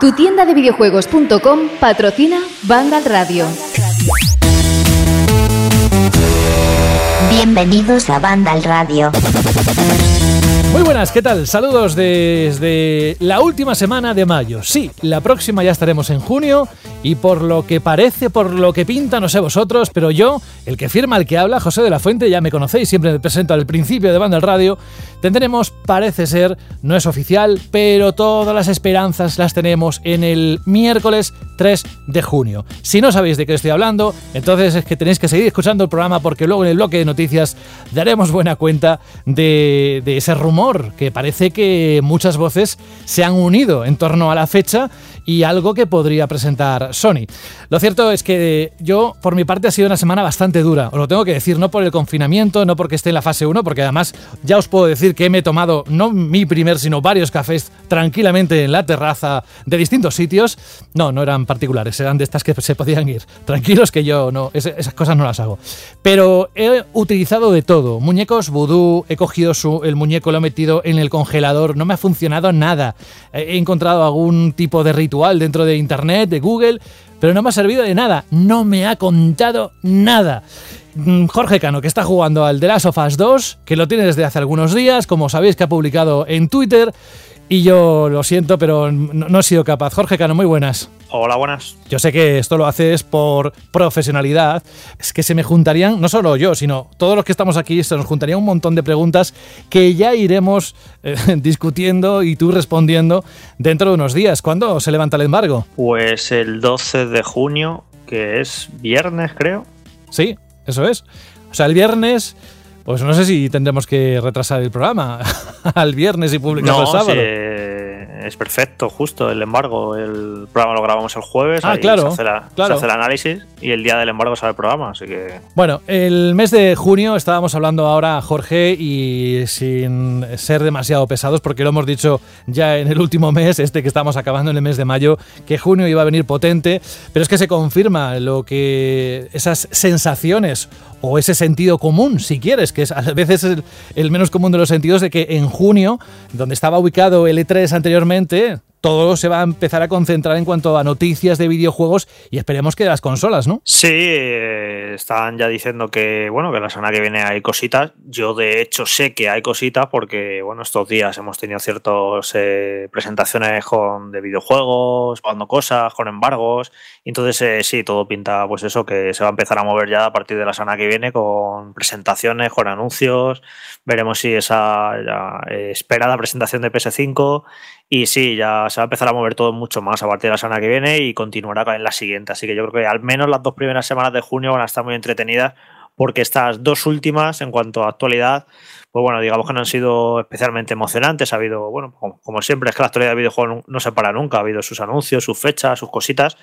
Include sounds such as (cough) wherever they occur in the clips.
Tu tienda de videojuegos.com patrocina Vandal Radio. Bienvenidos a Vandal Radio. Muy buenas, ¿qué tal? Saludos desde la última semana de mayo. Sí, la próxima ya estaremos en junio y por lo que parece, por lo que pinta, no sé vosotros, pero yo, el que firma, el que habla, José de la Fuente, ya me conocéis, siempre me presento al principio de Banda Radio, tendremos, parece ser, no es oficial, pero todas las esperanzas las tenemos en el miércoles 3 de junio. Si no sabéis de qué estoy hablando, entonces es que tenéis que seguir escuchando el programa porque luego en el bloque de noticias daremos buena cuenta de, de ese que parece que muchas voces se han unido en torno a la fecha y algo que podría presentar Sony. Lo cierto es que yo, por mi parte, ha sido una semana bastante dura. Os lo tengo que decir, no por el confinamiento, no porque esté en la fase 1, porque además ya os puedo decir que me he tomado no mi primer, sino varios cafés tranquilamente en la terraza de distintos sitios. No, no eran particulares, eran de estas que se podían ir. Tranquilos que yo no, esas cosas no las hago. Pero he utilizado de todo. Muñecos vudú, he cogido su, el muñeco, lo he metido en el congelador, no me ha funcionado nada. He encontrado algún tipo de ritual dentro de Internet, de Google, pero no me ha servido de nada, no me ha contado nada. Mm, Jorge Cano, que está jugando al The Last of Us 2, que lo tiene desde hace algunos días, como sabéis que ha publicado en Twitter, y yo lo siento, pero no, he sido capaz. Jorge Cano, muy buenas. Hola, buenas. Yo sé que esto lo haces por profesionalidad. Es que se me juntarían, no solo yo, sino todos los que estamos aquí, se nos juntarían un montón de preguntas que ya iremos eh, (laughs) discutiendo y tú respondiendo dentro de unos días. ¿Cuándo se levanta el embargo? Pues el 12 de junio, que es viernes, creo. Sí, eso es. O sea, el viernes pues no sé si tendremos que retrasar el programa (laughs) al viernes y publicarlo el sábado. es perfecto, justo el embargo. El programa lo grabamos el jueves. Ah, claro, se hace, el análisis y el día del embargo sale el programa. Así que. Bueno, el mes de junio estábamos hablando ahora, Jorge, y sin ser demasiado pesados, porque lo hemos dicho ya en el último mes, este que estamos acabando en el mes de mayo, que junio iba a venir potente, pero es que se confirma lo que esas sensaciones o ese sentido común, si quieres, que es a veces el, el menos común de los sentidos de que en junio, donde estaba ubicado el E3 anteriormente, todo se va a empezar a concentrar en cuanto a noticias de videojuegos y esperemos que de las consolas, ¿no? Sí, eh, están ya diciendo que, bueno, que la semana que viene hay cositas. Yo, de hecho, sé que hay cositas porque, bueno, estos días hemos tenido ciertas eh, presentaciones con, de videojuegos, jugando cosas, con embargos. entonces, eh, sí, todo pinta, pues eso, que se va a empezar a mover ya a partir de la semana que viene con presentaciones, con anuncios. Veremos si esa esperada presentación de PS5 y sí, ya se va a empezar a mover todo mucho más a partir de la semana que viene y continuará en la siguiente. Así que yo creo que al menos las dos primeras semanas de junio van a estar muy entretenidas porque estas dos últimas, en cuanto a actualidad, pues bueno, digamos que no han sido especialmente emocionantes. Ha habido, bueno, como, siempre, es que la actualidad de videojuegos no se para nunca. Ha habido sus anuncios, sus fechas, sus cositas,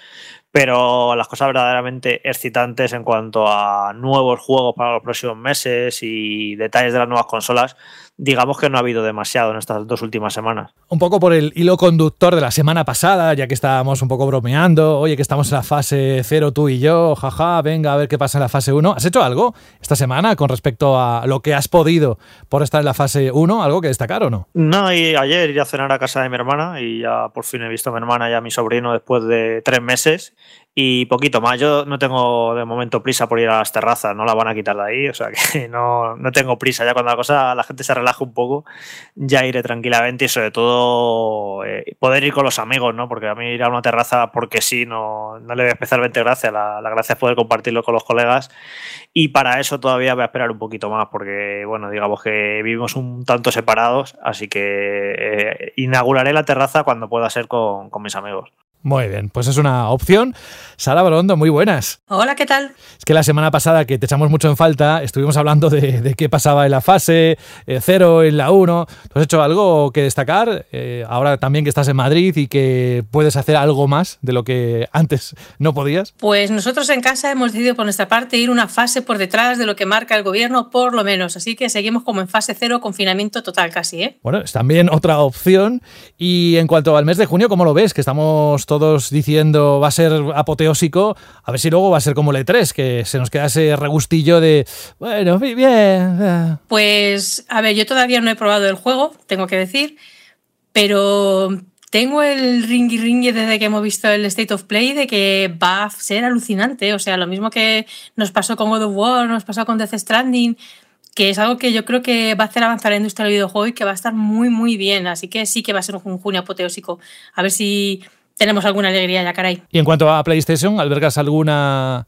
pero las cosas verdaderamente excitantes en cuanto a nuevos juegos para los próximos meses y detalles de las nuevas consolas, digamos que no ha habido demasiado en estas dos últimas semanas. Un poco por el hilo conductor de la semana pasada, ya que estábamos un poco bromeando, oye, que estamos en la fase 0 tú y yo, jaja, venga a ver qué pasa en la fase 1. ¿Has hecho algo esta semana con respecto a lo que has podido por estar en la fase 1? ¿Algo que destacar o no? No, y ayer iba a cenar a casa de mi hermana y ya por fin he visto a mi hermana y a mi sobrino después de tres meses y poquito más. Yo no tengo de momento prisa por ir a las terrazas, no la van a quitar de ahí, o sea que (laughs) no, no tengo prisa. Ya cuando la cosa, la gente se relaja un poco, ya iré tranquilamente y sobre todo eh, poder ir con los amigos, ¿no? Porque a mí ir a una terraza porque sí, no, no le doy especialmente gracia. La, la gracia es poder compartirlo con los colegas y para eso todavía voy a esperar un poquito más porque, bueno, digamos que vivimos un tanto separados, así que eh, inauguraré la terraza cuando pueda ser con, con mis amigos. Muy bien, pues es una opción. Sara Balondo, muy buenas. Hola, ¿qué tal? Es que la semana pasada, que te echamos mucho en falta, estuvimos hablando de, qué pasaba en la fase 0, eh, en la 1. ¿Tú has hecho algo que destacar? Eh, ahora también que estás en Madrid y que puedes hacer algo más de lo que antes no podías. Pues nosotros en casa hemos decidido por nuestra parte ir una fase por detrás de lo que marca el gobierno, por lo menos. Así que seguimos como en fase 0, confinamiento total casi. ¿eh? Bueno, es también otra opción. Y en cuanto al mes de junio, ¿cómo lo ves? Que estamos todos diciendo va a ser apoteósico, a ver si luego va a ser como el E3, que se nos queda ese regustillo de, bueno, bien. Pues, a ver, yo todavía no he probado el juego, tengo que decir, pero tengo el ringy ringy desde que hemos visto el State of Play de que va a ser alucinante. O sea, lo mismo que nos pasó con God of War, nos pasó con Death Stranding, que es algo que yo creo que va a hacer avanzar la industria del videojuego y que va a estar muy, muy bien. Así que sí que va a ser un junio apoteósico. A ver si tenemos alguna alegría ya, caray. Y en cuanto a PlayStation, ¿albergas alguna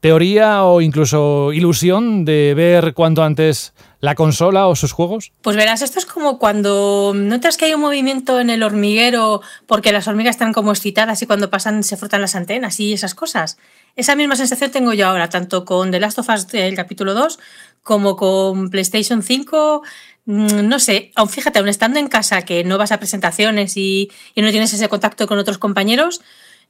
teoría o incluso ilusión de ver cuanto antes la consola o sus juegos? Pues verás, esto es como cuando notas que hay un movimiento en el hormiguero porque las hormigas están como excitadas y cuando pasan se frotan las antenas y esas cosas. Esa misma sensación tengo yo ahora, tanto con The Last of Us el capítulo 2 como con PlayStation 5. Mm, no sé, aún fíjate, aún estando en casa que no vas a presentaciones y, no tienes ese contacto con otros compañeros,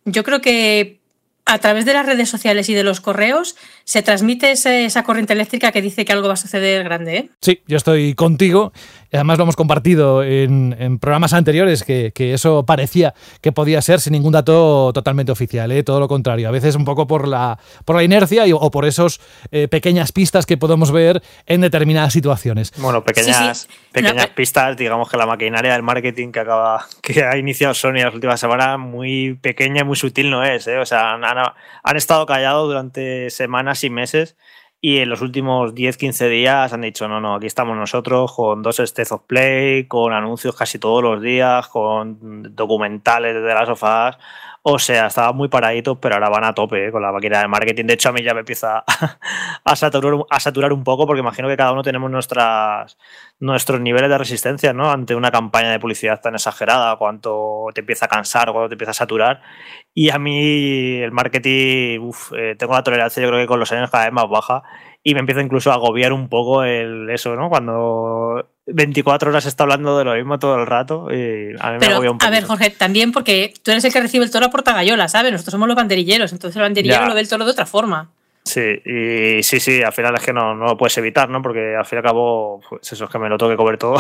yo creo que a través de las redes sociales y de los correos se transmite esa corriente eléctrica que dice que algo va a suceder grande. ¿eh? Sí, yo estoy contigo. Además lo hemos compartido en, programas anteriores que, eso parecía que podía ser sin ningún dato totalmente oficial, ¿eh? todo lo contrario. A veces un poco por la, por la inercia o por esas eh, pequeñas pistas que podemos ver en determinadas situaciones. Bueno, pequeñas, pequeñas pistas, digamos que la maquinaria del marketing que acaba que ha iniciado Sony las últimas semanas muy pequeña y muy sutil no es. ¿eh? O sea, han, han estado callados durante semanas y meses y en los últimos 10-15 días han dicho, no, no, aquí estamos nosotros con dos State of Play, con anuncios casi todos los días, con documentales de las sofás. O sea, estaban muy paraditos, pero ahora van a tope eh, con la máquina de marketing. De hecho, a mí ya me empieza (laughs) a saturar, a saturar un poco porque imagino que cada uno tenemos nuestras, nuestros niveles de resistencia ¿no? ante una campaña de publicidad tan exagerada, cuánto te empieza a cansar, cuánto te empieza a saturar. Y a mí el marketing, uf, eh, tengo la tolerancia yo creo que con los años cada vez más baja y me empieza incluso a agobiar un poco el eso, ¿no? Cuando 24 horas está hablando de lo mismo todo el rato y a mí me agobia un poco. A ver, Jorge, también porque tú eres el que recibe el toro a portagayola, ¿sabes? Nosotros somos los banderilleros, entonces el banderillero lo ve el toro de otra forma. Sí, y sí, sí, al final es que no, no lo puedes evitar, ¿no? Porque al fin y al cabo, pues eso es que me lo tengo que comer todo.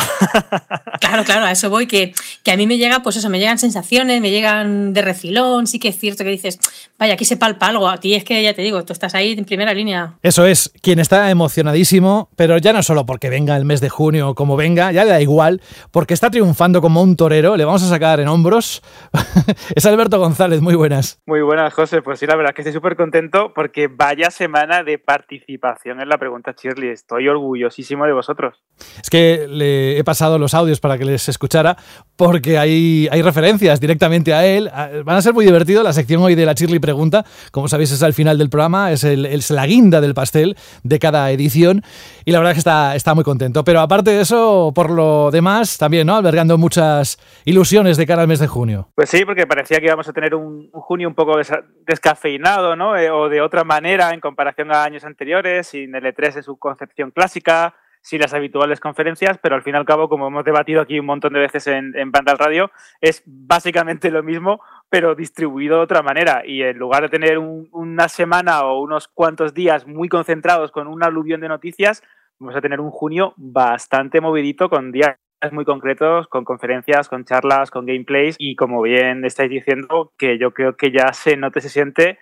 (laughs) claro, claro, a eso voy, que, que, a mí me llega, pues eso, me llegan sensaciones, me llegan de refilón, sí que es cierto que dices, vaya, aquí se palpa algo, a ti es que ya te digo, tú estás ahí en primera línea. Eso es, quien está emocionadísimo, pero ya no solo porque venga el mes de junio o como venga, ya le da igual, porque está triunfando como un torero, le vamos a sacar en hombros. (laughs) es Alberto González, muy buenas. Muy buenas, José, pues sí, la verdad es que estoy súper contento porque vayas semana de participación en la pregunta Shirley. Estoy orgullosísimo de vosotros. Es que le he pasado los audios para que les escuchara porque hay, hay referencias directamente a él. Ah, van a ser muy divertidos. La sección hoy de la Shirley Pregunta, como sabéis, es al final del programa, es, el, es la guinda del pastel de cada edición y la verdad es que está, está muy contento. Pero aparte de eso, por lo demás, también, ¿no? Albergando muchas ilusiones de cara al mes de junio. Pues sí, porque parecía que íbamos a tener un, junio un poco descafeinado, ¿no? Eh, o de otra manera en comparación a años anteriores, sin el E3 en su concepción clásica, sin las habituales conferencias, pero al fin y al cabo, como hemos debatido aquí un montón de veces en, en Vandal Radio, es básicamente lo mismo, pero distribuido de otra manera. Y en lugar de tener una semana o unos cuantos días muy concentrados con un aluvión de noticias, vamos a tener un junio bastante movidito con días muy concretos, con conferencias, con charlas, con gameplays y como bien estáis diciendo, que yo creo que ya se note, se siente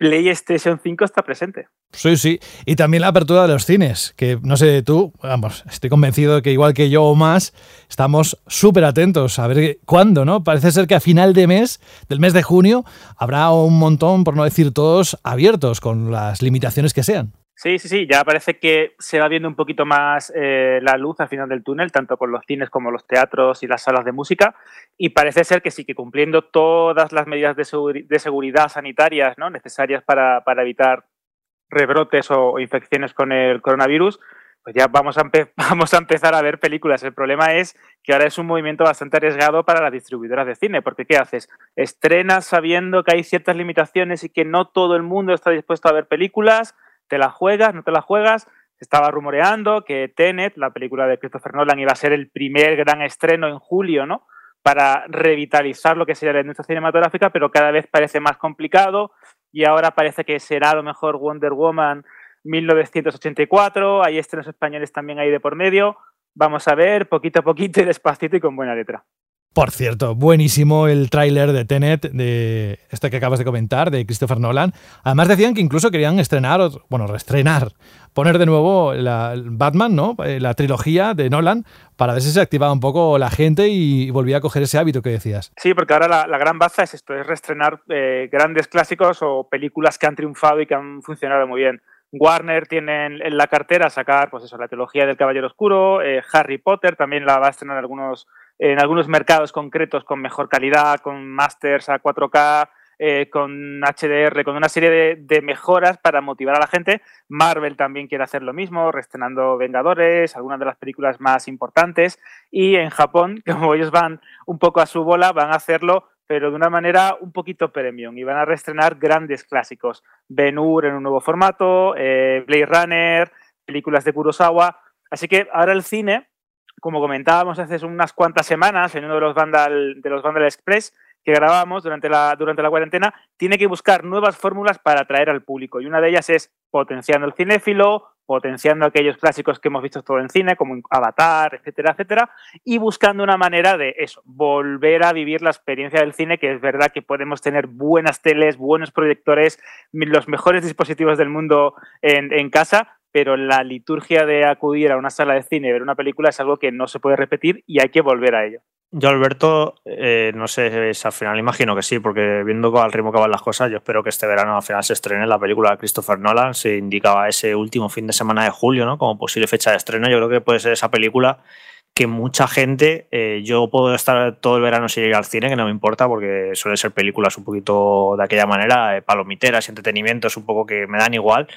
PlayStation 5 está presente. Sí, sí. Y también la apertura de los cines, que no sé tú, vamos, estoy convencido de que igual que yo o más, estamos súper atentos a ver cuándo, ¿no? Parece ser que a final de mes, del mes de junio, habrá un montón, por no decir todos, abiertos, con las limitaciones que sean. Sí, sí, sí, ya parece que se va viendo un poquito más eh, la luz al final del túnel, tanto con los cines como los teatros y las salas de música, y parece ser que sí, que cumpliendo todas las medidas de, seguridad sanitarias ¿no? necesarias para, evitar rebrotes o, infecciones con el coronavirus, pues ya vamos a, (laughs) vamos a empezar a ver películas. El problema es que ahora es un movimiento bastante arriesgado para las distribuidoras de cine, porque ¿qué haces? Estrenas sabiendo que hay ciertas limitaciones y que no todo el mundo está dispuesto a ver películas, ¿Te la juegas? ¿No te la juegas? Estaba rumoreando que Tenet, la película de Christopher Nolan, iba a ser el primer gran estreno en julio, ¿no? Para revitalizar lo que sería la industria cinematográfica, pero cada vez parece más complicado y ahora parece que será a lo mejor Wonder Woman 1984, hay estrenos españoles también ahí de por medio. Vamos a ver, poquito a poquito y despacito y con buena letra. Por cierto, buenísimo el tráiler de Tenet, de este que acabas de comentar, de Christopher Nolan. Además decían que incluso querían estrenar, bueno, reestrenar, poner de nuevo la Batman, ¿no? Eh, la trilogía de Nolan, para ver si se activaba un poco la gente y volvía a coger ese hábito que decías. Sí, porque ahora la, gran baza es esto, es reestrenar eh, grandes clásicos o películas que han triunfado y que han funcionado muy bien. Warner tiene en la cartera sacar, pues eso, la trilogía del Caballero Oscuro, eh, Harry Potter también la va a estrenar algunos en algunos mercados concretos con mejor calidad, con masters a 4K, eh, con HDR, con una serie de, mejoras para motivar a la gente. Marvel también quiere hacer lo mismo, reestrenando Vengadores, algunas de las películas más importantes. Y en Japón, (laughs) como ellos van un poco a su bola, van a hacerlo pero de una manera un poquito premium y van a reestrenar grandes clásicos. Ben Hur en un nuevo formato, eh, Blade Runner, películas de Kurosawa. Así que ahora el cine como comentábamos hace unas cuantas semanas en uno de los Vandal, de los Vandal Express que grabamos durante la, durante la cuarentena, tiene que buscar nuevas fórmulas para atraer al público. Y una de ellas es potenciando el cinéfilo, potenciando aquellos clásicos que hemos visto todo en cine, como Avatar, etcétera, etcétera, y buscando una manera de eso, volver a vivir la experiencia del cine, que es verdad que podemos tener buenas teles, buenos proyectores, los mejores dispositivos del mundo en, en casa, pero la liturgia de acudir a una sala de cine y ver una película es algo que no se puede repetir y hay que volver a ello. Yo, Alberto, eh, no sé, es, al final imagino que sí, porque viendo al ritmo que van las cosas, yo espero que este verano al final se estrene la película de Christopher Nolan. Se indicaba ese último fin de semana de julio, ¿no? Como posible fecha de estreno. Yo creo que puede ser esa película que mucha gente, eh, yo puedo estar todo el verano sin ir al cine, que no me importa, porque suelen ser películas un poquito de aquella manera, eh, palomiteras, entretenimientos, un poco que me dan igual,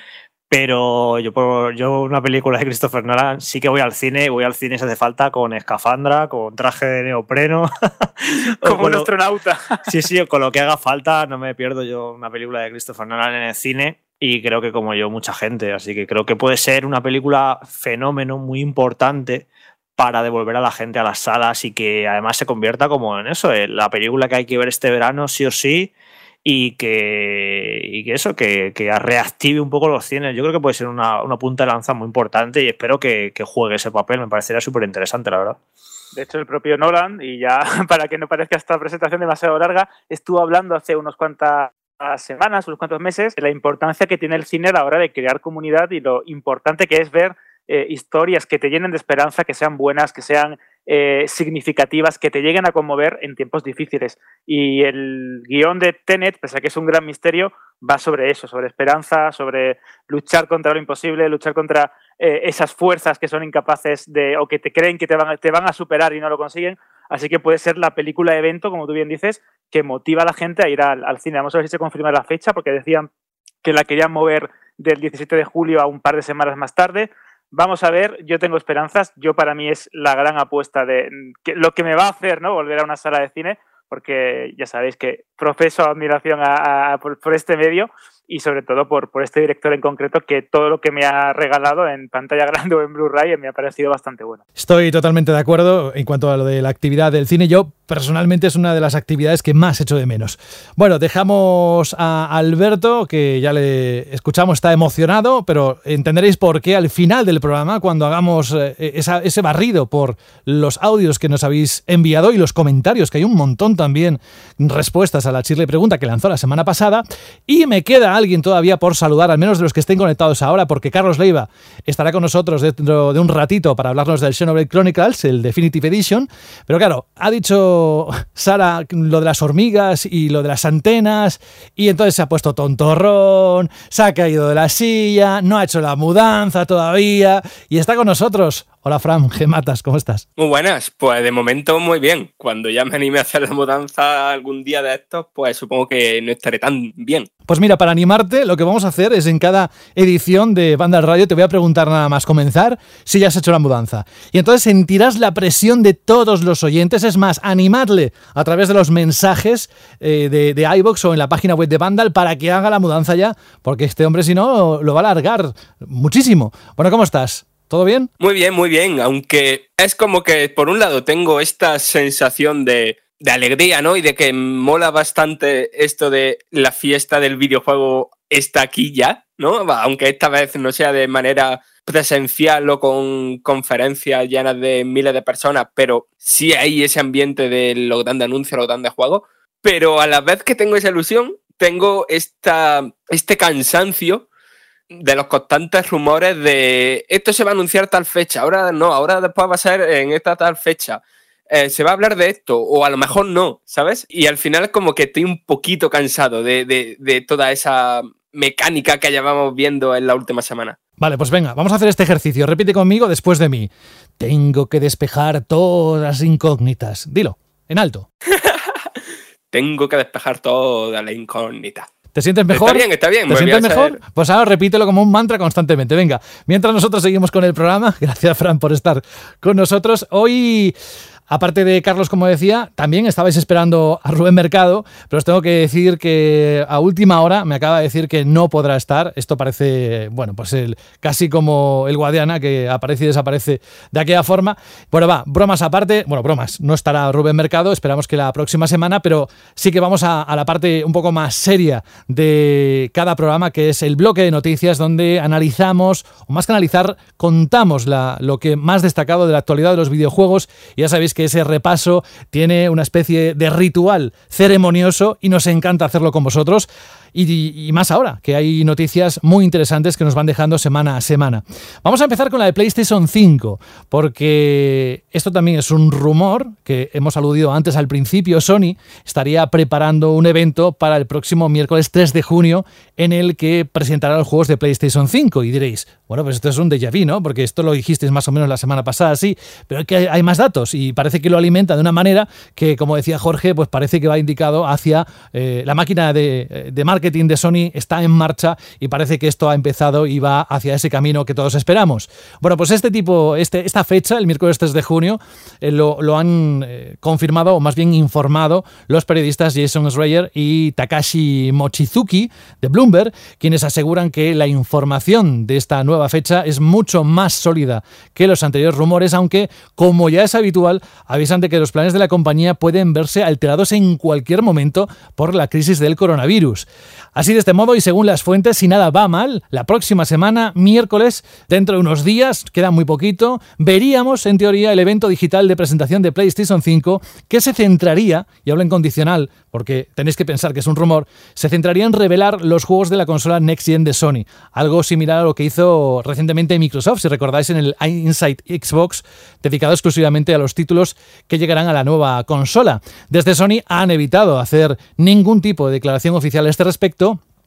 pero yo, por, yo una película de Christopher Nolan sí que voy al cine, voy al cine si hace falta con escafandra, con traje de neopreno. (laughs) Como un astronauta. (laughs) sí, sí, con lo que haga falta, no me pierdo yo una película de Christopher Nolan en el cine y creo que como yo mucha gente, así que creo que puede ser una película fenómeno muy importante para devolver a la gente a las salas y que además se convierta como en eso, en la película que hay que ver este verano sí o sí y que, y que eso, que, que, reactive un poco los cines. Yo creo que puede ser una, una punta de lanza muy importante y espero que, que juegue ese papel. Me parecería súper interesante, la verdad. De hecho, el propio Nolan, y ya (laughs) para que no parezca esta presentación demasiado larga, estuvo hablando hace unos cuantas semanas, unos cuantos meses, de la importancia que tiene el cine a la hora de crear comunidad y lo importante que es ver eh, historias que te llenen de esperanza, que sean buenas, que sean eh, significativas, que te lleguen a conmover en tiempos difíciles. Y el guion de Tenet, pese a que es un gran misterio, va sobre eso, sobre esperanza, sobre luchar contra lo imposible, luchar contra eh, esas fuerzas que son incapaces de, o que te creen que te van, a superar y no lo consiguen. Así que puede ser la película evento, como tú bien dices, que motiva a la gente a ir al, al cine. Vamos a ver si se confirma la fecha, porque decían que la querían mover del 17 de julio a un par de semanas más tarde. Vamos a ver, yo tengo esperanzas, yo para mí es la gran apuesta de lo que me va a hacer, ¿no? Volver a una sala de cine, porque ya sabéis que profeso admiración por, este medio y sobre todo por, por este director en concreto que todo lo que me ha regalado en pantalla (laughs) grande o en Blu-ray me ha parecido bastante bueno. Estoy totalmente de acuerdo en cuanto a lo de la actividad del cine. Yo personalmente es una de las actividades que más echo de menos. Bueno, dejamos a Alberto, que ya le escuchamos, está emocionado, pero entenderéis por qué al final del programa, cuando hagamos eh, ese barrido por los audios que nos habéis enviado y los comentarios, que hay un montón también respuestas a la chirle pregunta que lanzó la semana pasada, y me queda alguien todavía por saludar, al menos de los que estén conectados ahora, porque Carlos Leiva estará con nosotros dentro de un ratito para hablarnos del Xenoblade Chronicles, el Definitive Edition, pero claro, ha dicho Sara lo de las hormigas y lo de las antenas, y entonces se ha puesto tontorrón, se ha caído de la silla, no ha hecho la mudanza todavía, y está con nosotros. Hola Fran, (laughs) ¿qué matas? ¿Cómo estás? Muy buenas, pues de momento muy bien. Cuando ya me anime a hacer la mudanza algún día de estos, pues supongo que no estaré tan bien. Pues mira, para animarte, lo que vamos a hacer es en cada edición de Banda Radio te voy a preguntar nada más comenzar si ya has hecho la mudanza. Y entonces sentirás la presión de todos los oyentes. Es más, animadle a través de los mensajes eh, de, de iBox o en la página web de Vandal para que haga la mudanza ya, porque este hombre si no lo va a alargar muchísimo. Bueno, ¿cómo estás? ¿Todo bien? Muy bien, muy bien, aunque es como que por un lado tengo esta sensación de de alegría, ¿no? Y de que mola bastante esto de la fiesta del videojuego está aquí ya, ¿no? Aunque esta vez no sea de manera presencial o con conferencias llenas de miles de personas, pero sí hay ese ambiente de los grandes anuncios, los grandes juegos. Pero a la vez que tengo esa ilusión, tengo esta, este cansancio de los constantes rumores de esto se va a anunciar tal fecha, ahora no, ahora después va a ser en esta tal fecha. Eh, se va a hablar de esto, o a lo mejor no, ¿sabes? Y al final es como que estoy un poquito cansado de, de toda esa mecánica que llevamos viendo en la última semana. Vale, pues venga, vamos a hacer este ejercicio. Repite conmigo después de mí. Tengo que despejar todas las incógnitas. Dilo, en alto. (laughs) Tengo que despejar toda la incógnita. ¿Te sientes mejor? Está bien, está bien. ¿Te sientes mejor? Pues ahora repítelo como un mantra constantemente. Venga, mientras nosotros seguimos con el programa, (laughs) gracias Fran por estar con nosotros. Hoy Aparte de Carlos, como decía, también estabais esperando a Rubén Mercado, pero os tengo que decir que a última hora me acaba de decir que no podrá estar. Esto parece, bueno, pues el, casi como el Guadiana, que aparece y desaparece de aquella forma. Bueno, va, bromas aparte, bueno, bromas, no estará Rubén Mercado, esperamos que la próxima semana, pero sí que vamos a, la parte un poco más seria de cada programa, que es el bloque de noticias, donde analizamos, o más que analizar, contamos la, lo que más destacado de la actualidad de los videojuegos. Ya sabéis que ese repaso tiene una especie de ritual ceremonioso y nos encanta hacerlo con vosotros y, más ahora, que hay noticias muy interesantes que nos van dejando semana a semana. Vamos a empezar con la de PlayStation 5, porque esto también es un rumor que hemos aludido antes al principio. Sony estaría preparando un evento para el próximo miércoles 3 de junio en el que presentará los juegos de PlayStation 5. Y diréis, bueno, pues esto es un déjà vu. Porque esto lo dijisteis más o menos la semana pasada, sí, pero que hay más datos y parece que lo alimenta de una manera que, como decía Jorge, pues parece que va indicado hacia eh, la máquina de, de marketing de Sony está en marcha y parece que esto ha empezado y va hacia ese camino que todos esperamos. Bueno, pues este tipo, este, esta fecha, el miércoles 3 de junio, eh, lo, lo, han eh, confirmado o más bien informado los periodistas Jason Schreier y Takashi Mochizuki de Bloomberg, quienes aseguran que la información de esta nueva fecha es mucho más sólida que los anteriores rumores, aunque, como ya es habitual, avisan de que los planes de la compañía pueden verse alterados en cualquier momento por la crisis del coronavirus. Así de este modo y según las fuentes, si nada va mal, la próxima semana, miércoles, dentro de unos días, queda muy poquito, veríamos en teoría el evento digital de presentación de PlayStation 5 que se centraría, y hablo en condicional porque tenéis que pensar que es un rumor, se centraría en revelar los juegos de la consola Next Gen de Sony, algo similar a lo que hizo recientemente Microsoft, si recordáis en el Inside Xbox, dedicado exclusivamente a los títulos que llegarán a la nueva consola. Desde Sony han evitado hacer ningún tipo de declaración oficial a este respecto,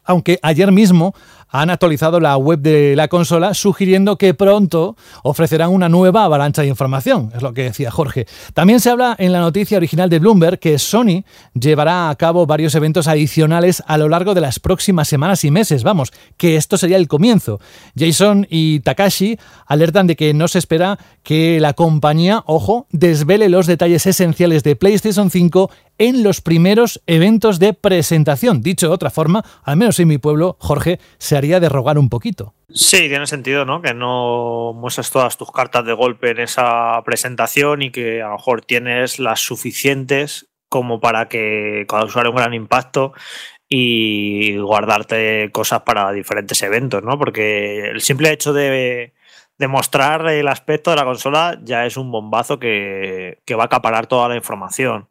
aunque ayer mismo han actualizado la web de la consola sugiriendo que pronto ofrecerán una nueva avalancha de información, es lo que decía Jorge. También se habla en la noticia original de Bloomberg que Sony llevará a cabo varios eventos adicionales a lo largo de las próximas semanas y meses, vamos, que esto sería el comienzo. Jason y Takashi alertan de que no se espera que la compañía, ojo, desvele los detalles esenciales de PlayStation 5 en los primeros eventos de presentación. Dicho de otra forma, al menos en mi pueblo, Jorge, se haría de rogar un poquito. Sí, tiene sentido, ¿no? Que no muestres todas tus cartas de golpe en esa presentación y que a lo mejor tienes las suficientes como para que causar un gran impacto y guardarte cosas para diferentes eventos, ¿no? Porque el simple hecho de, de mostrar el aspecto de la consola ya es un bombazo que, que va a acaparar toda la información.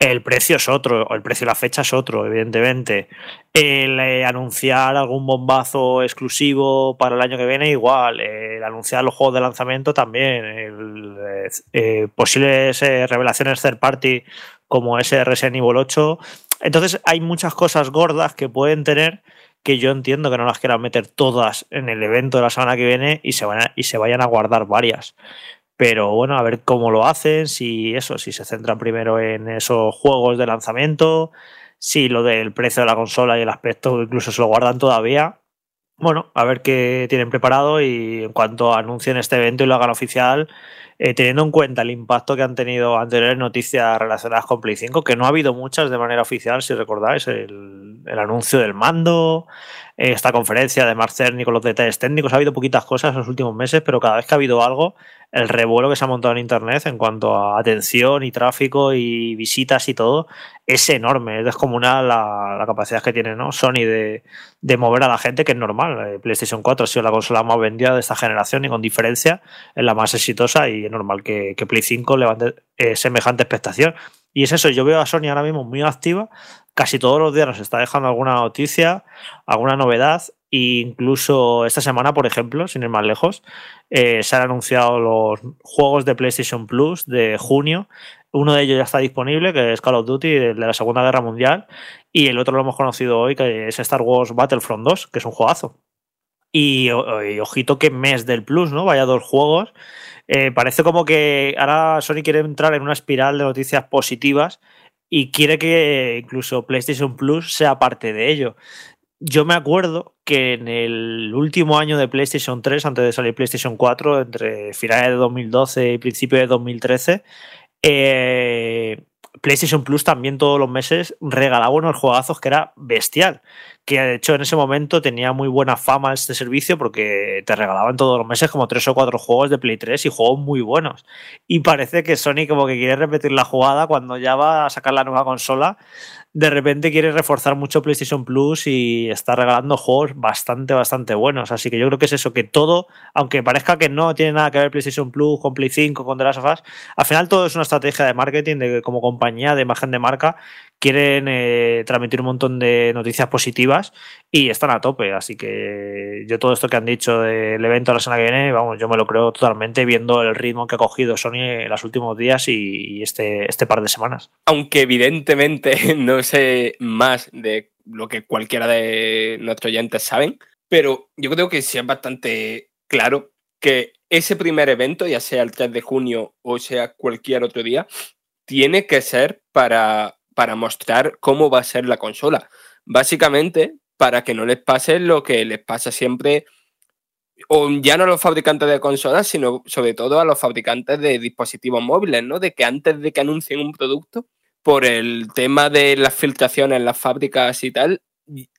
El precio es otro, el precio de la fecha es otro, evidentemente. El eh, anunciar algún bombazo exclusivo para el año que viene, igual. El anunciar los juegos de lanzamiento también. Eh, eh posibles revelaciones third party como ese Resident Evil 8. Entonces hay muchas cosas gordas que pueden tener que yo entiendo que no las quieran meter todas en el evento de la semana que viene y se, van y se vayan a guardar varias. Pero bueno, a ver cómo lo hacen, si eso, si se centran primero en esos juegos de lanzamiento, si lo del precio de la consola y el aspecto incluso se lo guardan todavía. Bueno, a ver qué tienen preparado y en cuanto anuncien este evento y lo hagan oficial, eh, teniendo en cuenta el impacto que han tenido anteriores noticias relacionadas con Play 5, que no ha habido muchas de manera oficial, si recordáis, el, anuncio del mando, esta conferencia de Mark Cerny con los detalles técnicos. Ha habido poquitas cosas en los últimos meses, pero cada vez que ha habido algo, el revuelo que se ha montado en Internet en cuanto a atención y tráfico y visitas y todo es enorme. Es descomunal la, capacidad que tiene. Sony de, mover a la gente, que es normal. Eh, PlayStation 4 ha sido la consola más vendida de esta generación y con diferencia es la más exitosa y es normal que, que Play 5 levante eh, semejante expectación. Y es eso, yo veo a Sony ahora mismo muy activa, casi todos los días nos está dejando alguna noticia, alguna novedad incluso esta semana, por ejemplo, sin ir más lejos, eh, se han anunciado los juegos de PlayStation Plus de junio. Uno de ellos ya está disponible, que es Call of Duty de la Segunda Guerra Mundial, y el otro lo hemos conocido hoy, que es Star Wars Battlefront 2, que es un juegazo. Y, ojito que mes del Plus, ¿no? Vaya dos juegos. Eh, parece como que ahora Sony quiere entrar en una espiral de noticias positivas y quiere que incluso PlayStation Plus sea parte de ello yo me acuerdo que en el último año de PlayStation 3, antes de salir PlayStation 4, entre finales de 2012 y principio de 2013, eh, PlayStation Plus también todos los meses regalaba unos juegazos que era bestial. Que de hecho en ese momento tenía muy buena fama este servicio porque te regalaban todos los meses como tres o cuatro juegos de Play 3 y juegos muy buenos. Y parece que Sony como que quiere repetir la jugada cuando ya va a sacar la nueva consola de repente quiere reforzar mucho PlayStation Plus y está regalando juegos bastante, bastante buenos. Así que yo creo que es eso, que todo, aunque parezca que no tiene nada que ver PlayStation Plus con Play 5, con The Last of Us, al final todo es una estrategia de marketing, de como compañía, de imagen de marca, quieren eh, transmitir un montón de noticias positivas y están a tope. Así que yo todo esto que han dicho del evento la semana que viene, vamos, yo me lo creo totalmente viendo el ritmo que ha cogido Sony en los últimos días y, este, este par de semanas. Aunque evidentemente (laughs) no sé más de lo que cualquiera de nuestros oyentes saben, pero yo creo que sí es bastante claro que ese primer evento, ya sea el 3 de junio o sea cualquier otro día, tiene que ser para para mostrar cómo va a ser la consola. Básicamente, para que no les pase lo que les pasa siempre, o ya no a los fabricantes de consolas, sino sobre todo a los fabricantes de dispositivos móviles, ¿no? De que antes de que anuncien un producto, por el tema de las filtraciones en las fábricas y tal,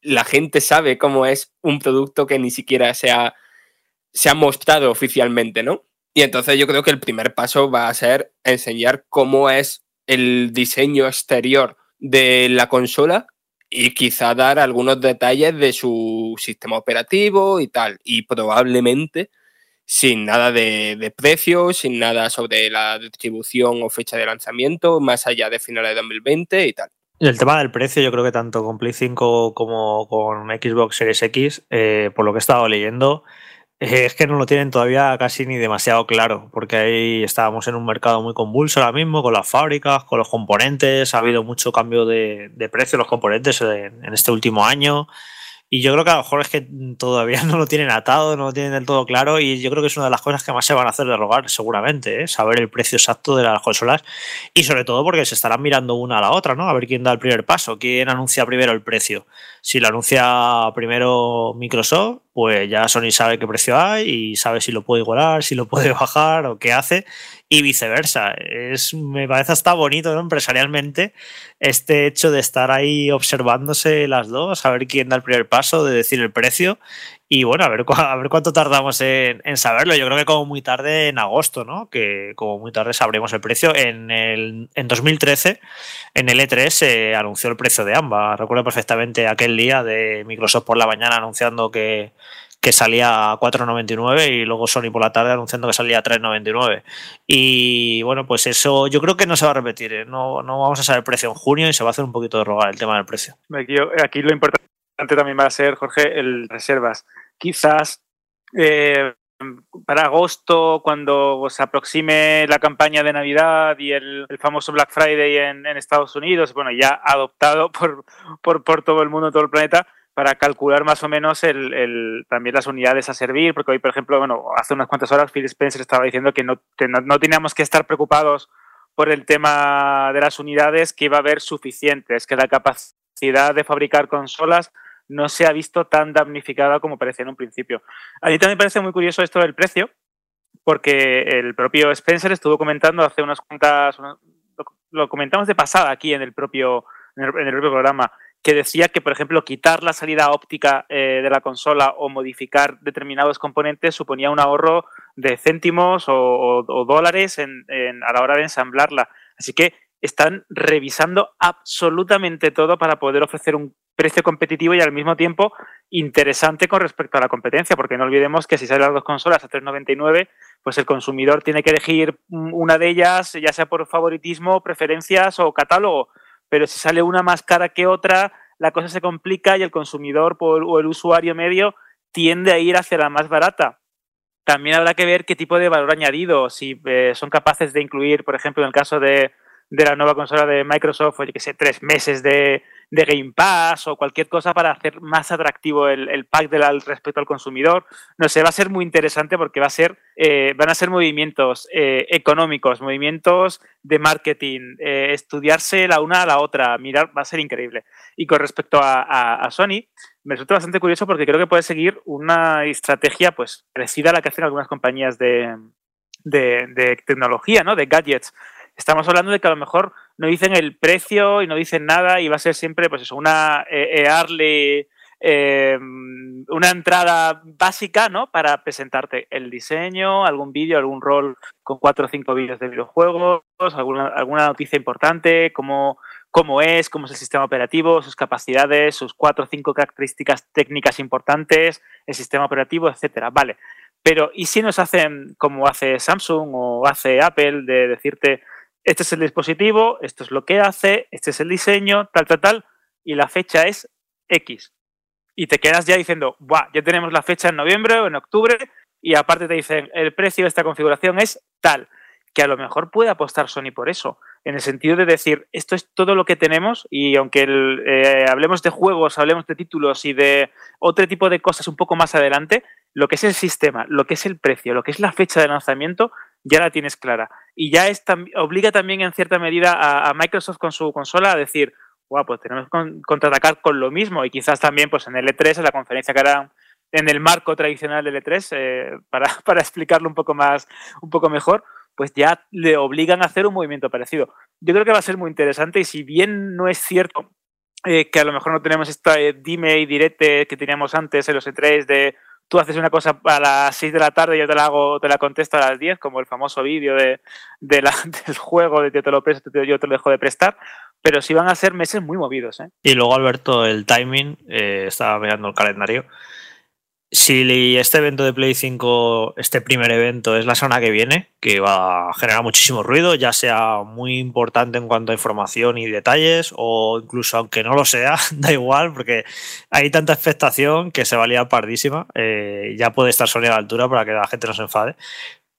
la gente sabe cómo es un producto que ni siquiera se se ha mostrado oficialmente, ¿no? Y entonces yo creo que el primer paso va a ser enseñar cómo es el diseño exterior de la consola y quizá dar algunos detalles de su sistema operativo y tal. Y probablemente sin nada de, de precio, sin nada sobre la distribución o fecha de lanzamiento, más allá de finales de 2020 y tal. El tema del precio, yo creo que tanto con Play 5 como con Xbox Series X, eh, por lo que he estado leyendo, es que no lo tienen todavía casi ni demasiado claro, porque ahí estábamos en un mercado muy convulso ahora mismo, con las fábricas, con los componentes, ha habido mucho cambio de, precio de los componentes en, este último año. Y yo creo que a lo mejor es que todavía (laughs) no lo tienen atado, no lo tienen del todo claro. Y yo creo que es una de las cosas que más se van a hacer de rogar, seguramente, ¿eh? saber el precio exacto de las consolas. Y sobre todo porque se estarán mirando una a la otra, ¿no? A ver quién da el primer paso, quién anuncia primero el precio. Si lo anuncia primero Microsoft, pues ya Sony sabe qué precio hay y sabe si lo puede igualar, si lo puede (laughs) bajar o qué hace y viceversa. Es, me parece hasta bonito ¿no? empresarialmente este hecho de estar ahí observándose las dos, a ver quién da el primer paso, de decir el precio y bueno, a ver, a ver cuánto tardamos en, en, saberlo. Yo creo que como muy tarde en agosto, ¿no? Que como muy tarde sabremos el precio. En, el, en 2013, en el E3 se anunció el precio de ambas. Recuerdo perfectamente aquel día de Microsoft por la mañana anunciando que que salía a 4,99 y luego Sony por la tarde anunciando que salía a 3,99. Y bueno, pues eso yo creo que no se va a repetir. ¿eh? No, no vamos a saber el precio en junio y se va a hacer un poquito de rogar el tema del precio. Aquí, lo importante también va a ser, Jorge, el reservas. Quizás eh, para agosto, cuando se aproxime la campaña de Navidad y el, famoso Black Friday en, en, Estados Unidos, bueno, ya adoptado por, por, por todo el mundo, todo el planeta, para calcular más o menos también las unidades a servir, porque hoy, por ejemplo, bueno, hace unas cuantas horas Phil Spencer estaba diciendo que no, no, teníamos que estar preocupados por el tema de las unidades, que iba a haber suficientes, que la capacidad de fabricar consolas no se ha visto tan damnificada como parecía en un principio. A mí también me parece muy curioso esto del precio, porque el propio Spencer estuvo comentando hace unas cuantas, lo comentamos de pasada aquí en el propio, en el propio programa, que decía que, por ejemplo, quitar la salida óptica eh, de la consola o modificar determinados componentes suponía un ahorro de céntimos o, dólares en, a la hora de ensamblarla. Así que están revisando absolutamente todo para poder ofrecer un precio competitivo y al mismo tiempo interesante con respecto a la competencia, porque no olvidemos que si salen las dos consolas a 3,99, pues el consumidor tiene que elegir una de ellas, ya sea por favoritismo, preferencias o catálogo, pero si sale una más cara que otra, la cosa se complica y el consumidor o el usuario medio tiende a ir hacia la más barata. También habrá que ver qué tipo de valor añadido, si eh, son capaces de incluir, por ejemplo, en el caso de, de la nueva consola de Microsoft, o que sé, tres meses de, de, Game Pass o cualquier cosa para hacer más atractivo el, el pack del respecto al consumidor. No sé, va a ser muy interesante porque va a ser, eh, van a ser movimientos eh, económicos, movimientos de marketing, eh, estudiarse la una a la otra, mirar, va a ser increíble. Y con respecto a, a, Sony, me resulta bastante curioso porque creo que puede seguir una estrategia pues parecida a la que hacen algunas compañías de, de, de tecnología, ¿no? De gadgets estamos hablando de que a lo mejor no dicen el precio y no dicen nada y va a ser siempre, pues eso, una eh, early, eh, una entrada básica, ¿no? Para presentarte el diseño, algún vídeo, algún rol con cuatro o cinco vídeos de videojuegos, alguna, alguna noticia importante, cómo, cómo es, cómo es el sistema operativo, sus capacidades, sus cuatro o cinco características técnicas importantes, el sistema operativo, etcétera. Vale. Pero, ¿y si nos hacen como hace Samsung o hace Apple de decirte, este es el dispositivo, esto es lo que hace, este es el diseño, tal, tal, tal, y la fecha es X. Y te quedas ya diciendo, Buah, ya tenemos la fecha en noviembre o en octubre, y aparte te dicen, el precio de esta configuración es tal, que a lo mejor puede apostar Sony por eso, en el sentido de decir, esto es todo lo que tenemos, y aunque eh, hablemos de juegos, hablemos de títulos y de otro tipo de cosas un poco más adelante, lo que es el sistema, lo que es el precio, lo que es la fecha de lanzamiento, ya la tienes clara. Y ya es, obliga también en cierta medida a, Microsoft con su consola a decir, wow, pues tenemos que contraatacar con lo mismo. Y quizás también pues en el E3, en la conferencia que harán en el marco tradicional del E3, eh, para, (laughs) para explicarlo un poco, más, un poco mejor, pues ya le obligan a hacer un movimiento parecido. Yo creo que va a ser muy interesante y si bien no es cierto eh, que a lo mejor no tenemos esta eh, dime y direte que teníamos antes en los E3 de tú haces una cosa a las 6 de la tarde y yo te la hago, te la contesto a las 10, como el famoso vídeo de, (laughs) del juego de yo te lo presto, yo te lo dejo de prestar, pero sí van a ser meses muy movidos. ¿eh? Y luego, Alberto, el timing, eh, estaba mirando el calendario, si este evento de Play 5, este primer evento, es la semana que viene, que va a generar muchísimo ruido, ya sea muy importante en cuanto a información y detalles, o incluso aunque no lo sea, (laughs) da igual, porque hay tanta expectación que se va a liar pardísima. Eh, ya puede estar Sony a la altura para que la gente no se enfade.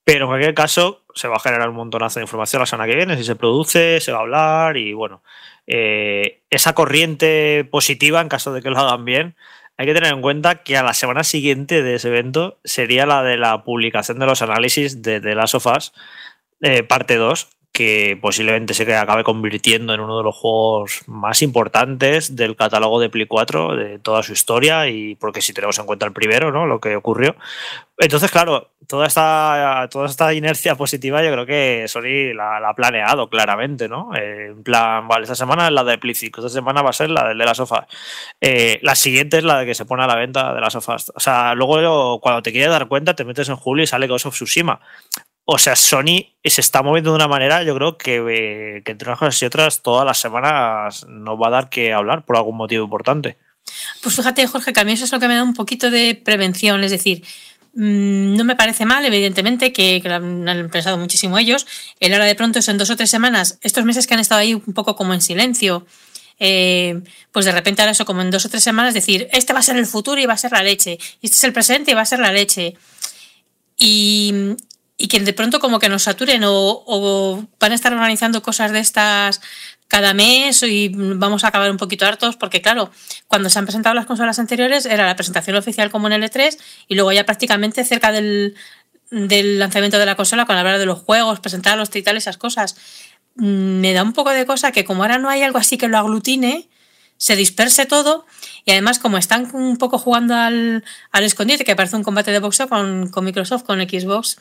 Pero en cualquier caso, se va a generar un montonazo de información la semana que viene. Si se produce, se va a hablar y bueno, eh, esa corriente positiva, en caso de que lo hagan bien, hay que tener en cuenta que a la semana siguiente de ese evento sería la de la publicación de los análisis de of Us, eh, parte 2, que posiblemente se acabe convirtiendo en uno de los juegos más importantes del catálogo de Play 4 de toda su historia y porque si tenemos en cuenta el primero, ¿no? Lo que ocurrió. Entonces, claro, toda esta, toda esta inercia positiva yo creo que Sony la, ha planeado claramente, ¿no? Eh, en plan, vale, esta semana es la de Play 5, esta semana va a ser la de las sofás. Eh, la siguiente es la de que se pone a la venta de las sofás. O sea, luego cuando te quieres dar cuenta te metes en julio y sale Ghost of Tsushima. O sea, Sony se está moviendo de una manera, yo creo que, eh, que entre unas cosas y otras, todas las semanas nos va a dar que hablar por algún motivo importante. Pues fíjate, Jorge, que a mí eso es lo que me da un poquito de prevención. Es decir, mm, no me parece mal, evidentemente, que, que han pensado muchísimo ellos. El ahora de pronto es en dos o tres semanas, estos meses que han estado ahí un poco como en silencio, eh, pues de repente ahora eso como en dos o tres semanas decir, este va a ser el futuro y va a ser la leche, este es el presente y va a ser la leche. Y, y que de pronto como que nos saturen o, van a estar organizando cosas de estas cada mes y vamos a acabar un poquito hartos porque claro, cuando se han presentado las consolas anteriores era la presentación oficial como en el E3 y luego ya prácticamente cerca del, lanzamiento de la consola con hablar de los juegos, presentarlos y tal, esas cosas. Me da un poco de cosa que como ahora no hay algo así que lo aglutine, se disperse todo y además como están un poco jugando al, al escondite, que parece un combate de boxeo con, con Microsoft, con Xbox,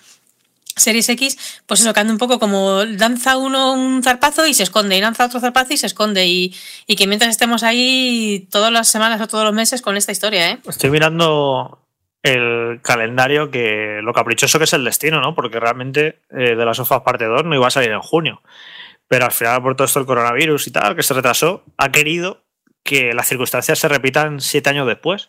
Series X, pues eso, que anda un poco como danza uno un zarpazo y se esconde, y lanza otro zarpazo y se esconde. Y, y que mientras estemos ahí todas las semanas o todos los meses con esta historia, ¿eh? Estoy mirando el calendario que lo caprichoso que es el destino, ¿no? Porque realmente eh, de las sofas parte 2 no iba a salir en junio. Pero al final, por todo esto del coronavirus y tal, que se retrasó, ha querido que las circunstancias se repitan siete años después.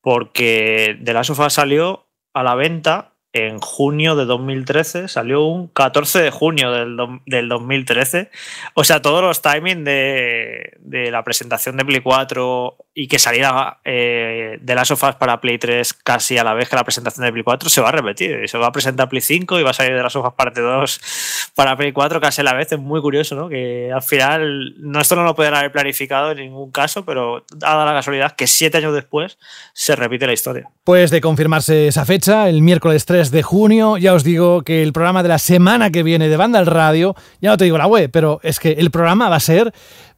Porque de la sofá salió a la venta en junio de 2013, salió un 14 de junio del, del 2013. O sea, todos los timings de, de, la presentación de Play 4 y que saliera eh, de las sofás para Play 3 casi a la vez que la presentación de Play 4 se va a repetir. Y se va a presentar Play 5 y va a salir de las sofás parte 2 para Play 4 casi a la vez. Es muy curioso, ¿no? Que al final, no, esto no lo pueden haber planificado en ningún caso, pero dada la casualidad que siete años después se repite la historia. Pues de confirmarse esa fecha, el miércoles 3 de junio, ya os digo que el programa de la semana que viene de Banda al Radio, ya no te digo la web, pero es que el programa va a ser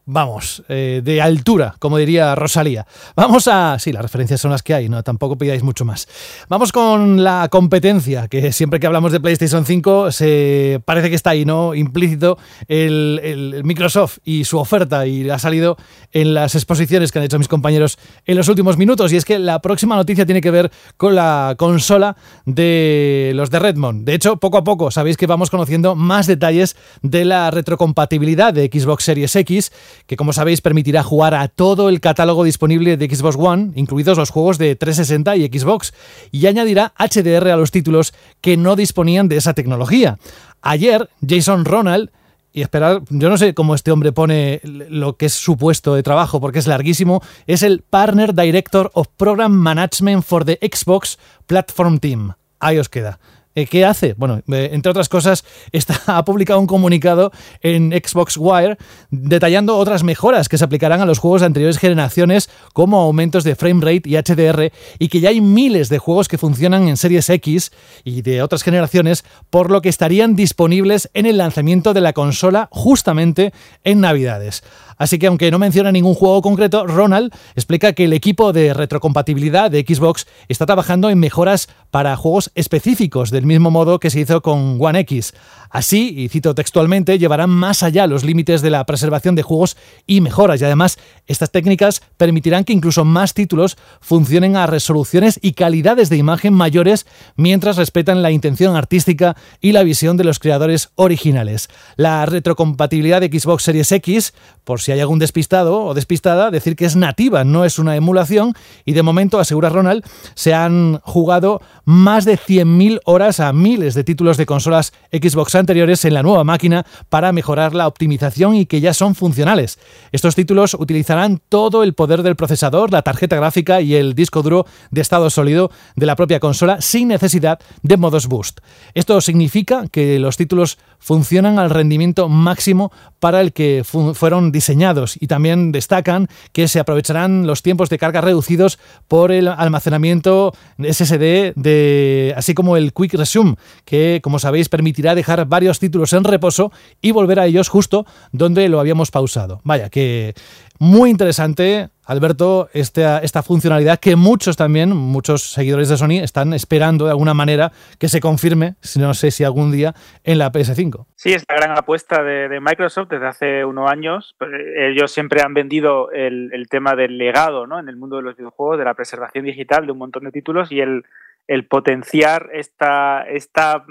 vamos, eh, de altura, como diría Rosalía. Vamos a... Sí, las referencias son las que hay, no tampoco pidáis mucho más. Vamos con la competencia, que siempre que hablamos de PlayStation 5 se parece que está ahí, ¿no? Implícito el, el Microsoft y su oferta y ha salido en las exposiciones que han hecho mis compañeros en los últimos minutos y es que la próxima noticia tiene que ver con la consola de los de Redmond. De hecho, poco a poco sabéis que vamos conociendo más detalles de la retrocompatibilidad de Xbox Series X que como sabéis permitirá jugar a todo el catálogo disponible de Xbox One, incluidos los juegos de 360 y Xbox, y añadirá HDR a los títulos que no disponían de esa tecnología. Ayer, Jason Ronald y esperar, yo no sé cómo este hombre pone lo que es su puesto de trabajo porque es larguísimo, es el Partner Director of Program Management for the Xbox Platform Team. Ahí os queda. Eh, ¿Qué hace? Bueno, eh, entre otras cosas, (laughs) está, ha publicado un comunicado en Xbox Wire detallando otras mejoras que se aplicarán a los juegos de anteriores generaciones, como aumentos de frame rate y HDR, y que ya hay miles de juegos que funcionan en Series X y de otras generaciones, por lo que estarían disponibles en el lanzamiento de la consola justamente en Navidades. Así que aunque no menciona ningún juego concreto, Ronald explica que el equipo de retrocompatibilidad de Xbox está trabajando en mejoras para juegos específicos, del mismo modo que se hizo con One X. Así, y cito textualmente, llevarán más allá los límites de la preservación de juegos y mejoras. Y además, estas técnicas permitirán que incluso más títulos funcionen a resoluciones y calidades de imagen mayores mientras respetan la intención artística y la visión de los creadores originales. La retrocompatibilidad de Xbox Series X, por si hay algún despistado o despistada, decir que es nativa, no es una emulación. Y de momento, asegura Ronald, se han jugado más de 100.000 horas a miles de títulos de consolas Xbox anteriores en la nueva máquina para mejorar la optimización y que ya son funcionales. Estos títulos utilizarán todo el poder del procesador, la tarjeta gráfica y el disco duro de estado sólido de la propia consola sin necesidad de modos boost. Esto significa que los títulos funcionan al rendimiento máximo para el que fueron diseñados y también destacan que se aprovecharán los tiempos de carga reducidos por el almacenamiento SSD de así como el Quick Resume que como sabéis permitirá dejar varios títulos en reposo y volver a ellos justo donde lo habíamos pausado. Vaya, que muy interesante, Alberto, esta, esta funcionalidad que muchos también, muchos seguidores de Sony, están esperando de alguna manera que se confirme, si no sé si algún día, en la PS5. Sí, es la gran apuesta de, Microsoft desde hace unos años. Pues, ellos siempre han vendido el, el, tema del legado ¿no? en el mundo de los videojuegos, de la preservación digital de un montón de títulos y el, el potenciar esta, esta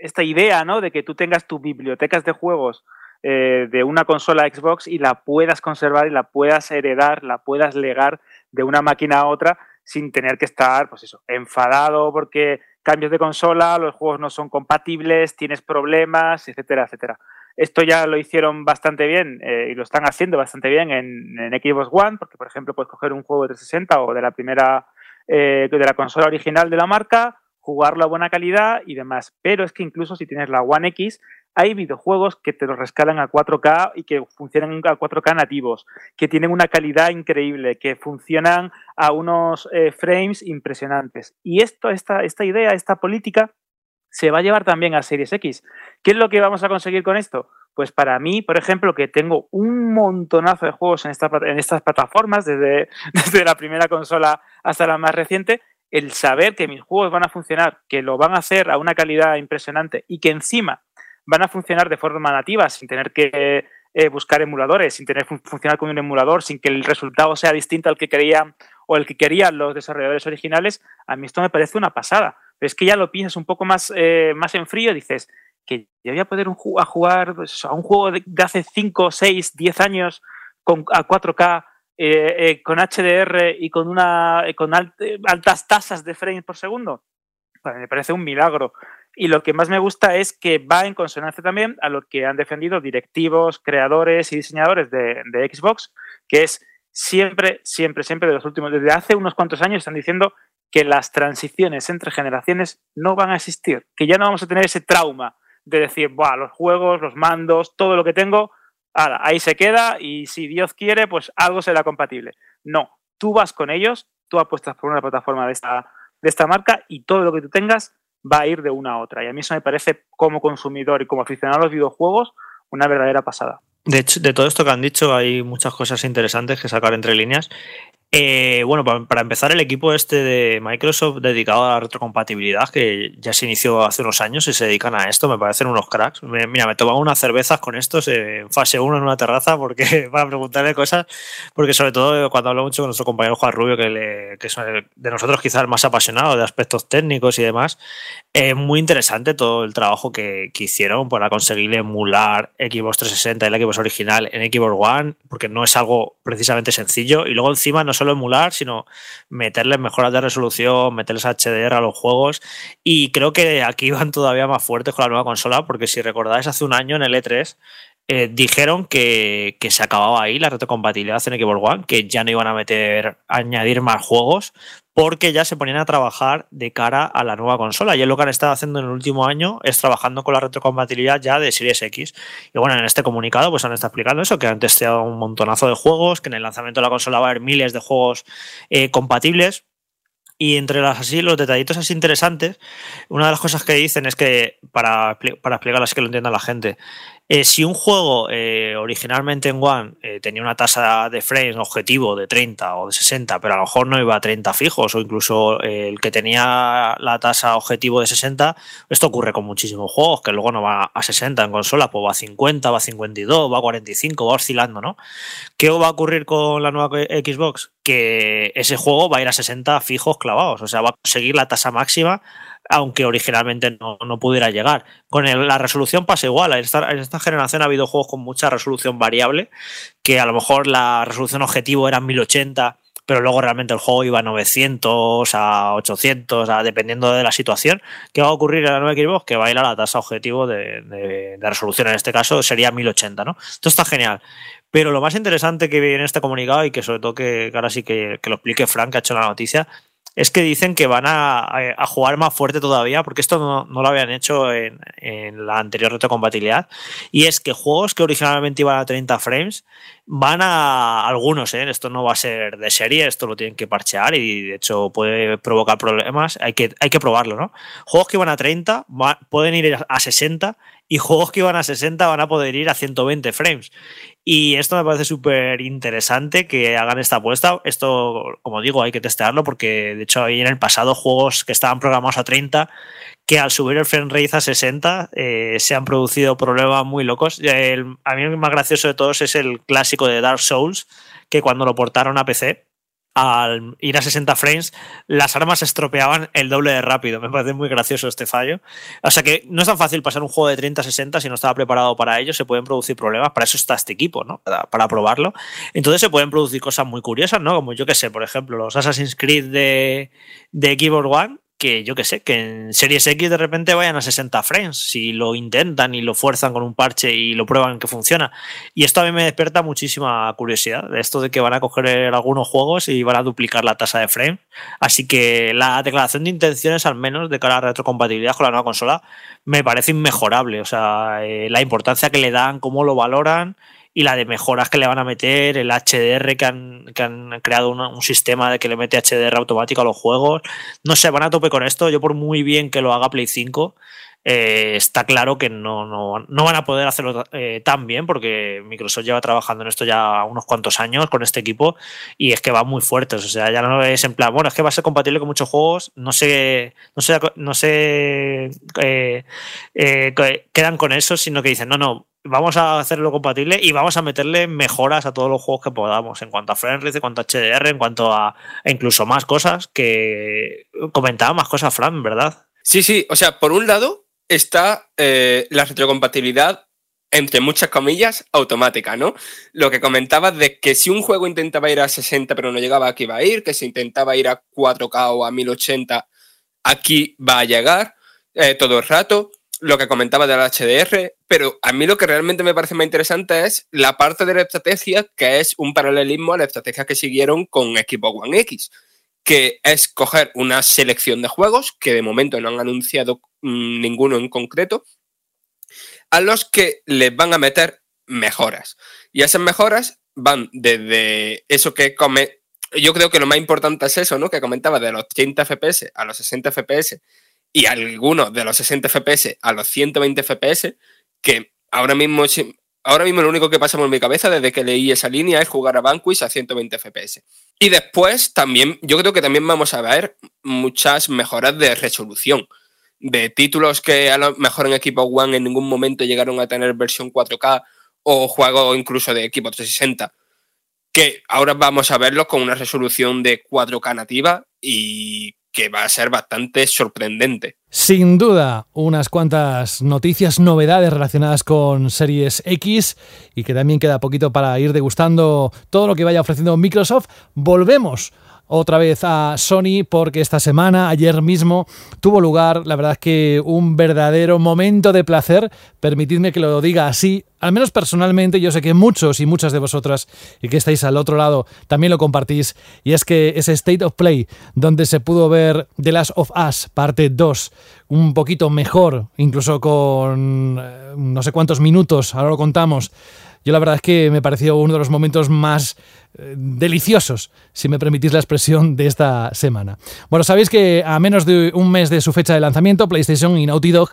esta idea, ¿no? De que tú tengas tus bibliotecas de juegos eh, de una consola Xbox y la puedas conservar y la puedas heredar, la puedas legar de una máquina a otra sin tener que estar, pues eso, enfadado porque cambios de consola, los juegos no son compatibles, tienes problemas, etcétera, etcétera. Esto ya lo hicieron bastante bien eh, y lo están haciendo bastante bien en, Xbox One, porque por ejemplo puedes coger un juego de 360 o de la primera, eh, de la consola original de la marca, jugarlo a buena calidad y demás. Pero es que incluso si tienes la One X, hay videojuegos que te los rescalan a 4K y que funcionan a 4K nativos, que tienen una calidad increíble, que funcionan a unos eh, frames impresionantes. Y esto, esta, esta idea, esta política, se va a llevar también a Series X. ¿Qué es lo que vamos a conseguir con esto? Pues para mí, por ejemplo, que tengo un montonazo de juegos en, en estas plataformas, desde, (laughs) desde la primera consola hasta la más reciente, el saber que mis juegos van a funcionar, que lo van a hacer a una calidad impresionante y que encima van a funcionar de forma nativa sin tener que eh, buscar emuladores, sin tener que funcionar con un emulador, sin que el resultado sea distinto al que querían o el que querían los desarrolladores originales, a mí esto me parece una pasada. Pero es que ya lo piensas un poco más, eh, más en frío, dices que yo voy a poder a jugar pues, a un juego de, hace 5, 6, 10 años con, a 4K eh, con HDR y con, una, con altas tasas de frames por segundo. me parece un milagro. Y lo que más me gusta es que va en consonancia también a lo que han defendido directivos, creadores y diseñadores de, Xbox, que es siempre, siempre, siempre de los últimos, desde hace unos cuantos años están diciendo que las transiciones entre generaciones no van a existir, que ya no vamos a tener ese trauma de decir, Buah, los juegos, los mandos, todo lo que tengo, ahí se queda y si Dios quiere, pues algo será compatible. No, tú vas con ellos, tú apuestas por una plataforma de esta, de esta marca y todo lo que tú tengas va a ir de una a otra. Y a mí eso me parece, como consumidor y como aficionado a los videojuegos, una verdadera pasada. De hecho, de todo esto que han dicho, hay muchas cosas interesantes que sacar entre líneas. Eh, bueno, para, empezar, el equipo este de Microsoft dedicado a la retrocompatibilidad, que ya se inició hace unos años y se dedican a esto, me parecen unos cracks. mira, me tomaba unas cervezas con estos en fase 1 en una terraza porque (laughs) para preguntarle cosas, porque sobre todo cuando hablo mucho con nuestro compañero Juan Rubio, que, le, que es de nosotros quizás el más apasionado de aspectos técnicos y demás, es muy interesante todo el trabajo que, que hicieron para conseguir emular Xbox 360 y el Xbox original en Xbox One, porque no es algo precisamente sencillo. Y luego encima no solo emular, sino meterles mejoras de resolución, meterles HDR a los juegos. Y creo que aquí (laughs) van todavía más fuertes con la nueva consola, porque si recordáis, hace un año en el E3 eh, dijeron que, se acababa ahí la retrocompatibilidad en Xbox One, que ya no iban a meter, añadir más juegos, porque ya se ponían a trabajar de cara a la nueva consola. Y es lo que han estado haciendo en el último año, es trabajando con la retrocompatibilidad ya de Series X. Y bueno, en este comunicado pues han estado explicando eso, que han testeado un montonazo de juegos, que en el lanzamiento de la consola va a haber miles de juegos eh, compatibles. Y entre las así, los detallitos así interesantes, una de las cosas que dicen es que, para, para explicarlo así que lo entienda la gente, eh, si un juego eh, originalmente en One eh, tenía una tasa de frames objetivo de 30 o de 60, pero a lo mejor no iba a 30 fijos, o incluso el que tenía la tasa objetivo de 60, esto ocurre con muchísimos juegos, que luego no va a 60 en consola, pues va a 50, va a 52, va a 45, va oscilando, ¿no? ¿Qué va a ocurrir con la nueva Xbox? Que ese juego va a ir a 60 fijos clavados, o sea, va a conseguir la tasa máxima aunque originalmente no, pudiera llegar. Con la resolución pasa igual. En esta, generación ha habido juegos con mucha resolución variable, que a lo mejor la resolución objetivo era 1080, pero luego realmente el juego iba a 900, a 800, dependiendo de la situación. ¿Qué va a ocurrir en la nueva Xbox? Que va a ir a la tasa objetivo de, resolución, en este caso sería 1080, ¿no? Esto está genial. Pero lo más interesante que viene en este comunicado y que sobre todo que, ahora sí que, que, lo explique Frank, que ha hecho la noticia, es que dicen que van a, jugar más fuerte todavía, porque esto no, lo habían hecho en, la anterior retrocompatibilidad, y es que juegos que originalmente iban a 30 frames van a algunos, ¿eh? esto no va a ser de serie, esto lo tienen que parchear y de hecho puede provocar problemas, hay que, hay que probarlo, ¿no? Juegos que iban a 30 pueden ir a 60 y juegos que iban a 60 van a poder ir a 120 frames. Y esto me parece súper interesante que hagan esta apuesta. Esto, como digo, hay que testearlo porque de hecho hay en el pasado juegos que estaban programados a 30 que al subir el frame rate a 60 eh, se han producido problemas muy locos. a mí el más gracioso de todos es el clásico de Dark Souls, que cuando lo portaron a PC al ir a 60 frames, las armas estropeaban el doble de rápido. Me parece muy gracioso este fallo. O sea que no es tan fácil pasar un juego de 30 a 60 si no estaba preparado para ello. Se pueden producir problemas. Para eso está este equipo, ¿no? Para, probarlo. Entonces se pueden producir cosas muy curiosas, ¿no? Como yo que sé, por ejemplo, los Assassin's Creed de, de Keyboard One que yo que sé, que en Series X de repente vayan a 60 frames, si lo intentan y lo fuerzan con un parche y lo prueban que funciona. Y esto a mí me despierta muchísima curiosidad, de esto de que van a coger algunos juegos y van a duplicar la tasa de frame. Así que la declaración de intenciones, al menos de cara a retrocompatibilidad con la nueva consola, me parece inmejorable. O sea, eh, la importancia que le dan, cómo lo valoran y la de mejoras que le van a meter, el HDR que han, que han creado un sistema de que le mete HDR automático a los juegos. No sé, van a tope con esto. Yo por muy bien que lo haga Play 5, eh, está claro que no, no, van a poder hacerlo eh, tan bien porque Microsoft lleva trabajando en esto ya unos cuantos años con este equipo y es que va muy fuertes. O sea, ya no es en plan, bueno, es que va a ser compatible con muchos juegos, no sé, no sé, no sé, eh, quedan con eso, sino que dicen, no, no, vamos a hacerlo compatible y vamos a meterle mejoras a todos los juegos que podamos en cuanto a frame en cuanto a HDR, en cuanto a incluso más cosas que comentaba más cosas Fran, ¿verdad? Sí, sí, o sea, por un lado, está eh, la retrocompatibilidad, entre muchas comillas, automática, ¿no? Lo que comentabas de que si un juego intentaba ir a 60 pero no llegaba, aquí va a ir, que si intentaba ir a 4K o a 1080, aquí va a llegar eh, todo el rato. Lo que comentaba del HDR, pero a mí lo que realmente me parece más interesante es la parte de la estrategia, que es un paralelismo a la estrategia que siguieron con Xbox One X que es coger una selección de juegos, que de momento no han anunciado mm, ninguno en concreto, a los que les van a meter mejoras. Y esas mejoras van desde eso que come. Yo creo que lo más importante es eso, ¿no? Que comentaba de los 30 FPS a los 60 FPS y algunos de los 60 FPS a los 120 FPS, que ahora mismo Ahora mismo lo único que pasa por mi cabeza desde que leí esa línea es jugar a Vanquish a 120 FPS. Y después también, yo creo que también vamos a ver muchas mejoras de resolución. De títulos que a lo mejor en equipo One en ningún momento llegaron a tener versión 4K o juegos incluso de equipo 360. Que ahora vamos a verlos con una resolución de 4K nativa y que va a ser bastante sorprendente. Sin duda, unas cuantas noticias, novedades relacionadas con Series X y que también queda poquito para ir degustando todo lo que vaya ofreciendo Microsoft. Volvemos otra vez a Sony porque esta semana, ayer mismo, tuvo lugar, la verdad es que un verdadero momento de placer, permitidme que lo diga así, al menos personalmente, yo sé que muchos y muchas de vosotras y que estáis al otro lado también lo compartís, y es que ese State of Play, donde se pudo ver The Last of Us, parte 2, un poquito mejor, incluso con eh, no sé cuántos minutos, ahora lo contamos, yo la verdad es que me pareció uno de los momentos más eh, deliciosos, si me permitís la expresión, de esta semana. Bueno, sabéis que a menos de un mes de su fecha de lanzamiento, PlayStation y Naughty Dog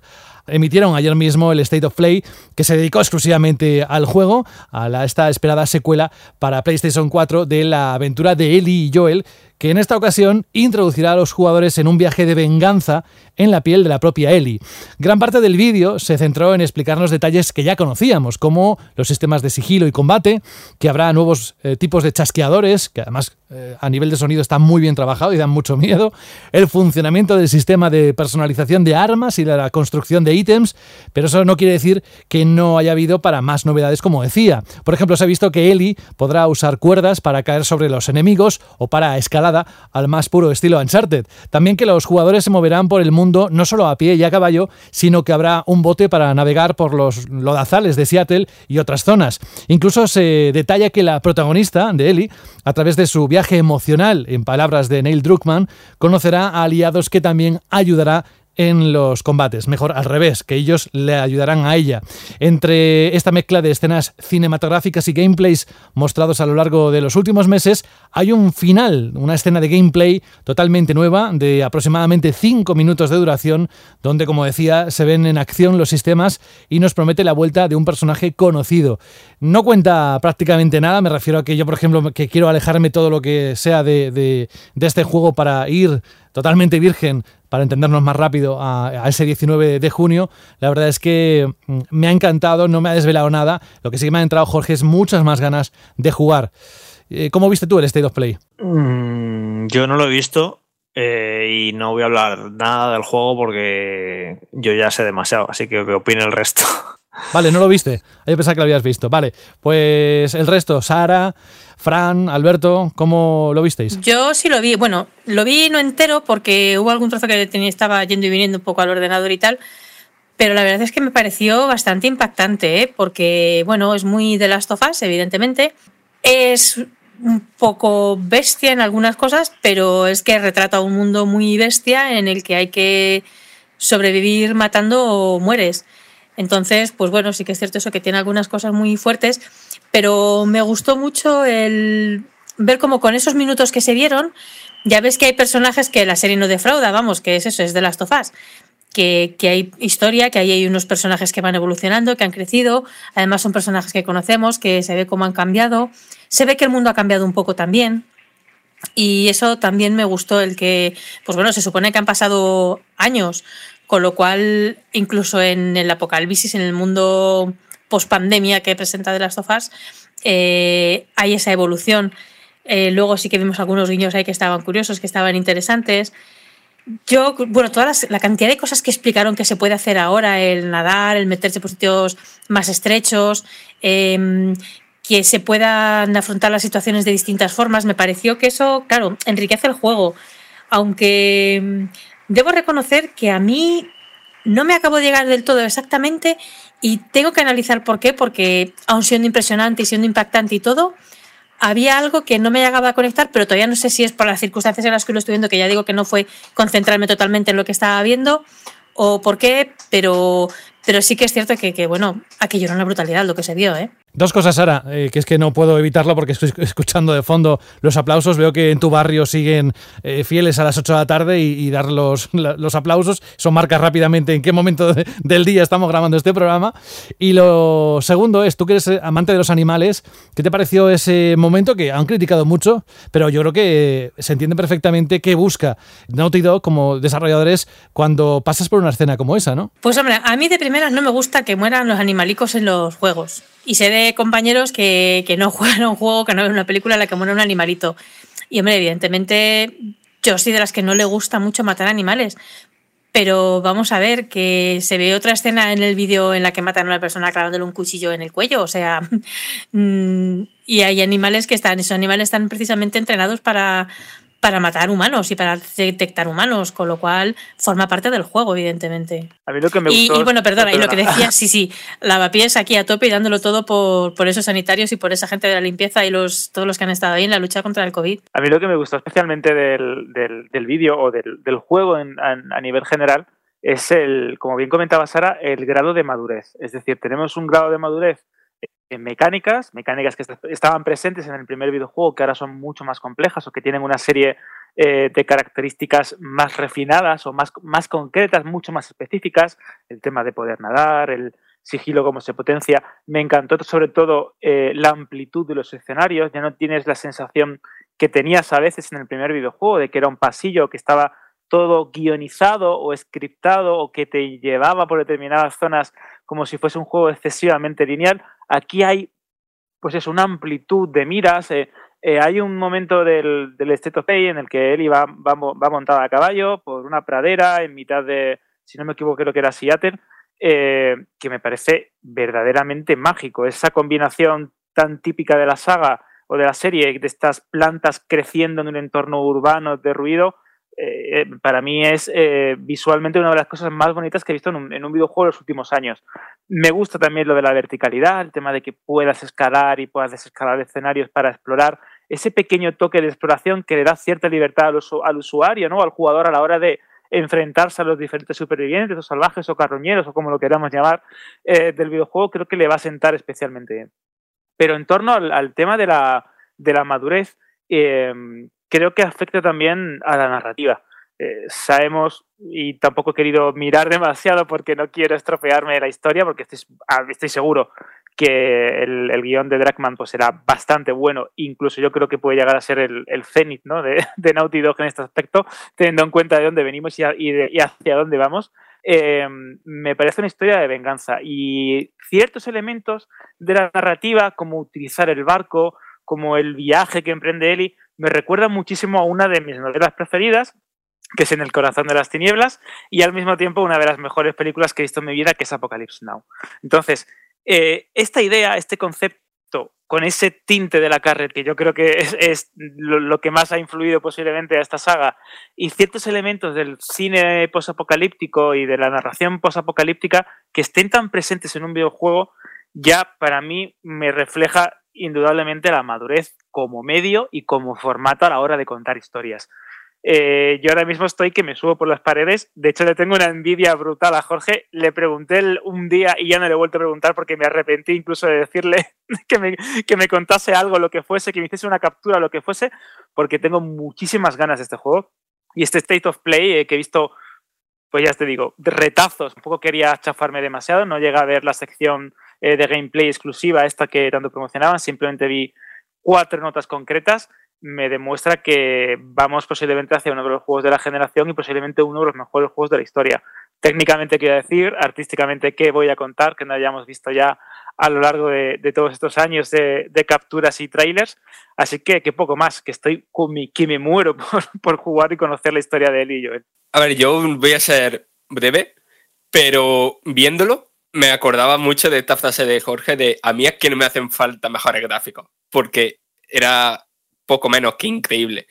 emitieron ayer mismo el State of Play, que se dedicó exclusivamente al juego, a la, esta esperada secuela para PlayStation 4 de la aventura de Ellie y Joel, que en esta ocasión introducirá a los jugadores en un viaje de venganza en la piel de la propia Ellie. Gran parte del vídeo se centró en explicarnos detalles que ya conocíamos, como los sistemas de sigilo y combate, que habrá nuevos eh, tipos de chasqueadores, que además eh, a nivel de sonido están muy bien trabajados y dan mucho miedo, el funcionamiento del sistema de personalización de armas y de la construcción de ítems, pero eso no quiere decir que no haya habido para más novedades, como decía. Por ejemplo, se ha visto que Ellie podrá usar cuerdas para caer sobre los enemigos o para escalar al más puro estilo Uncharted. También que los jugadores se moverán por el mundo no solo a pie y a caballo, sino que habrá un bote para navegar por los lodazales de Seattle y otras zonas. Incluso se detalla que la protagonista de Ellie, a través de su viaje emocional, en palabras de Neil Druckmann, conocerá a aliados que también ayudará en los combates, mejor al revés, que ellos le ayudarán a ella. Entre esta mezcla de escenas cinematográficas y gameplays mostrados a lo largo de los últimos meses, hay un final, una escena de gameplay totalmente nueva, de aproximadamente 5 minutos de duración, donde, como decía, se ven en acción los sistemas y nos promete la vuelta de un personaje conocido. No cuenta prácticamente nada, me refiero a que yo, por ejemplo, que quiero alejarme todo lo que sea de, de, de este juego para ir totalmente virgen para entendernos más rápido, a, ese 19 de junio. La verdad es que mm, me ha encantado, no me ha desvelado nada. Lo que sí que me ha entrado, Jorge, es muchas más ganas de jugar. Eh, ¿Cómo viste tú el State of Play? Mm, yo no lo he visto eh, y no voy a hablar nada del juego porque yo ya sé demasiado, así que que opine el resto. (laughs) Vale, no lo viste. Yo pensaba que lo habías visto. Vale, pues el resto, Sara, Fran, Alberto, ¿cómo lo visteis? Yo sí lo vi. Bueno, lo vi no entero porque hubo algún trozo que tenía, estaba yendo y viniendo un poco al ordenador y tal. Pero la verdad es que me pareció bastante impactante, ¿eh? porque, bueno, es muy de Last of Us, evidentemente. Es un poco bestia en algunas cosas, pero es que retrata un mundo muy bestia en el que hay que sobrevivir matando o mueres. Entonces, pues bueno, sí que es cierto eso que tiene algunas cosas muy fuertes, pero me gustó mucho el ver cómo con esos minutos que se vieron, ya ves que hay personajes que la serie no defrauda, vamos, que es eso, es de las tofás. que, hay historia, que ahí hay unos personajes que van evolucionando, que han crecido, además son personajes que conocemos, que se ve cómo han cambiado, se ve que el mundo ha cambiado un poco también. Y eso también me gustó, el que, pues bueno, se supone que han pasado años, con lo cual, incluso en el apocalipsis, en el mundo post pandemia que presenta de las sofás, eh, hay esa evolución. Eh, luego sí que vimos algunos guiños ahí que estaban curiosos, que estaban interesantes. Yo, bueno, toda la cantidad de cosas que explicaron que se puede hacer ahora, el nadar, el meterse por sitios más estrechos, em, que se puedan afrontar las situaciones de distintas formas, me pareció que eso, claro, enriquece el juego. Aunque debo reconocer que a mí no me acabo de llegar del todo exactamente y tengo que analizar por qué, porque aun siendo impresionante y siendo impactante y todo, había algo que no me llegaba a conectar, pero todavía no sé si es por las circunstancias en las que lo estoy viendo, que ya digo que no fue concentrarme totalmente en lo que estaba viendo, o por qué, pero, pero sí que es cierto que, que bueno, aquello era una brutalidad lo que se vio, ¿eh? Dos cosas, Sara, eh, que es que no puedo evitarlo porque estoy (laughs) escuchando de fondo los aplausos. Veo que en tu barrio siguen eh, fieles a las 8 de la tarde y, dar los, los, aplausos. Son marcas rápidamente en qué momento del día estamos grabando este programa. Y lo segundo es, tú que eres amante de los animales, ¿qué te pareció ese momento que han criticado mucho? Pero yo creo que se entiende perfectamente qué busca Naughty Dog como desarrolladores cuando pasas por una escena como esa, ¿no? Pues hombre, a mí de primeras no me gusta que mueran los animalicos en los juegos. Y sé de compañeros que, que no (laughs) juegan a un juego, que no ven una película en la que muere un animalito. Y hombre, evidentemente yo soy de las que no le gusta mucho matar animales. Pero vamos a ver que se ve otra escena en el vídeo en la que matan a una persona clavándole un cuchillo en el cuello. O sea, (laughs) mm, y hay animales que están, esos animales están precisamente entrenados para, para matar humanos y para detectar humanos, con lo cual forma parte del juego, evidentemente. A mí lo que me gustó, y, bueno, perdona, y lo que decía, (laughs) sí, sí, lavapiés aquí a tope y dándolo todo por, por esos sanitarios y por esa gente de la limpieza y los, todos los que han estado ahí en la lucha contra el COVID. A mí lo que me gustó especialmente del, del, del vídeo o del, del juego en, a, nivel general es el, como bien comentaba Sara, el grado de madurez. Es decir, tenemos un grado de madurez en mecánicas, mecánicas que estaban presentes en el primer videojuego, que ahora son mucho más complejas o que tienen una serie eh, de características más refinadas o más, más concretas, mucho más específicas, el tema de poder nadar, el sigilo como se potencia. Me encantó sobre todo eh, la amplitud de los escenarios, ya no tienes la sensación que tenías a veces en el primer videojuego, de que era un pasillo que estaba todo guionizado o scriptado o que te llevaba por determinadas zonas como si fuese un juego excesivamente lineal. Aquí hay, pues es una amplitud de miras. Eh, eh, hay un momento del, del State of Play en el que Eli va, va, va, montado a caballo por una pradera en mitad de, si no me equivoco, creo que era Seattle, eh, que me parece verdaderamente mágico. Esa combinación tan típica de la saga o de la serie, de estas plantas creciendo en un entorno urbano de ruido, eh, eh, para mí es eh, visualmente una de las cosas más bonitas que he visto en un, videojuego en los últimos años. Me gusta también lo de la verticalidad, el tema de que puedas escalar y puedas desescalar escenarios para explorar. Ese pequeño toque de exploración que le da cierta libertad al, usuario, ¿no? al jugador a la hora de enfrentarse a los diferentes supervivientes o salvajes o carroñeros o como lo queramos llamar del videojuego, creo que le va a sentar especialmente bien. Pero en torno al, tema de la, madurez, creo que afecta también a la narrativa. Eh, sabemos, y tampoco he querido mirar (laughs) demasiado porque no quiero estropearme la historia, porque estoy, ah, estoy seguro que el, el, guion de Dragman pues, será bastante bueno, incluso yo creo que puede llegar a ser el, el cenit ¿no? de, (laughs) de, Naughty Dog en este aspecto, teniendo en cuenta de dónde venimos y, a, y, de, y hacia dónde vamos. Eh, me parece una historia de venganza y ciertos elementos de la narrativa, como utilizar el barco, como el viaje que emprende Ellie, me recuerda muchísimo a una de mis novelas preferidas, que es En el corazón de las tinieblas, y al mismo tiempo una de las mejores películas que he visto en mi vida, que es Apocalypse Now. Entonces, eh, esta idea, este concepto, con ese tinte de la carrera, que yo creo que es, es lo, lo, que más ha influido posiblemente a esta saga, y ciertos elementos del cine posapocalíptico y de la narración posapocalíptica que estén tan presentes en un videojuego, ya para mí me refleja indudablemente la madurez como medio y como formato a la hora de contar historias. Eh, yo ahora mismo estoy que me subo por las paredes. De hecho, le tengo una envidia brutal a Jorge. Le pregunté un día y ya no le he vuelto a preguntar porque me arrepentí incluso de decirle (laughs) que me, que me contase algo, lo que fuese, que me hiciese una captura, lo que fuese, porque tengo muchísimas ganas de este juego. Y este State of Play eh, que he visto pues ya te digo, retazos. Un poco quería chafarme demasiado, no llega a ver la sección eh, de gameplay exclusiva, esta que tanto promocionaban, simplemente vi cuatro notas concretas. Me demuestra que vamos posiblemente hacia uno de los juegos de la generación y posiblemente uno de los mejores juegos de la historia. Técnicamente, quiero decir, artísticamente, ¿qué voy a contar? Que no hayamos visto ya a lo largo de, todos estos años de, capturas y trailers. Así que, que poco más, que estoy que me muero (laughs) por, jugar y conocer la historia de él y Joel. A ver, yo voy a ser breve, pero viéndolo, me acordaba mucho de esta frase de Jorge de a mí es que no me hacen falta mejores gráficos, porque era poco menos que increíble.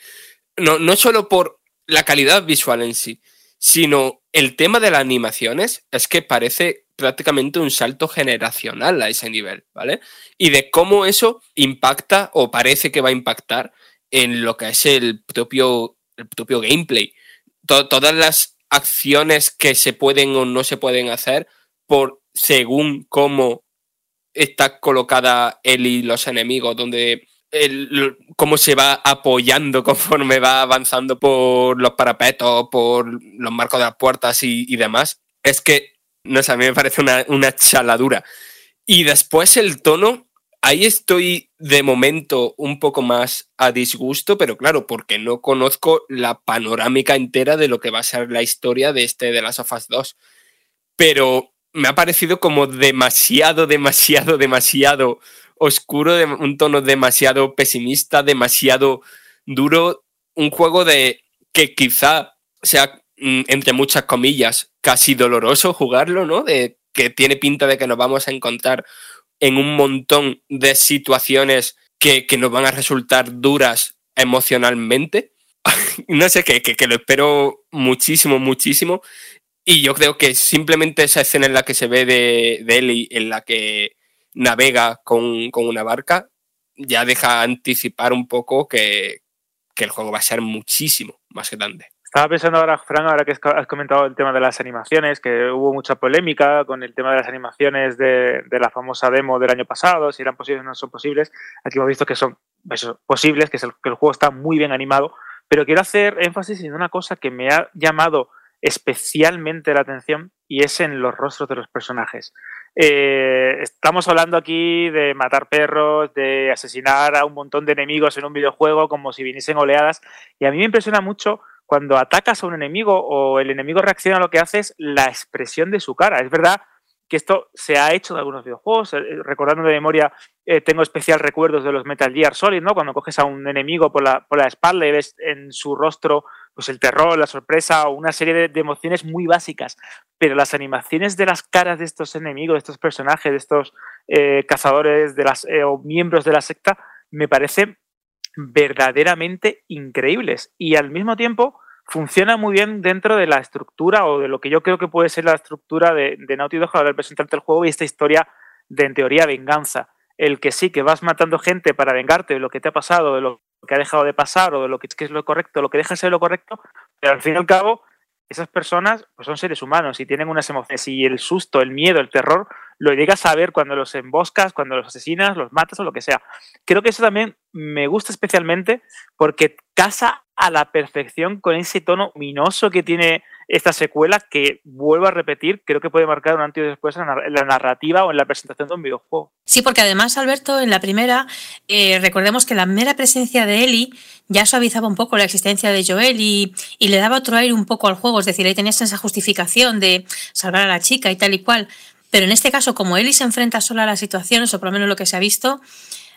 No, no solo por la calidad visual en sí, sino el tema de las animaciones es que parece prácticamente un salto generacional a ese nivel, ¿vale? Y de cómo eso impacta o parece que va a impactar en lo que es el propio, el propio gameplay. todas las acciones que se pueden o no se pueden hacer por según cómo está colocada él y los enemigos, donde cómo se va apoyando (laughs) conforme va avanzando por los parapetos, por los marcos de las puertas y, demás. Es que, no sé, a mí me parece una, una chaladura. Y después el tono, ahí estoy de momento un poco más a disgusto, pero claro, porque no conozco la panorámica entera de lo que va a ser la historia de este de las Us 2. Pero me ha parecido como demasiado, demasiado, demasiado oscuro, un tono demasiado pesimista, demasiado duro, un juego de que quizá sea, mm, entre muchas comillas, casi doloroso jugarlo, ¿no? De que tiene pinta de que nos vamos a encontrar en un montón de situaciones que, nos van a resultar duras emocionalmente. (laughs) no sé, que, que, lo espero muchísimo, muchísimo. Y yo creo que simplemente esa escena en la que se ve de, de Ellie, en la que navega con, una barca, ya deja anticipar un poco que, el juego va a ser muchísimo más grande. Estaba pensando ahora, Fran, ahora que has comentado el tema de las animaciones, que hubo mucha polémica con el tema de las animaciones de, la famosa demo del año pasado, si eran posibles o no son posibles. Aquí hemos visto que son posibles, que, es el, que el juego está muy bien animado, pero quiero hacer énfasis en una cosa que me ha llamado especialmente la atención y es en los rostros de los personajes. Eh, estamos hablando aquí de matar perros, de asesinar a un montón de enemigos en un videojuego como si viniesen oleadas. Y a mí me impresiona mucho cuando atacas a un enemigo o el enemigo reacciona a lo que haces, la expresión de su cara. Es verdad que esto se ha hecho en algunos videojuegos. Eh, recordando de memoria, eh, tengo especial recuerdos de los Metal Gear Solid, ¿no? Cuando coges a un enemigo por la, por la espalda y ves en su rostro pues el terror, la sorpresa o una serie de, emociones muy básicas. Pero las animaciones de las caras de estos enemigos, de estos personajes, de estos eh, cazadores de las, eh, o miembros de la secta, me parecen verdaderamente increíbles. Y al mismo tiempo funciona muy bien dentro de la estructura o de lo que yo creo que puede ser la estructura de, de Naughty Dog al presentarte el juego y esta historia de, en teoría, venganza. El que sí, que vas matando gente para vengarte de lo que te ha pasado, de lo que ha dejado de pasar o de lo que, es lo correcto, lo que deja de ser lo correcto, pero al fin y al cabo esas personas pues son seres humanos y tienen unas emociones y el susto, el miedo, el terror lo llegas a ver cuando los emboscas, cuando los asesinas, los matas o lo que sea. Creo que eso también me gusta especialmente porque casa a la perfección con ese tono minoso que tiene esta secuela que, vuelvo a repetir, creo que puede marcar un antes y después en la narrativa o en la presentación de un videojuego. Sí, porque además, Alberto, en la primera, eh, recordemos que la mera presencia de Eli ya suavizaba un poco la existencia de Joel y, le daba otro aire un poco al juego, es decir, ahí tenías esa justificación de salvar a la chica y tal y cual. Pero en este caso, como Eli se enfrenta sola a las situaciones, o por lo menos lo que se ha visto,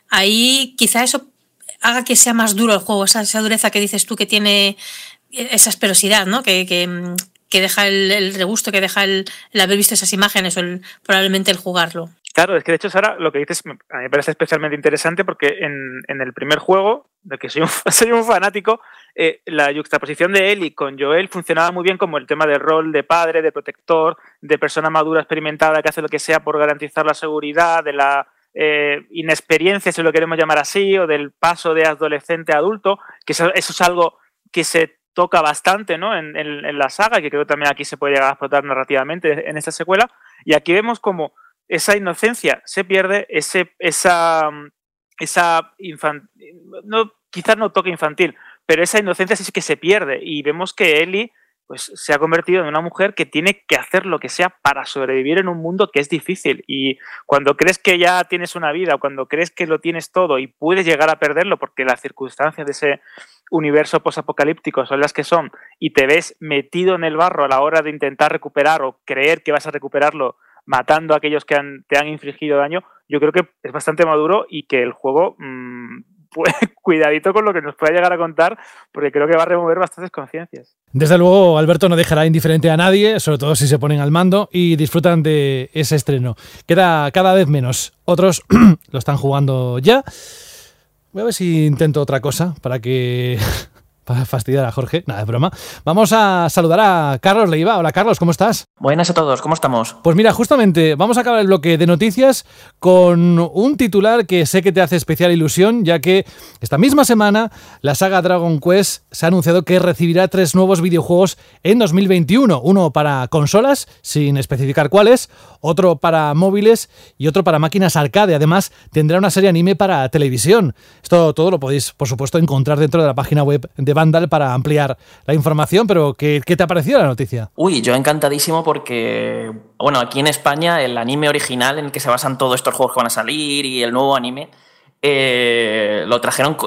ahí quizá eso haga que sea más duro el juego, esa, esa dureza que dices tú que tiene esa asperosidad, ¿no? Que, que, deja el, regusto, que deja el, haber visto esas imágenes o probablemente el jugarlo. Claro, es que de hecho, Sara, lo que dices a mí me parece especialmente interesante porque en, en el primer juego, de que soy un, (laughs) soy un fanático, eh, la juxtaposición de Ellie con Joel funcionaba muy bien como el tema del rol de padre, de protector, de persona madura experimentada que hace lo que sea por garantizar la seguridad, de la eh, inexperiencia, si lo queremos llamar así, o del paso de adolescente a adulto, que eso, eso es algo que se toca bastante ¿no? en, la saga, que creo que también aquí se puede llegar a explotar narrativamente en esta secuela. Y aquí vemos como esa inocencia se pierde, ese, esa, esa no, quizás no toque infantil, pero esa inocencia sí que se pierde. Y vemos que Ellie pues se ha convertido en una mujer que tiene que hacer lo que sea para sobrevivir en un mundo que es difícil. Y cuando crees que ya tienes una vida, o cuando crees que lo tienes todo y puedes llegar a perderlo porque las circunstancias de ese universo posapocalíptico son las que son y te ves metido en el barro a la hora de intentar recuperar o creer que vas a recuperarlo matando a aquellos que te han infligido daño, yo creo que es bastante maduro y que el juego mmm, pues, (laughs) cuidadito con lo que nos pueda llegar a contar, porque creo que va a remover bastantes conciencias. Desde luego, Alberto no dejará indiferente a nadie, sobre todo si se ponen al mando y disfrutan de ese estreno. Queda cada vez menos. Otros (clears throat) lo están jugando ya. Voy a ver si intento otra cosa para que (laughs) para fastidiar a Jorge. Nada, de broma. Vamos a saludar a Carlos Leiva. Hola, Carlos, ¿cómo estás? Buenas a todos, ¿cómo estamos? Pues mira, justamente vamos a acabar el bloque de noticias con un titular que sé que te hace especial ilusión, ya que esta misma semana la saga Dragon Quest se ha anunciado que recibirá tres nuevos videojuegos en 2021. Uno para consolas, sin especificar cuáles, otro para móviles y otro para máquinas arcade. Además, tendrá una serie anime para televisión. Esto todo lo podéis, por supuesto, encontrar dentro de la página web de Vandal para ampliar la información, pero ¿qué, ¿qué, te ha parecido la noticia? Uy, yo encantadísimo porque, bueno, aquí en España el anime original en el que se basan todos estos juegos que van a salir y el nuevo anime, eh, lo trajeron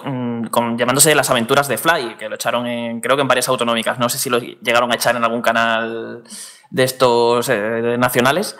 llamándose Las aventuras de Fly, que lo echaron en, creo que en varias autonómicas, no sé si lo llegaron a echar en algún canal de estos eh, nacionales,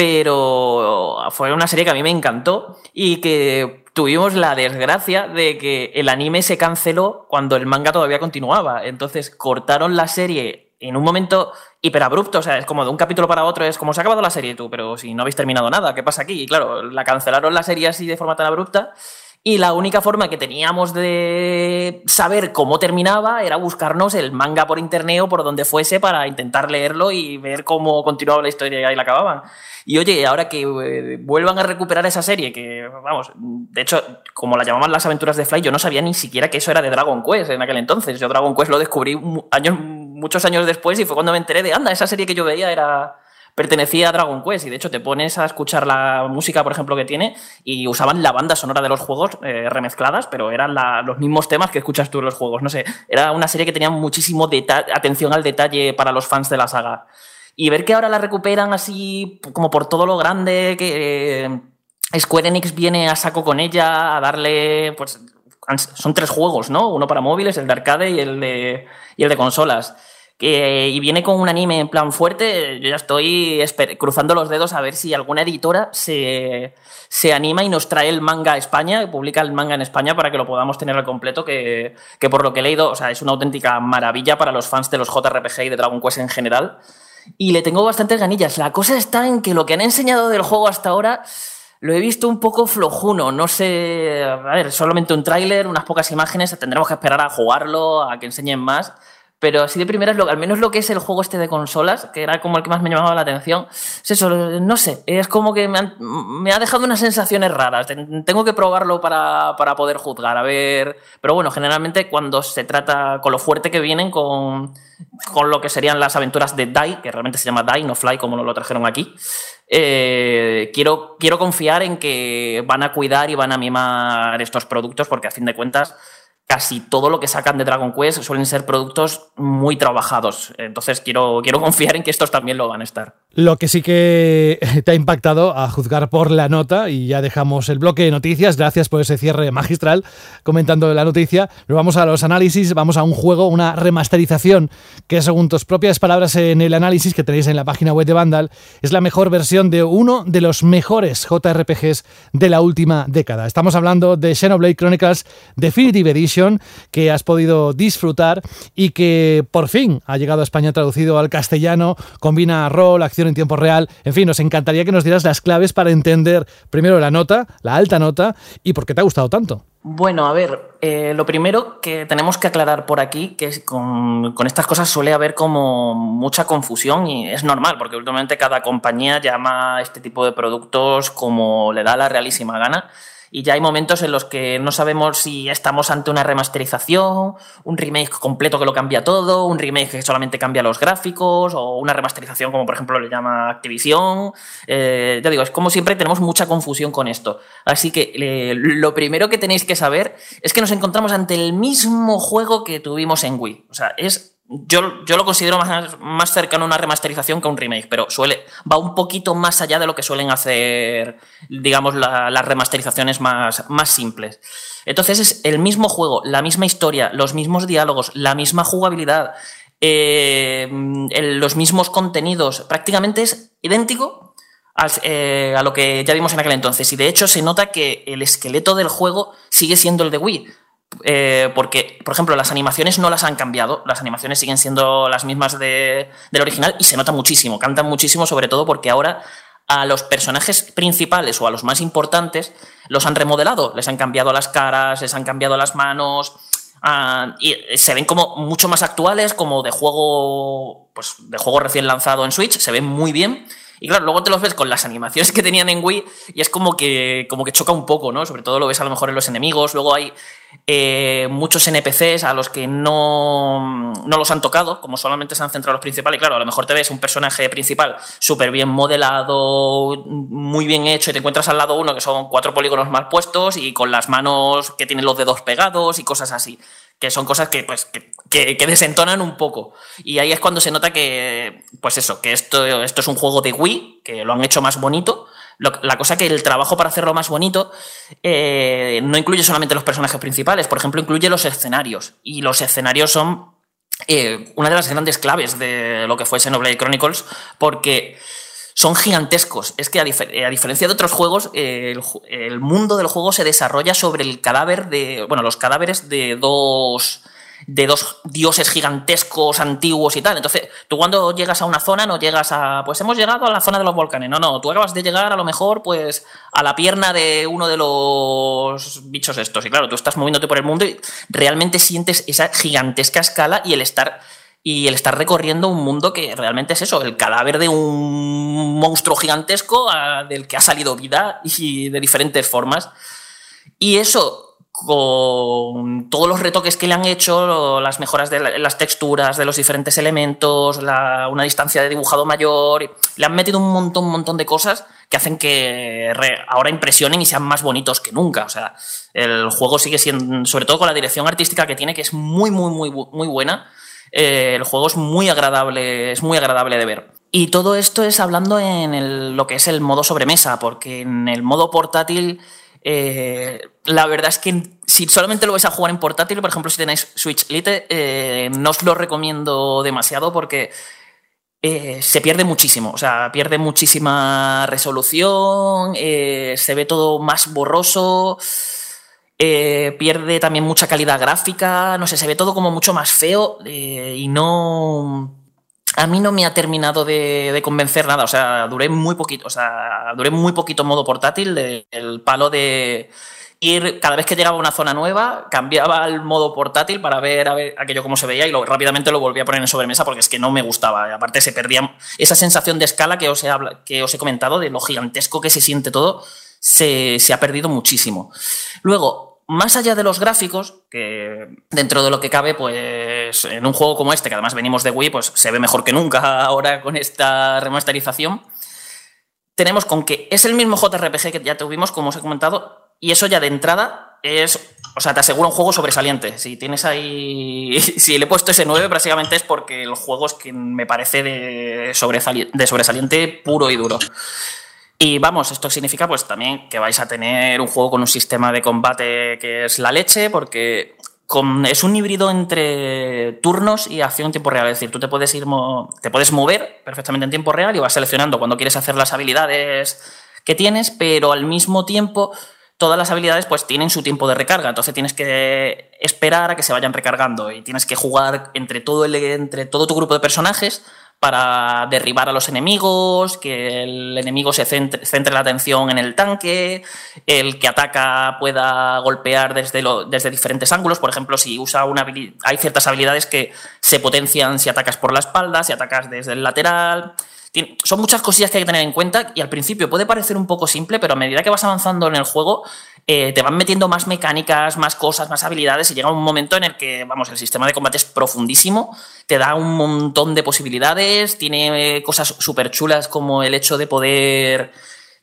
pero fue una serie que a mí me encantó y que tuvimos la desgracia de que el anime se canceló cuando el manga todavía continuaba. Entonces cortaron la serie en un momento hiperabrupto, o sea, es como de un capítulo para otro, es como se ha acabado la serie tú, pero si no habéis terminado nada, ¿qué pasa aquí? Y claro, la cancelaron la serie así de forma tan abrupta y la única forma que teníamos de saber cómo terminaba era buscarnos el manga por internet o por donde fuese para intentar leerlo y ver cómo continuaba la historia y la acababan. Y oye, ahora que eh, vuelvan a recuperar esa serie, que vamos, de hecho, como la llamaban las aventuras de Fly, yo no sabía ni siquiera que eso era de Dragon Quest en aquel entonces. Yo Dragon Quest lo descubrí años, muchos años después y fue cuando me enteré de, anda, esa serie que yo veía era pertenecía a Dragon Quest y de hecho te pones a escuchar la música, por ejemplo, que tiene y usaban la banda sonora de los juegos eh, remezcladas, pero eran la, los mismos temas que escuchas tú en los juegos. No sé, era una serie que tenía muchísimo atención al detalle para los fans de la saga. Y ver que ahora la recuperan así como por todo lo grande, que eh, Square Enix viene a saco con ella, a darle, pues son tres juegos, ¿no? Uno para móviles, el de arcade y el de, y el de consolas y viene con un anime en plan fuerte, yo ya estoy cruzando los dedos a ver si alguna editora se, se, anima y nos trae el manga a España, publica el manga en España para que lo podamos tener al completo, que, que, por lo que he leído, o sea, es una auténtica maravilla para los fans de los JRPG y de Dragon Quest en general. Y le tengo bastantes ganillas. La cosa está en que lo que han enseñado del juego hasta ahora lo he visto un poco flojuno, no sé, a ver, solamente un tráiler, unas pocas imágenes, tendremos que esperar a jugarlo, a que enseñen más. Pero así de primeras, al menos lo que es el juego este de consolas, que era como el que más me llamaba la atención, no sé, es como que me, me ha dejado unas sensaciones raras. Tengo que probarlo para, para, poder juzgar, a ver. Pero bueno, generalmente cuando se trata con lo fuerte que vienen con, con lo que serían las aventuras de Dai, que realmente se llama Dai, no Fly, como lo trajeron aquí, eh, quiero, quiero confiar en que van a cuidar y van a mimar estos productos, porque a fin de cuentas casi todo lo que sacan de Dragon Quest suelen ser productos muy trabajados. Entonces quiero, quiero confiar en que estos también lo van a estar. Lo que sí que (laughs) te ha impactado, a juzgar por la nota, y ya dejamos el bloque de noticias, gracias por ese cierre magistral comentando la noticia, nos vamos a los análisis, vamos a un juego, una remasterización, que según tus propias palabras en el análisis que tenéis en la página web de Vandal, es la mejor versión de uno de los mejores JRPGs de la última década. Estamos hablando de Xenoblade Chronicles Definitive Edition, que has podido disfrutar y que por fin ha llegado a España traducido al castellano, combina rol, acción en tiempo real. En fin, nos encantaría que nos dieras las claves para entender primero la nota, la alta nota, y por qué te ha gustado tanto. Bueno, a ver, eh, lo primero que tenemos que aclarar por aquí, que con, estas cosas suele haber como mucha confusión y es normal, porque últimamente cada compañía llama a este tipo de productos como le da la realísima gana y ya hay momentos en los que no sabemos si estamos ante una remasterización, un remake completo que lo cambia todo, un remake que solamente cambia los gráficos, o una remasterización como por ejemplo le llama Activision. Eh, ya digo, es como siempre tenemos mucha confusión con esto. Así que eh, lo primero que tenéis que saber es que nos encontramos ante el mismo juego que tuvimos en Wii. O sea, es yo, yo lo considero más, más cercano a una remasterización que a un remake, pero suele, va un poquito más allá de lo que suelen hacer, digamos, las remasterizaciones más, más simples. Entonces es el mismo juego, la misma historia, los mismos diálogos, la misma jugabilidad, eh, los mismos contenidos, prácticamente es idéntico eh, a lo que ya vimos en aquel entonces. Y de hecho se nota que el esqueleto del juego sigue siendo el de Wii. Eh, porque, por ejemplo, las animaciones no las han cambiado, las animaciones siguen siendo las mismas de, del original y se nota muchísimo, cantan muchísimo, sobre todo porque ahora a los personajes principales o a los más importantes los han remodelado, les han cambiado las caras, les han cambiado las manos, ah, y se ven como mucho más actuales, como de juego, pues de juego recién lanzado en Switch, se ven muy bien. Y claro, luego te los ves con las animaciones que tenían en Wii y es como que, como que choca un poco, ¿no? Sobre todo lo ves a lo mejor en los enemigos. Luego hay eh, muchos NPCs a los que no, no, los han tocado, como solamente se han centrado los principales. Y claro, a lo mejor te ves un personaje principal súper bien modelado, muy bien hecho, y te encuentras al lado uno que son cuatro polígonos mal puestos y con las manos que tienen los dedos pegados y cosas así que son cosas que, pues, que, que, desentonan un poco. Y ahí es cuando se nota que, pues eso, que esto, esto es un juego de Wii, que lo han hecho más bonito. La cosa que el trabajo para hacerlo más bonito eh, no incluye solamente los personajes principales, por ejemplo, incluye los escenarios. Y los escenarios son eh, una de las grandes claves de lo que fue Xenoblade Chronicles, porque son gigantescos. Es que a, diferencia de otros juegos, el, mundo del juego se desarrolla sobre el cadáver de. Bueno, los cadáveres de dos. De dos dioses gigantescos, antiguos y tal. Entonces, tú cuando llegas a una zona no llegas a. Pues hemos llegado a la zona de los volcanes. No, no. Tú acabas de llegar a lo mejor, pues, a la pierna de uno de los bichos estos. Y claro, tú estás moviéndote por el mundo y realmente sientes esa gigantesca escala y el estar y el estar recorriendo un mundo que realmente es eso, el cadáver de un monstruo gigantesco del que ha salido vida y de diferentes formas. Y eso, con todos los retoques que le han hecho, las mejoras de las texturas, de los diferentes elementos, una distancia de dibujado mayor, le han metido un montón, un montón de cosas que hacen que ahora impresionen y sean más bonitos que nunca. O sea, el juego sigue siendo, sobre todo con la dirección artística que tiene, que es muy, muy, muy, muy buena eh, el juego es muy agradable, es muy agradable de ver. Y todo esto es hablando en lo que es el modo sobremesa, porque en el modo portátil, eh, la verdad es que si solamente lo vais a jugar en portátil, por ejemplo, si tenéis Switch Lite, eh, no os lo recomiendo demasiado porque se pierde muchísimo, o sea, pierde muchísima resolución, se ve todo más borroso. Eh, pierde también mucha calidad gráfica, no sé, se ve todo como mucho más feo eh, y no... A mí no me ha terminado de, convencer nada, o sea, duré muy poquito, o sea, duré muy poquito modo portátil, el palo de ir, cada vez que llegaba a una zona nueva, cambiaba al modo portátil para ver, a aquello cómo se veía y lo, rápidamente lo volvía a poner en sobremesa porque es que no me gustaba. Aparte se perdía esa sensación de escala que os he, comentado, de lo gigantesco que se siente todo, se ha perdido muchísimo. Luego, más allá de los gráficos, que dentro de lo que cabe, pues en un juego como este, que además venimos de Wii, pues se ve mejor que nunca (laughs) ahora con esta remasterización, tenemos con que es el mismo JRPG que ya tuvimos, como os he comentado, y eso ya de entrada es, o sea, te asegura un juego sobresaliente. Si tienes ahí, (laughs) si le he puesto ese 9, básicamente es porque el juego es que me parece de, de sobresaliente puro y duro. Y vamos, esto significa pues también que vais a tener un juego con un sistema de combate que es la leche, porque es un híbrido entre turnos y acción en tiempo real. Es decir, tú te puedes ir te puedes mover perfectamente en tiempo real y vas seleccionando cuando quieres hacer las habilidades que tienes, pero al mismo tiempo todas las habilidades pues tienen su tiempo de recarga, entonces tienes que esperar a que se vayan recargando y tienes que jugar entre todo, el, entre todo tu grupo de personajes para derribar a los enemigos, que el enemigo se centre, la atención en el tanque, el que ataca pueda golpear desde, desde diferentes ángulos. Por ejemplo, si usa una hay ciertas habilidades que se potencian si atacas por la espalda, si atacas desde el lateral. Son muchas cosillas que hay que tener en cuenta y al principio puede parecer un poco simple, pero a medida que vas avanzando en el juego eh, te van metiendo más mecánicas, más cosas, más habilidades y llega un momento en el que, vamos, el sistema de combate es profundísimo, te da un montón de posibilidades, tiene cosas súper chulas como el hecho de poder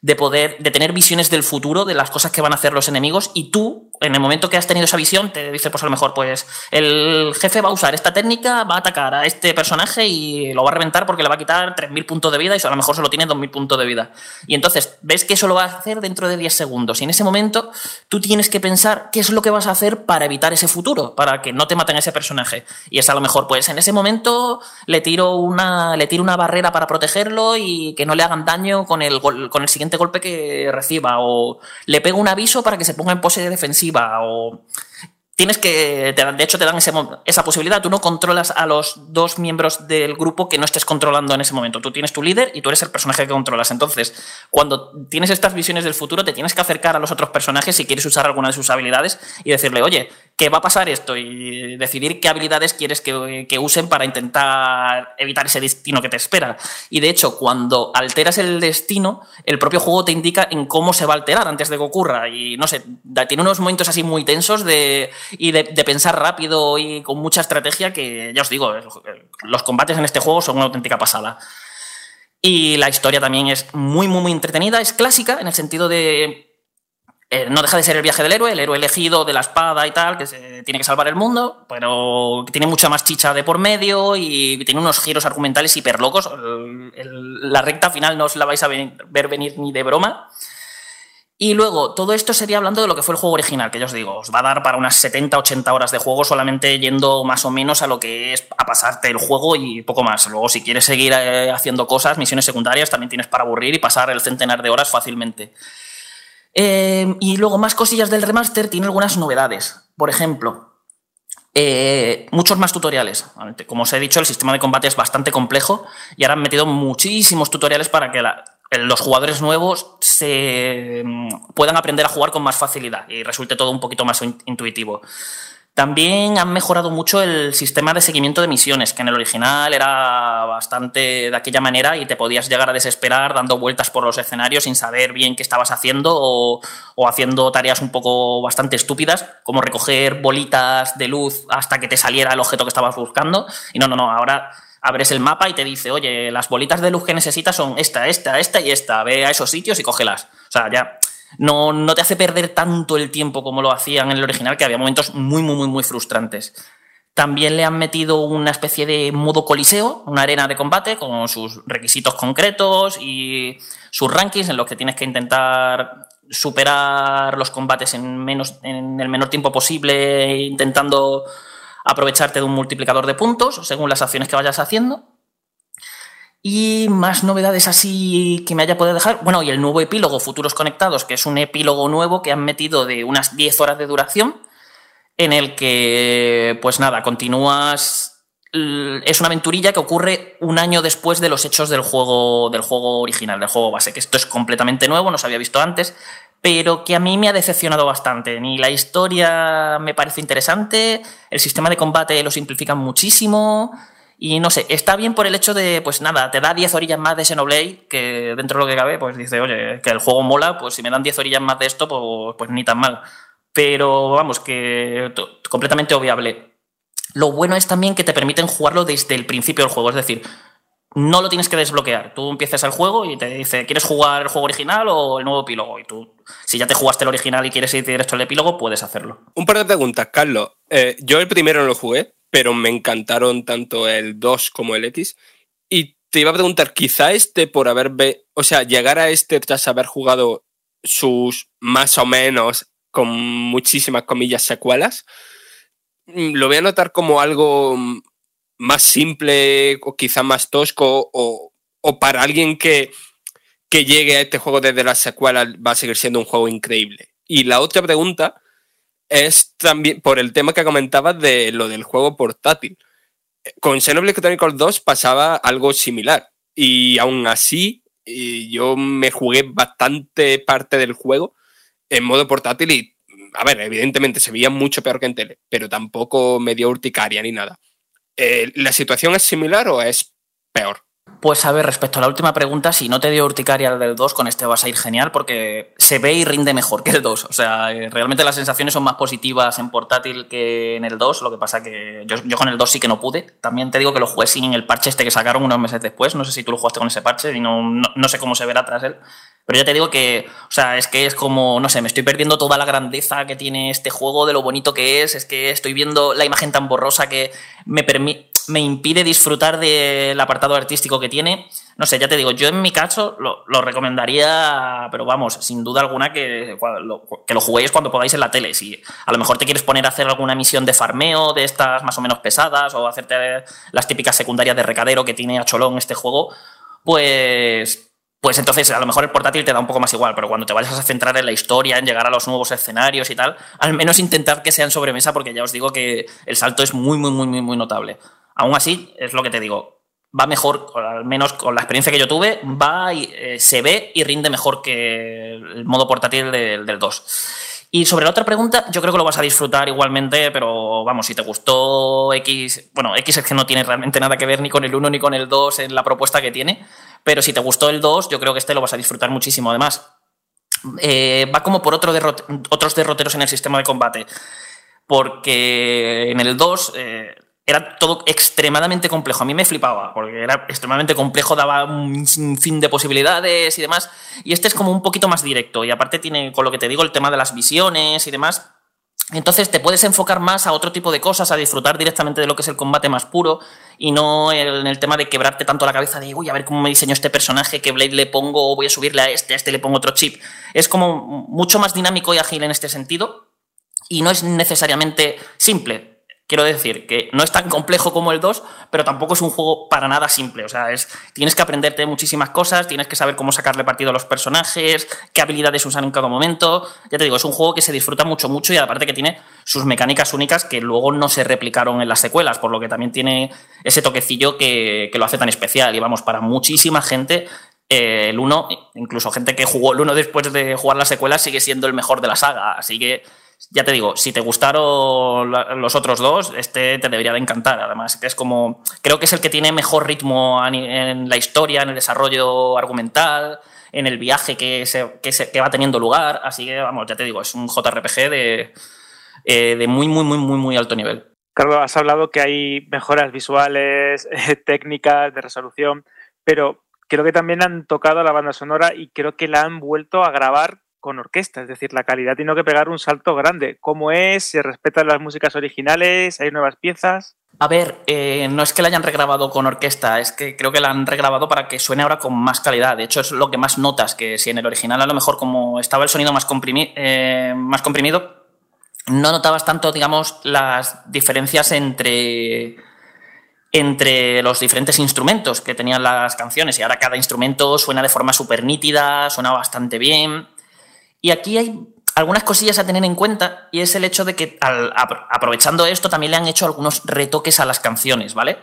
de poder, de tener visiones del futuro, de las cosas que van a hacer los enemigos, y tú, en el momento que has tenido esa visión, te dice, pues a lo mejor, pues el jefe va a usar esta técnica, va a atacar a este personaje y lo va a reventar porque le va a quitar 3.000 puntos de vida y a lo mejor solo tiene 2.000 puntos de vida. Y entonces ves que eso lo va a hacer dentro de 10 segundos. Y en ese momento tú tienes que pensar qué es lo que vas a hacer para evitar ese futuro, para que no te maten a ese personaje. Y es a lo mejor, pues en ese momento le tiro una, le tiro una barrera para protegerlo y que no le hagan daño con el, con el siguiente golpe que reciba, o le pego un aviso para que se ponga en pose defensiva, o tienes que, de hecho te dan esa posibilidad, tú no controlas a los dos miembros del grupo que no estés controlando en ese momento, tú tienes tu líder y tú eres el personaje que controlas, entonces cuando tienes estas visiones del futuro te tienes que acercar a los otros personajes si quieres usar alguna de sus habilidades y decirle, oye, que va a pasar esto y decidir qué habilidades quieres que, que usen para intentar evitar ese destino que te espera. Y de hecho, cuando alteras el destino, el propio juego te indica en cómo se va a alterar antes de que ocurra. Y no sé, tiene unos momentos así muy tensos de y de, pensar rápido y con mucha estrategia que, ya os digo, los combates en este juego son una auténtica pasada. Y la historia también es muy, muy, muy entretenida, es clásica en el sentido de... Eh, no deja de ser el viaje del héroe, el héroe elegido de la espada y tal, que se tiene que salvar el mundo, pero tiene mucha más chicha de por medio y tiene unos giros argumentales hiper locos. la recta final no os la vais a ver venir ni de broma. Y luego, todo esto sería hablando de lo que fue el juego original, que ya os digo, os va a dar para unas 70, 80 horas de juego, solamente yendo más o menos a lo que es a pasarte el juego y poco más. Luego, si quieres seguir eh, haciendo cosas, misiones secundarias, también tienes para aburrir y pasar el centenar de horas fácilmente. Eh, y luego, más cosillas del remaster, tiene algunas novedades. Por ejemplo, eh, muchos más tutoriales. Como os he dicho, el sistema de combate es bastante complejo y ahora han metido muchísimos tutoriales para que la, los jugadores nuevos se mm, puedan aprender a jugar con más facilidad y resulte todo un poquito más intuitivo. También han mejorado mucho el sistema de seguimiento de misiones, que en el original era bastante de aquella manera y te podías llegar a desesperar dando vueltas por los escenarios sin saber bien qué estabas haciendo o, haciendo tareas un poco bastante estúpidas, como recoger bolitas de luz hasta que te saliera el objeto que estabas buscando. Y no, no, no, ahora abres el mapa y te dice, oye, las bolitas de luz que necesitas son esta, esta, esta y esta. Ve a esos sitios y cógelas. O sea, ya no, no te hace perder tanto el tiempo como lo hacían en el original, que había momentos muy, muy, muy, muy frustrantes. También le han metido una especie de modo coliseo, una arena de combate con sus requisitos concretos y sus rankings en los que tienes que intentar superar los combates en, menos, en el menor tiempo posible, intentando aprovecharte de un multiplicador de puntos según las acciones que vayas haciendo. Y más novedades así que me haya podido dejar. Bueno, y el nuevo epílogo Futuros Conectados, que es un epílogo nuevo que han metido de unas 10 horas de duración, en el que, pues nada, continúas. Es una aventurilla que ocurre un año después de los hechos del juego, del juego original, del juego base, que esto es completamente nuevo, no se había visto antes, pero que a mí me ha decepcionado bastante. Ni la historia me parece interesante, el sistema de combate lo simplifican muchísimo. Y no sé, está bien por el hecho de, pues nada, te da 10 orillas más de Xenoblade, que dentro de lo que cabe, pues dice, oye, que el juego mola, pues si me dan 10 orillas más de esto, pues, pues ni tan mal. Pero vamos, que completamente obviable. Lo bueno es también que te permiten jugarlo desde el principio del juego, es decir, no lo tienes que desbloquear. Tú empiezas el juego y te dice, ¿quieres jugar el juego original o el nuevo epílogo? Y tú, si ya te jugaste el original y quieres ir directo al epílogo, puedes hacerlo. Un par de preguntas, Carlos. Eh, yo el primero no lo jugué, pero me encantaron tanto el 2 como el X. Y te iba a preguntar, quizá este por haber, o sea, llegar a este tras haber jugado sus más o menos, con muchísimas comillas, secuelas, mm, lo voy a notar como algo más simple o quizá más tosco o, para alguien que, que llegue a este juego desde la secuela va a seguir siendo un juego increíble. Y la otra pregunta es también por el tema que comentabas de lo del juego portátil. Con Xenoblade Chronicles 2 pasaba algo similar y aún así yo me jugué bastante parte del juego en modo portátil y, a ver, evidentemente se veía mucho peor que en tele, pero tampoco me dio urticaria ni nada. Eh, ¿la situación es similar o es peor? Pues a ver, respecto a la última pregunta, si no te dio urticaria del 2, con este vas a ir genial porque se ve y rinde mejor que el 2. O sea, eh, realmente las sensaciones son más positivas en portátil que en el 2. Lo que pasa que yo, con el 2 sí que no pude. También te digo que lo jugué sin el parche este que sacaron unos meses después. No sé si tú lo jugaste con ese parche y no, no, no sé cómo se verá tras él. Pero ya te digo que, o sea, es que es como, no sé, me estoy perdiendo toda la grandeza que tiene este juego, de lo bonito que es, es que estoy viendo la imagen tan borrosa que me, me impide disfrutar del apartado artístico que tiene. No sé, ya te digo, yo en mi caso lo, recomendaría, pero vamos, sin duda alguna que, que lo juguéis cuando podáis en la tele. Si a lo mejor te quieres poner a hacer alguna misión de farmeo de estas más o menos pesadas o hacerte las típicas secundarias de recadero que tiene a cholón este juego, pues pues entonces a lo mejor el portátil te da un poco más igual, pero cuando te vayas a centrar en la historia, en llegar a los nuevos escenarios y tal, al menos intentar que sean sobremesa porque ya os digo que el salto es muy, muy, muy, muy, muy notable. Aún así, es lo que te digo, va mejor, al menos con la experiencia que yo tuve, va y eh, se ve y rinde mejor que el modo portátil del, del 2. Y sobre la otra pregunta, yo creo que lo vas a disfrutar igualmente, pero vamos, si te gustó X, bueno, X es que no tiene realmente nada que ver ni con el 1 ni con el 2 en la propuesta que tiene, pero si te gustó el 2, yo creo que este lo vas a disfrutar muchísimo. Además, eh, va como por otro otros derroteros en el sistema de combate. Porque en el 2 eh, era todo extremadamente complejo. A mí me flipaba, porque era extremadamente complejo, daba un fin de posibilidades y demás. Y este es como un poquito más directo. Y aparte tiene, con lo que te digo, el tema de las visiones y demás. Entonces te puedes enfocar más a otro tipo de cosas, a disfrutar directamente de lo que es el combate más puro y no en el tema de quebrarte tanto la cabeza de, uy, a ver cómo me diseño este personaje, qué Blade le pongo, voy a subirle a este, a este le pongo otro chip. Es como mucho más dinámico y ágil en este sentido y no es necesariamente simple. Quiero decir que no es tan complejo como el 2, pero tampoco es un juego para nada simple. O sea, es, tienes que aprenderte muchísimas cosas, tienes que saber cómo sacarle partido a los personajes, qué habilidades usar en cada momento. Ya te digo, es un juego que se disfruta mucho, mucho y aparte que tiene sus mecánicas únicas que luego no se replicaron en las secuelas, por lo que también tiene ese toquecillo que, que lo hace tan especial. Y vamos, para muchísima gente, eh, el 1, incluso gente que jugó el 1 después de jugar la secuela, sigue siendo el mejor de la saga. Así que ya te digo, si te gustaron los otros dos, este te debería de encantar. Además, es como. Creo que es el que tiene mejor ritmo en la historia, en el desarrollo argumental, en el viaje que, se, que, se, que va teniendo lugar. Así que, vamos, ya te digo, es un JRPG de, eh, de muy, muy, muy, muy, muy alto nivel. Carlos, has hablado que hay mejoras visuales, (laughs) técnicas, de resolución, pero creo que también han tocado la banda sonora y creo que la han vuelto a grabar con orquesta, es decir, la calidad tiene que pegar un salto grande. ¿Cómo es? ¿Se respetan las músicas originales? ¿Hay nuevas piezas? A ver, eh, no es que la hayan regrabado con orquesta, es que creo que la han regrabado para que suene ahora con más calidad. De hecho, es lo que más notas, que si en el original a lo mejor como estaba el sonido más, comprimi eh, más comprimido, no notabas tanto, digamos, las diferencias entre entre los diferentes instrumentos que tenían las canciones y ahora cada instrumento suena de forma súper nítida, suena bastante bien. Y aquí hay algunas cosillas a tener en cuenta y es el hecho de que aprovechando esto también le han hecho algunos retoques a las canciones, ¿vale?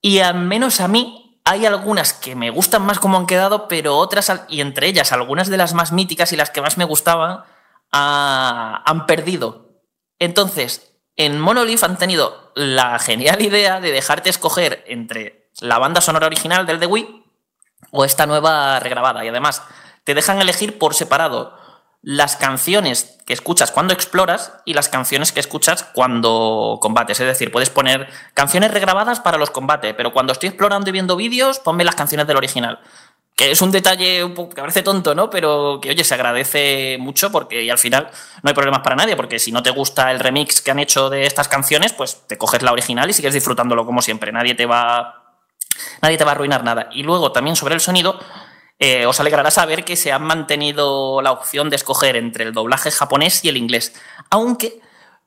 Y al menos a mí hay algunas que me gustan más como han quedado, pero otras, y entre ellas algunas de las más míticas y las que más me gustaban, ah, han perdido. Entonces, en Monolith han tenido la genial idea de dejarte escoger entre la banda sonora original del The Wii o esta nueva regrabada. Y además, te dejan elegir por separado las canciones que escuchas cuando exploras y las canciones que escuchas cuando combates. Es decir, puedes poner canciones regrabadas para los combates, pero cuando estoy explorando y viendo vídeos, ponme las canciones del original. Que es un detalle un poco, que parece tonto, ¿no? Pero que, oye, se agradece mucho porque y al final no hay problemas para nadie, porque si no te gusta el remix que han hecho de estas canciones, pues te coges la original y sigues disfrutándolo como siempre. Nadie te va, nadie te va a arruinar nada. Y luego también sobre el sonido, eh, os alegrará saber que se ha mantenido la opción de escoger entre el doblaje japonés y el inglés. Aunque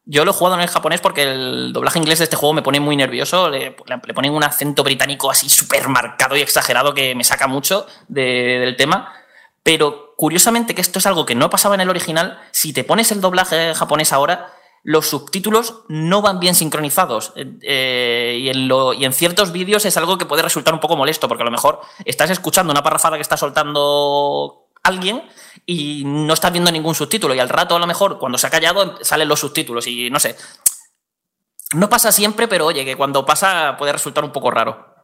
yo lo he jugado en el japonés porque el doblaje inglés de este juego me pone muy nervioso. Le, ponen un acento británico así súper marcado y exagerado que me saca mucho de, del tema. Pero curiosamente que esto es algo que no pasaba en el original, si te pones el doblaje japonés ahora, los subtítulos no van bien sincronizados. Eh, y, en y, en ciertos vídeos es algo que puede resultar un poco molesto, porque a lo mejor estás escuchando una parrafada que está soltando alguien y no estás viendo ningún subtítulo. Y al rato, a lo mejor, cuando se ha callado, salen los subtítulos. Y no sé. No pasa siempre, pero oye, que cuando pasa puede resultar un poco raro.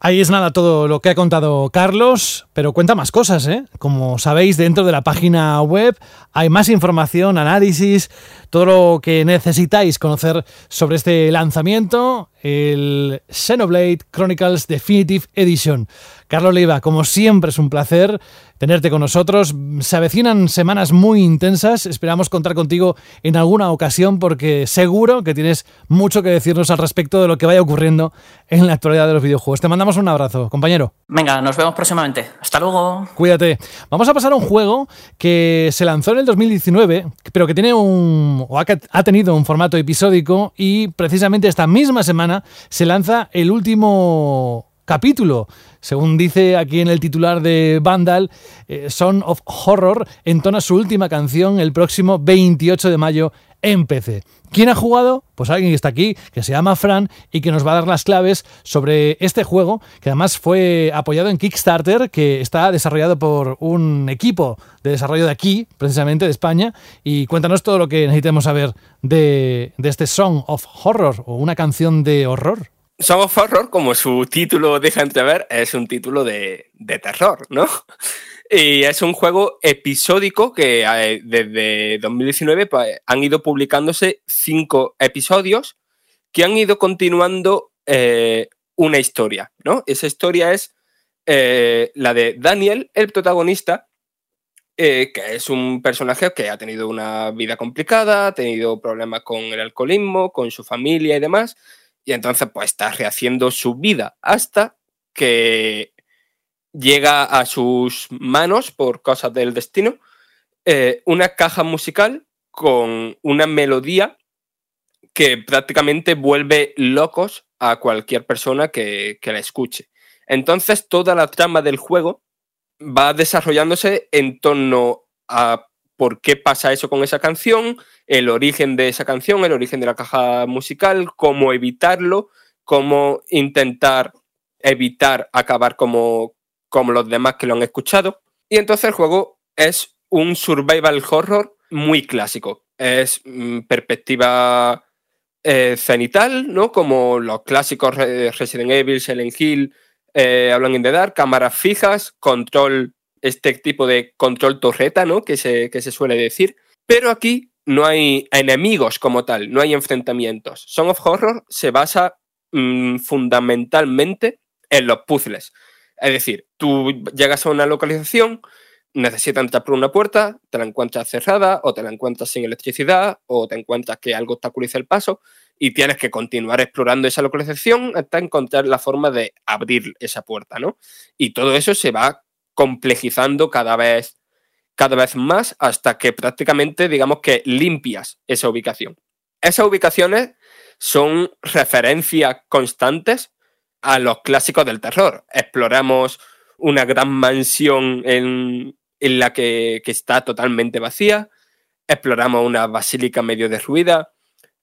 Ahí es nada todo lo que ha contado Carlos, pero cuenta más cosas, ¿eh? Como sabéis, dentro de la página web hay más información, análisis, todo lo que necesitáis conocer sobre este lanzamiento, el Xenoblade Chronicles Definitive Edition. Carlos Leiva, como siempre es un placer tenerte con nosotros. Se avecinan semanas muy intensas. Esperamos contar contigo en alguna ocasión porque seguro que tienes mucho que decirnos al respecto de lo que vaya ocurriendo en la actualidad de los videojuegos. Te mandamos un abrazo, compañero. Venga, nos vemos próximamente. Hasta luego. Cuídate. Vamos a pasar a un juego que se lanzó en el 2019, pero que tiene un o ha tenido un formato episódico y precisamente esta misma semana se lanza el último capítulo. Según dice aquí en el titular de Vandal, eh, Son of Horror entona su última canción el próximo 28 de mayo en. ¿Quién ha jugado? Pues alguien que está aquí, que se llama Fran y que nos va a dar las claves sobre este juego, que además fue apoyado en Kickstarter, que está desarrollado por un equipo de desarrollo de aquí, precisamente de España. Y cuéntanos todo lo que necesitemos saber de, de este Song of Horror o una canción de horror. Song of Horror, como su título deja entrever, es un título de, de terror, ¿no? Y es un juego episódico que eh, desde 2019 pues, han ido publicándose cinco episodios que han ido continuando eh, una historia, ¿no? Esa historia es eh, la de Daniel, el protagonista, que es un personaje que ha tenido una vida complicada, ha tenido problemas con el alcoholismo, con su familia y demás, y entonces pues está rehaciendo su vida hasta que llega a sus manos, por cosas del destino, eh, una caja musical con una melodía que prácticamente vuelve locos a cualquier persona que, que la escuche. Entonces toda la trama del juego va desarrollándose en torno a por qué pasa eso con esa canción, el origen de esa canción, el origen de la caja musical, cómo evitarlo, cómo intentar evitar acabar como, como los demás que lo han escuchado. Y entonces el juego es un survival horror muy clásico. Es mm, perspectiva eh, cenital, ¿no? Como los clásicos Resident Evil, Silent Hill, eh, Hablan in the Dark, cámaras fijas, control este tipo de control torreta, ¿no? Que se, que se suele decir. Pero aquí no hay enemigos como tal, no hay enfrentamientos. Song of Horror se basa mm, fundamentalmente en los puzzles. Es decir, tú llegas a una localización, necesitas entrar por una puerta, te la encuentras cerrada o te la encuentras sin electricidad o te encuentras que algo obstaculiza el paso y tienes que continuar explorando esa localización hasta encontrar la forma de abrir esa puerta, ¿no? Y todo eso se va complejizando cada vez, cada vez más hasta que prácticamente digamos que limpias esa ubicación. Esas ubicaciones son referencias constantes a los clásicos del terror. Exploramos una gran mansión en, en la que, que, está totalmente vacía, exploramos una basílica medio derruida,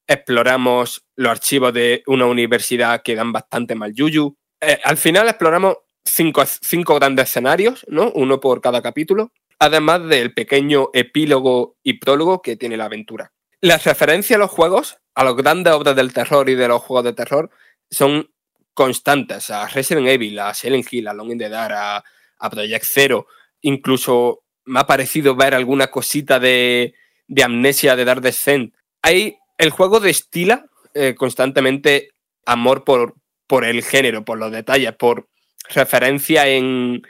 exploramos los archivos de una universidad que dan bastante mal yuyu. Eh, al final exploramos cinco, cinco grandes escenarios, ¿no? Uno por cada capítulo, además del pequeño epílogo y prólogo que tiene la aventura. Las referencias a los juegos, a las grandes obras del terror y de los juegos de terror, son constantes. A Resident Evil, a Silent Hill, a Long in the Dark, a, a Project Zero. Incluso me ha parecido ver alguna cosita de, de amnesia de Dark Descent. Hay, el juego destila eh, constantemente amor por, por el género, por los detalles, por, referencia en,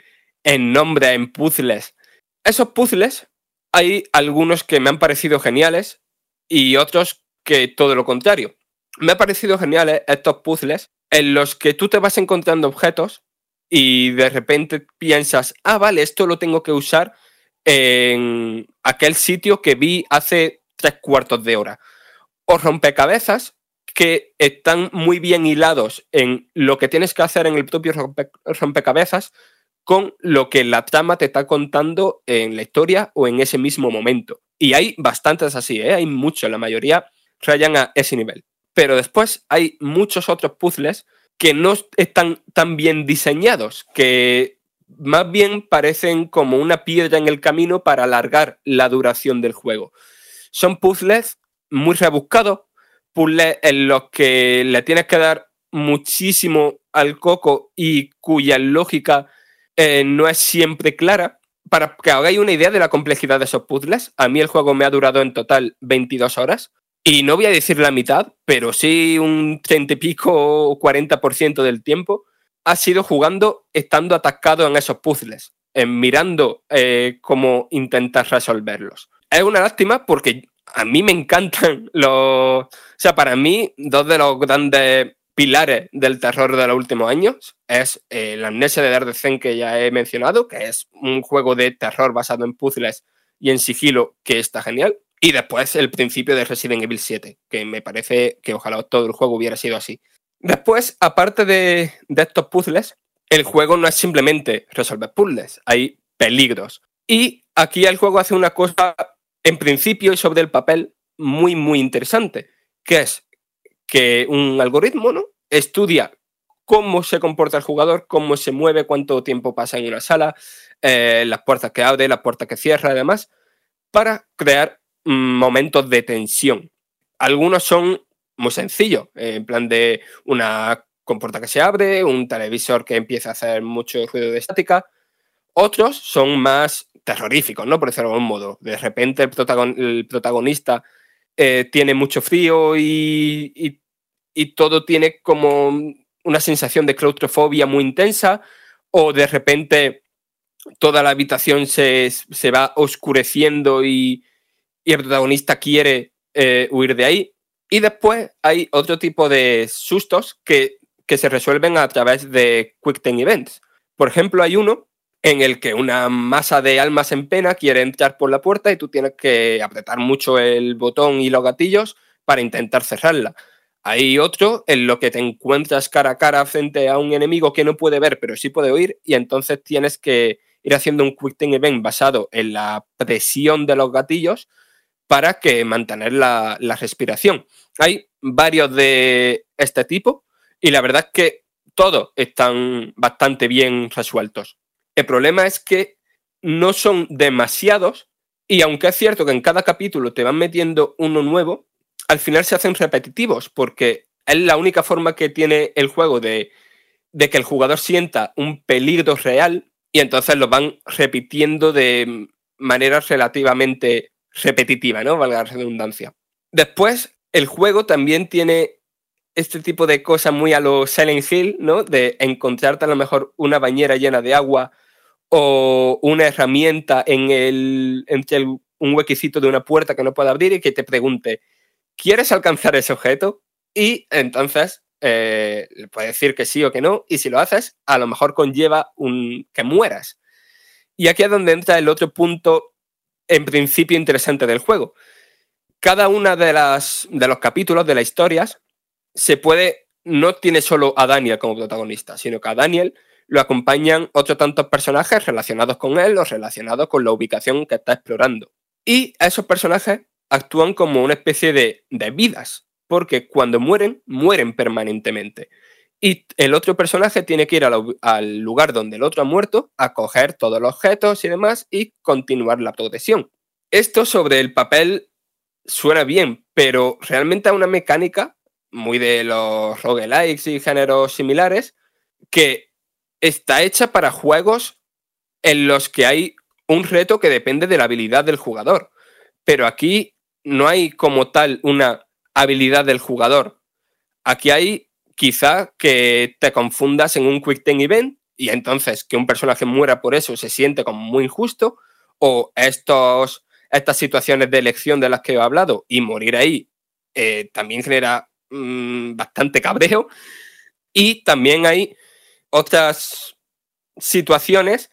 en nombre, en puzzles. Esos puzzles, hay algunos que me han parecido geniales y otros que todo lo contrario. Me han parecido geniales estos puzzles en los que tú te vas encontrando objetos y de repente piensas, ah, vale, esto lo tengo que usar en aquel sitio que vi hace tres cuartos de hora. O rompecabezas que están muy bien hilados en lo que tienes que hacer en el propio rompecabezas con lo que la trama te está contando en la historia o en ese mismo momento. Y hay bastantes así, ¿eh? hay muchos, la mayoría rayan a ese nivel. Pero después hay muchos otros puzzles que no están tan bien diseñados, que más bien parecen como una piedra en el camino para alargar la duración del juego. Son puzzles muy rebuscados, puzzles en los que le tienes que dar muchísimo al coco y cuya lógica eh, no es siempre clara. Para que hagáis una idea de la complejidad de esos puzzles, a mí el juego me ha durado en total 22 horas. Y no voy a decir la mitad, pero sí un 30 y pico o 40% del tiempo ha sido jugando estando atascado en esos puzzles, en mirando eh, cómo intentar resolverlos. Es una lástima porque a mí me encantan (laughs) los... O sea, para mí, dos de los grandes pilares del terror de los últimos años es eh, la amnesia de Dardecen que ya he mencionado, que es un juego de terror basado en puzzles y en sigilo que está genial. Y después el principio de Resident Evil 7, que me parece que ojalá todo el juego hubiera sido así. Después, aparte de, estos puzzles, el juego no es simplemente resolver puzzles, hay peligros. Y aquí el juego hace una cosa, en principio y sobre el papel, muy, muy interesante, que es que un algoritmo ¿no? estudia cómo se comporta el jugador, cómo se mueve, cuánto tiempo pasa en una sala, eh, las puertas que abre, las puertas que cierra y demás, para crear momentos de tensión. Algunos son muy sencillos, en plan de una compuerta que se abre, un televisor que empieza a hacer mucho ruido de estática. Otros son más terroríficos, ¿no? Por decirlo de algún modo. De repente el, protagonista eh, tiene mucho frío y, todo tiene como una sensación de claustrofobia muy intensa, o de repente toda la habitación se, va oscureciendo y, el protagonista quiere eh, huir de ahí. Y después hay otro tipo de sustos que, que se resuelven a través de Quick Time Events. Por ejemplo, hay uno en el que una masa de almas en pena quiere entrar por la puerta y tú tienes que apretar mucho el botón y los gatillos para intentar cerrarla. Hay otro en lo que te encuentras cara a cara frente a un enemigo que no puede ver pero sí puede oír y entonces tienes que ir haciendo un quick time event basado en la presión de los gatillos para que mantener la, respiración. Hay varios de este tipo y la verdad es que todos están bastante bien resueltos. El problema es que no son demasiados y aunque es cierto que en cada capítulo te van metiendo uno nuevo, al final se hacen repetitivos porque es la única forma que tiene el juego de, que el jugador sienta un peligro real y entonces lo van repitiendo de manera relativamente repetitiva, ¿no? Valga la redundancia. Después, el juego también tiene este tipo de cosas muy a lo Silent Hill, ¿no? De encontrarte a lo mejor una bañera llena de agua o una herramienta en el, entre un huequecito de una puerta que no puede abrir y que te pregunte, ¿quieres alcanzar ese objeto? Y entonces eh, le puedes decir que sí o que no, y si lo haces, a lo mejor conlleva un que mueras. Y aquí es donde entra el otro punto, en principio, interesante del juego. Cada una de, las, de los capítulos de las historias se puede, no tiene solo a Daniel como protagonista, sino que a Daniel lo acompañan otros tantos personajes relacionados con él o relacionados con la ubicación que está explorando. Y esos personajes actúan como una especie de, de vidas, porque cuando mueren, mueren permanentemente. Y el otro personaje tiene que ir al lugar donde el otro ha muerto, a coger todos los objetos y demás y continuar la progresión. Esto sobre el papel suena bien, pero realmente es una mecánica muy de los roguelikes y géneros similares que está hecha para juegos en los que hay un reto que depende de la habilidad del jugador. Pero aquí no hay como tal una habilidad del jugador. Aquí hay quizá que te confundas en un quick time event y entonces que un personaje muera por eso se siente como muy injusto o estos, estas situaciones de elección de las que he hablado y morir ahí eh, también genera mm, bastante cabreo y también hay otras situaciones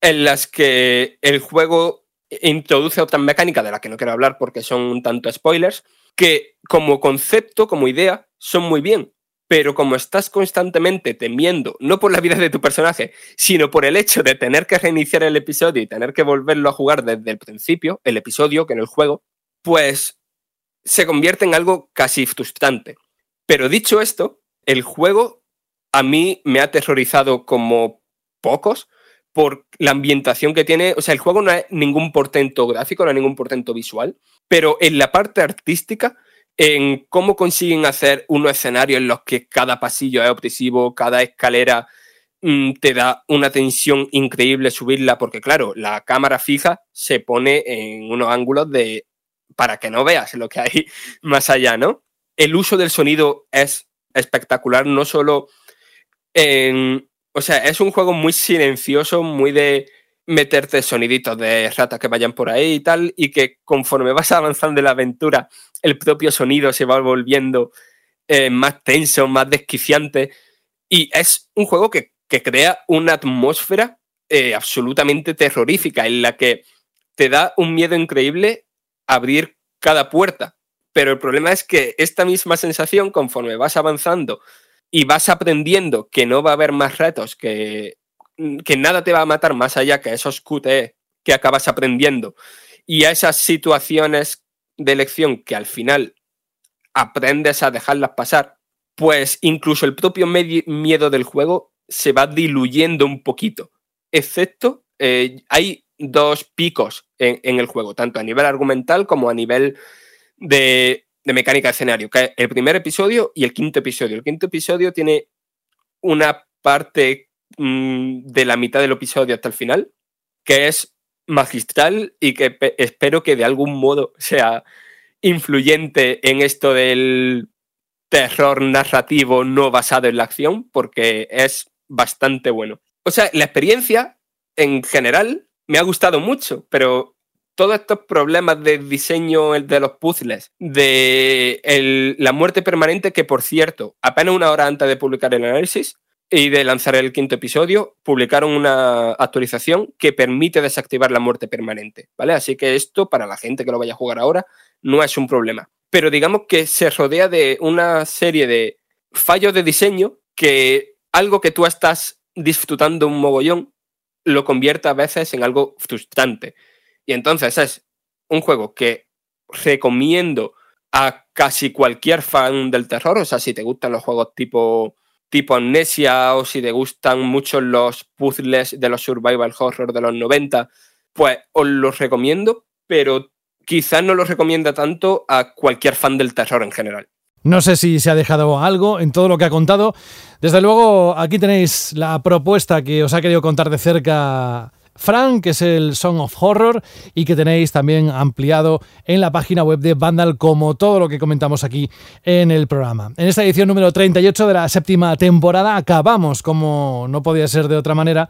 en las que el juego introduce otras mecánicas de las que no quiero hablar porque son un tanto spoilers, que como concepto, como idea, son muy bien. Pero como estás constantemente temiendo, no por la vida de tu personaje, sino por el hecho de tener que reiniciar el episodio y tener que volverlo a jugar desde el principio, el episodio que en el juego, pues se convierte en algo casi frustrante. Pero dicho esto, el juego a mí me ha aterrorizado como pocos por la ambientación que tiene. O sea, el juego no es ningún portento gráfico, no es ningún portento visual, pero en la parte artística en cómo consiguen hacer unos escenarios en los que cada pasillo es obsesivo, cada escalera mm, te da una tensión increíble subirla, porque claro, la cámara fija se pone en unos ángulos de para que no veas lo que hay (laughs) más allá, ¿no? El uso del sonido es espectacular, no solo en... O sea, es un juego muy silencioso, muy de meterte soniditos de ratas que vayan por ahí y tal, y que conforme vas (laughs) avanzando en la aventura, el propio sonido se va volviendo eh, más tenso, más desquiciante, y es un juego que, crea una atmósfera eh, absolutamente terrorífica, en la que te da un miedo increíble abrir cada puerta. Pero el problema es que esta misma sensación, conforme vas avanzando y vas aprendiendo que no va a haber más retos, que, que nada te va a matar más allá que esos QTE que acabas aprendiendo y a esas situaciones de elección que al final aprendes a dejarlas pasar, pues incluso el propio miedo del juego se va diluyendo un poquito. Excepto, eh, hay dos picos en, el juego, tanto a nivel argumental como a nivel de, mecánica de escenario, que es el primer episodio y el quinto episodio. El quinto episodio tiene una parte mm, de la mitad del episodio hasta el final, que es magistral y que espero que de algún modo sea influyente en esto del terror narrativo no basado en la acción, porque es bastante bueno. O sea, la experiencia en general me ha gustado mucho, pero todos estos problemas de diseño de los puzzles, de la muerte permanente, que por cierto, apenas una hora antes de publicar el análisis y de lanzar el quinto episodio, publicaron una actualización que permite desactivar la muerte permanente, ¿vale? Así que esto, para la gente que lo vaya a jugar ahora, no es un problema. Pero digamos que se rodea de una serie de fallos de diseño que algo que tú estás disfrutando un mogollón lo convierte a veces en algo frustrante. Y entonces es un juego que recomiendo a casi cualquier fan del terror. O sea, si te gustan los juegos tipo, tipo Amnesia o si te gustan mucho los puzzles de los survival horror de los 90, pues os los recomiendo, pero quizás no los recomienda tanto a cualquier fan del terror en general. No sé si se ha dejado algo en todo lo que ha contado. Desde luego, aquí tenéis la propuesta que os ha querido contar de cerca Frank, que es el Song of Horror y que tenéis también ampliado en la página web de Vandal como todo lo que comentamos aquí en el programa. En esta edición número 38 de la séptima temporada acabamos, como no podía ser de otra manera,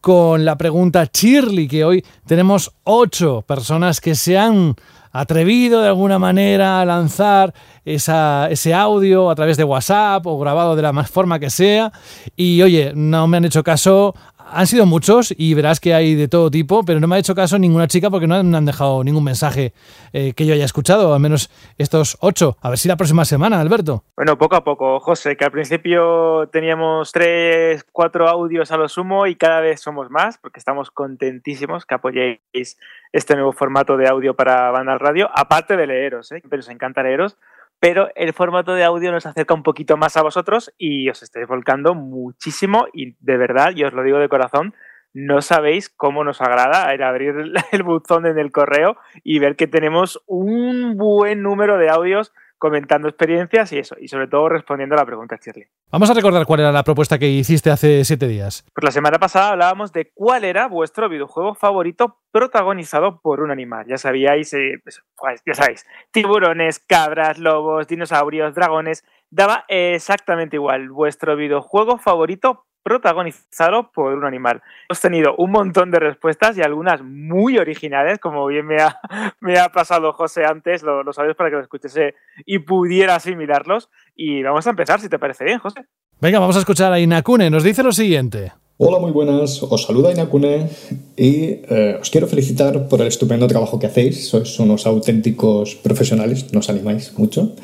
con la pregunta Shirley, que hoy tenemos ocho personas que se han atrevido de alguna manera a lanzar ese audio a través de WhatsApp o grabado de la más forma que sea. Y oye, no me han hecho caso han sido muchos y verás que hay de todo tipo, pero no me ha hecho caso ninguna chica porque no han dejado ningún mensaje eh, que yo haya escuchado, al menos estos ocho. A ver si la próxima semana, Alberto. Bueno, poco a poco, José, que al principio teníamos tres, cuatro audios a lo sumo y cada vez somos más porque estamos contentísimos que apoyéis este nuevo formato de audio para Bandal Radio, aparte de leeros, ¿eh? pero os encanta leeros pero el formato de audio nos acerca un poquito más a vosotros y os estáis volcando muchísimo y de verdad, y os lo digo de corazón, no sabéis cómo nos agrada abrir el buzón en el correo y ver que tenemos un buen número de audios comentando experiencias y eso, y sobre todo respondiendo a la pregunta Shirley. Vamos a recordar cuál era la propuesta que hiciste hace siete días. Pues la semana pasada hablábamos de cuál era vuestro videojuego favorito protagonizado por un animal. Ya sabíais, eh, pues, ya sabéis, tiburones, cabras, lobos, dinosaurios, dragones, daba exactamente igual. Vuestro videojuego favorito protagonizado por un animal. Hemos tenido un montón de respuestas y algunas muy originales, como bien me ha, (laughs) me ha pasado José antes, lo, lo sabes para que lo escuchese y pudiera asimilarlos. Y vamos a empezar, si te parece bien, José. Venga, vamos a escuchar a Inakune. Nos dice lo siguiente. Hola, muy buenas. Os saluda Inakune y eh, os quiero felicitar por el estupendo trabajo que hacéis. Sois unos auténticos profesionales, nos animáis mucho.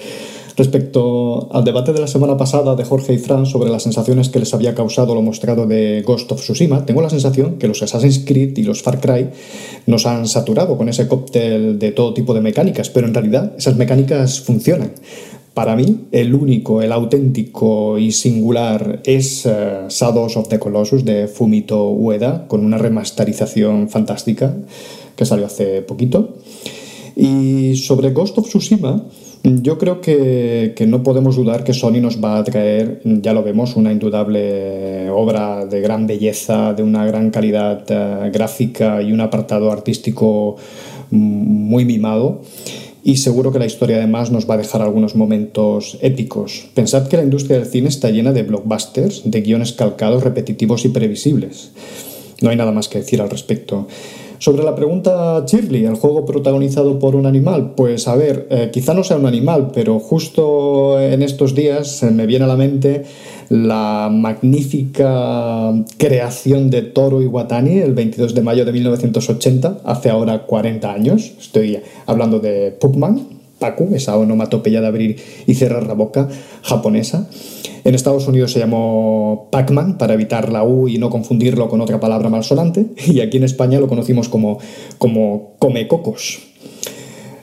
Respecto al debate de la semana pasada de Jorge y Fran sobre las sensaciones que les había causado lo mostrado de Ghost of Tsushima, tengo la sensación que los Assassin's Creed y los Far Cry nos han saturado con ese cóctel de todo tipo de mecánicas, pero en realidad esas mecánicas funcionan. Para mí, el único, el auténtico y singular es uh, Shadows of the Colossus de Fumito Ueda, con una remasterización fantástica que salió hace poquito. Y sobre Ghost of Tsushima, Yo creo que, no podemos dudar que Sony nos va a traer, ya lo vemos, una indudable obra de gran belleza, de una gran calidad eh, gráfica y un apartado artístico muy mimado. Y seguro que la historia además nos va a dejar algunos momentos épicos. Pensad que la industria del cine está llena de blockbusters, de guiones calcados, repetitivos y previsibles. No hay nada más que decir al respecto. Sobre la pregunta Shirley, el juego protagonizado por un animal, pues a ver, eh, quizá no sea un animal, pero justo en estos días me viene a la mente la magnífica creación de Toro Iwatani el 22 de mayo de 1980, hace ahora 40 años. Estoy hablando de Pukman, Paku, esa onomatopeya de abrir y cerrar la boca japonesa. En Estados Unidos se llamó Pac-Man para evitar la U y no confundirlo con otra palabra malsonante. Y aquí en España lo conocimos como, como Comecocos.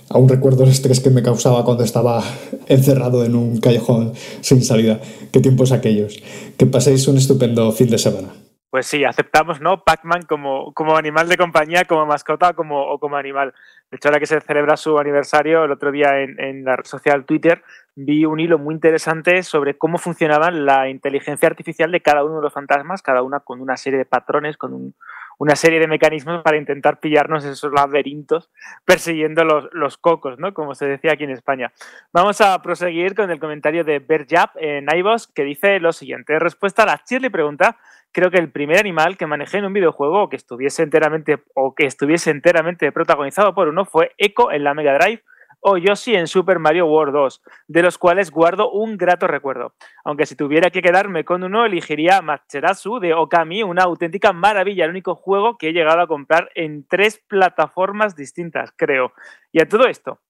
Aún recuerdo el estrés que me causaba cuando estaba encerrado en un callejón sin salida. Qué tiempos aquellos. Que paséis un estupendo fin de semana. Pues sí, aceptamos, ¿no? Pac-Man como, como animal de compañía, como mascota como, o como animal. De hecho, ahora que se celebra su aniversario, el otro día en, en la red social Twitter, vi un hilo muy interesante sobre cómo funcionaba la inteligencia artificial de cada uno de los fantasmas, cada una con una serie de patrones, con una serie de mecanismos para intentar pillarnos esos laberintos persiguiendo los, los, cocos, ¿no? Como se decía aquí en España. Vamos a proseguir con el comentario de Berjap en iVoox que dice lo siguiente. Respuesta a la Shirley pregunta creo que el primer animal que manejé en un videojuego que estuviese enteramente o que estuviese enteramente protagonizado por uno fue Echo en la Mega Drive o Yoshi en Super Mario World 2, de los cuales guardo un grato recuerdo. Aunque si tuviera que quedarme con uno, elegiría Materasu de Okami, una auténtica maravilla, el único juego que he llegado a comprar en tres plataformas distintas, creo. Y a todo esto,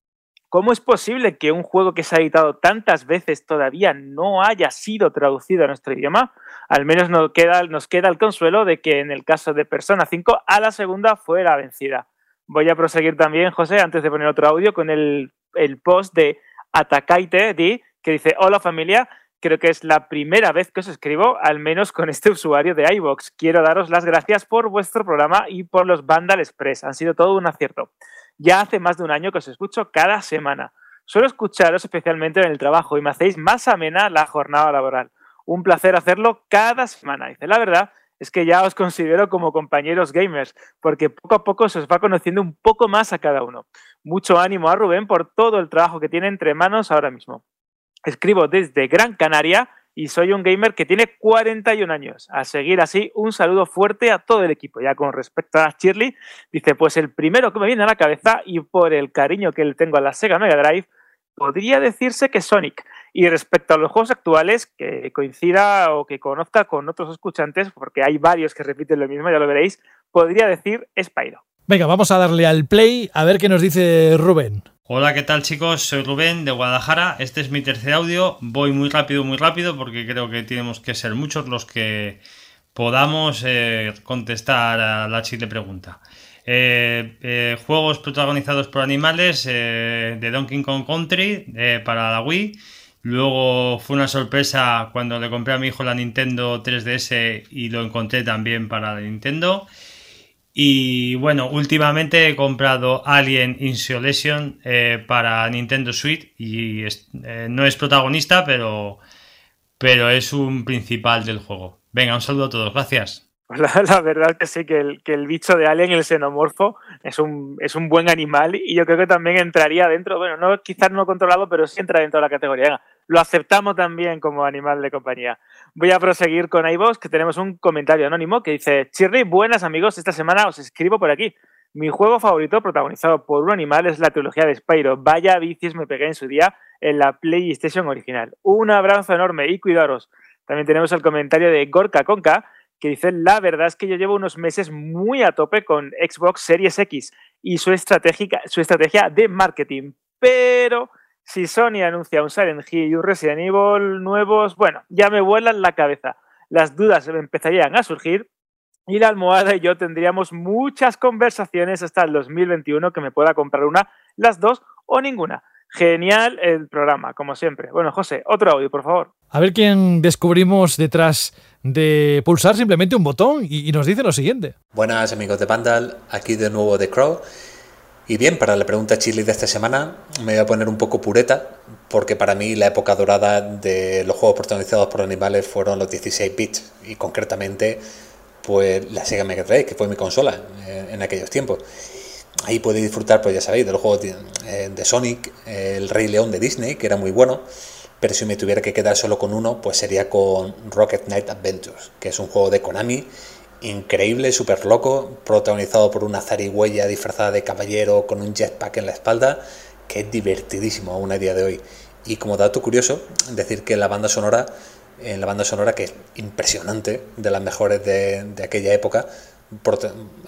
¿Cómo es posible que un juego que se ha editado tantas veces todavía no haya sido traducido a nuestro idioma? Al menos nos queda, nos queda el consuelo de que en el caso de Persona 5 a la segunda fue la vencida. Voy a proseguir también, José, antes de poner otro audio, con el, post de Atakaite Di, que dice, hola familia, creo que es la primera vez que os escribo, al menos con este usuario de iVox. Quiero daros las gracias por vuestro programa y por los Vandal Express. Han sido todo un acierto. Ya hace más de un año que os escucho cada semana. Suelo escucharos especialmente en el trabajo y me hacéis más amena la jornada laboral. Un placer hacerlo cada semana. Dice, la verdad es que ya os considero como compañeros gamers, porque poco a poco se os va conociendo un poco más a cada uno. Mucho ánimo a Rubén por todo el trabajo que tiene entre manos ahora mismo. Escribo desde Gran Canaria y soy un gamer que tiene 41 años. A seguir así, un saludo fuerte a todo el equipo. Ya con respecto a Shirley, dice, pues el primero que me viene a la cabeza y por el cariño que le tengo a la Sega Mega Drive, podría decirse que Sonic. Y respecto a los juegos actuales, que coincida o que conozca con otros escuchantes, porque hay varios que repiten lo mismo, ya lo veréis, podría decir Spyro. Venga, vamos a darle al play a ver qué nos dice Rubén. Hola, ¿qué tal chicos? Soy Rubén de Guadalajara. Este es mi tercer audio. Voy muy rápido, muy rápido porque creo que tenemos que ser muchos los que podamos eh, contestar a la chile pregunta. Eh, eh, juegos protagonizados por animales de Donkey Kong Country para la Wii. Luego fue una sorpresa cuando le compré a mi hijo la Nintendo 3DS y lo encontré también para la Nintendo. Y bueno, últimamente he comprado Alien Insolation eh, para Nintendo Switch y eh, no es protagonista, pero, pero es un principal del juego. Venga, un saludo a todos, gracias. La, (laughs) la verdad que sí, que el, que el, bicho de Alien, el xenomorfo, es un, es un buen animal y yo creo que también entraría dentro, bueno, no quizás no controlado, pero sí entra dentro de la categoría lo aceptamos también como animal de compañía. Voy a proseguir con iVoox, que tenemos un comentario anónimo que dice: Chirri, buenas amigos, esta semana os escribo por aquí. Mi juego favorito, protagonizado por un animal, es la trilogía de Spyro. Vaya bicis me pegué en su día en la PlayStation original. Un abrazo enorme y cuidaros. También tenemos el comentario de Gorka Conca, que dice, la verdad es que yo llevo unos meses muy a tope con Xbox Series X y su, su estrategia de marketing, pero si Sony anuncia un Silent Hill y un Resident Evil nuevos, bueno, ya me vuelan la cabeza. Las dudas empezarían a surgir y la almohada y yo tendríamos muchas conversaciones hasta el 2021 que me pueda comprar una, las dos o ninguna. Genial el programa, como siempre. Bueno, José, otro audio, por favor. A ver quién descubrimos detrás de pulsar simplemente un botón y, nos dice lo siguiente. Buenas amigos de Vandal, aquí de nuevo The Crow. Y bien, para la pregunta chili de esta semana me voy a poner un poco pureta, porque para mí la época dorada de los juegos protagonizados por animales fueron los 16 bits, y concretamente pues la Sega Mega Drive, que fue mi consola eh, en aquellos tiempos. Ahí pude disfrutar, pues ya sabéis, de los juegos de, eh, de Sonic, el Rey León de Disney, que era muy bueno, pero si me tuviera que quedar solo con uno, pues sería con Rocket Knight Adventures, que es un juego de Konami increíble, súper loco, protagonizado por una zarigüeya disfrazada de caballero con un jetpack en la espalda, que es divertidísimo aún a día de hoy. Y como dato curioso, decir que la banda sonora, en la banda sonora que es impresionante, de las mejores de, aquella época,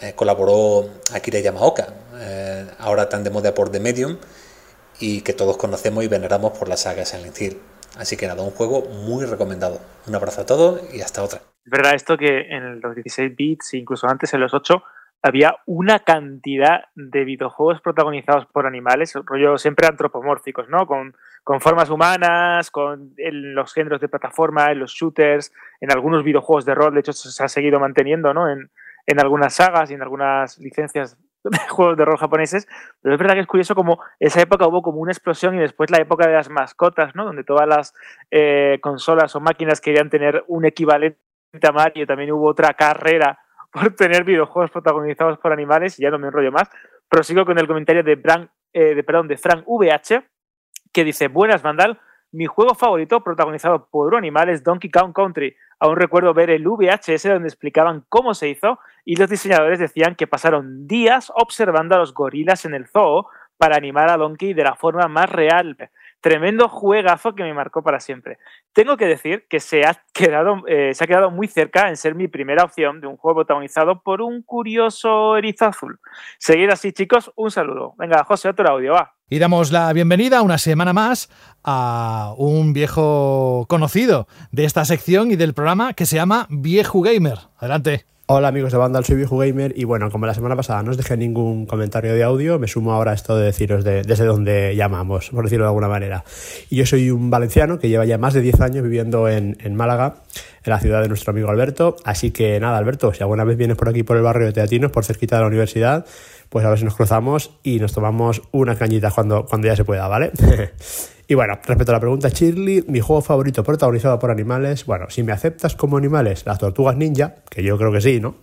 eh, colaboró Akira Yamaoka, eh, ahora tan de moda por The Medium, y que todos conocemos y veneramos por la saga Silent Hill. Así que nada, un juego muy recomendado. Un abrazo a todos y hasta otra. Es verdad esto que en los 16 bits, incluso antes en los 8, había una cantidad de videojuegos protagonizados por animales, rollo siempre antropomórficos, ¿no? Con, con formas humanas, con los géneros de plataforma, en los shooters, en algunos videojuegos de rol, de hecho se ha seguido manteniendo, ¿no? En, en algunas sagas y en algunas licencias de (laughs) juegos de rol japoneses, pero es verdad que es curioso como esa época hubo como una explosión y después la época de las mascotas, ¿no? Donde todas las eh, consolas o máquinas querían tener un equivalente a Mario, también hubo otra carrera (laughs) por tener videojuegos protagonizados por animales y ya no me enrollo más. Prosigo con el comentario de, eh, de, perdón, de Frank VH que dice, buenas Vandal, mi juego favorito protagonizado por un animal es Donkey Kong Country. Aún recuerdo ver el VHS donde explicaban cómo se hizo y los diseñadores decían que pasaron días observando a los gorilas en el zoo para animar a Donkey de la forma más real. Tremendo juegazo que me marcó para siempre. Tengo que decir que se ha, quedado, eh, se ha quedado muy cerca en ser mi primera opción de un juego protagonizado por un curioso erizo azul. Seguid así, chicos. Un saludo. Venga, José, otro audio, va. Y damos la bienvenida una semana más a un viejo conocido de esta sección y del programa que se llama Viejo Gamer. Adelante. Hola amigos de Vandal, soy Viejo Gamer y bueno, como la semana pasada no os dejé ningún comentario de audio, me sumo ahora a esto de deciros desde dónde llamamos, por decirlo de alguna manera. Y yo soy un valenciano que lleva ya más de 10 años viviendo en, en Málaga, en la ciudad de nuestro amigo Alberto. Así que nada, Alberto, si alguna vez vienes por aquí por el barrio de Teatinos, por cerquita de la universidad, pues a ver si nos cruzamos y nos tomamos unas cañitas cuando, cuando ya se pueda, ¿vale? (laughs) Y bueno, respecto a la pregunta Shirley, mi juego favorito protagonizado por animales, bueno, si me aceptas como animales las tortugas ninja, que yo creo que sí, ¿no?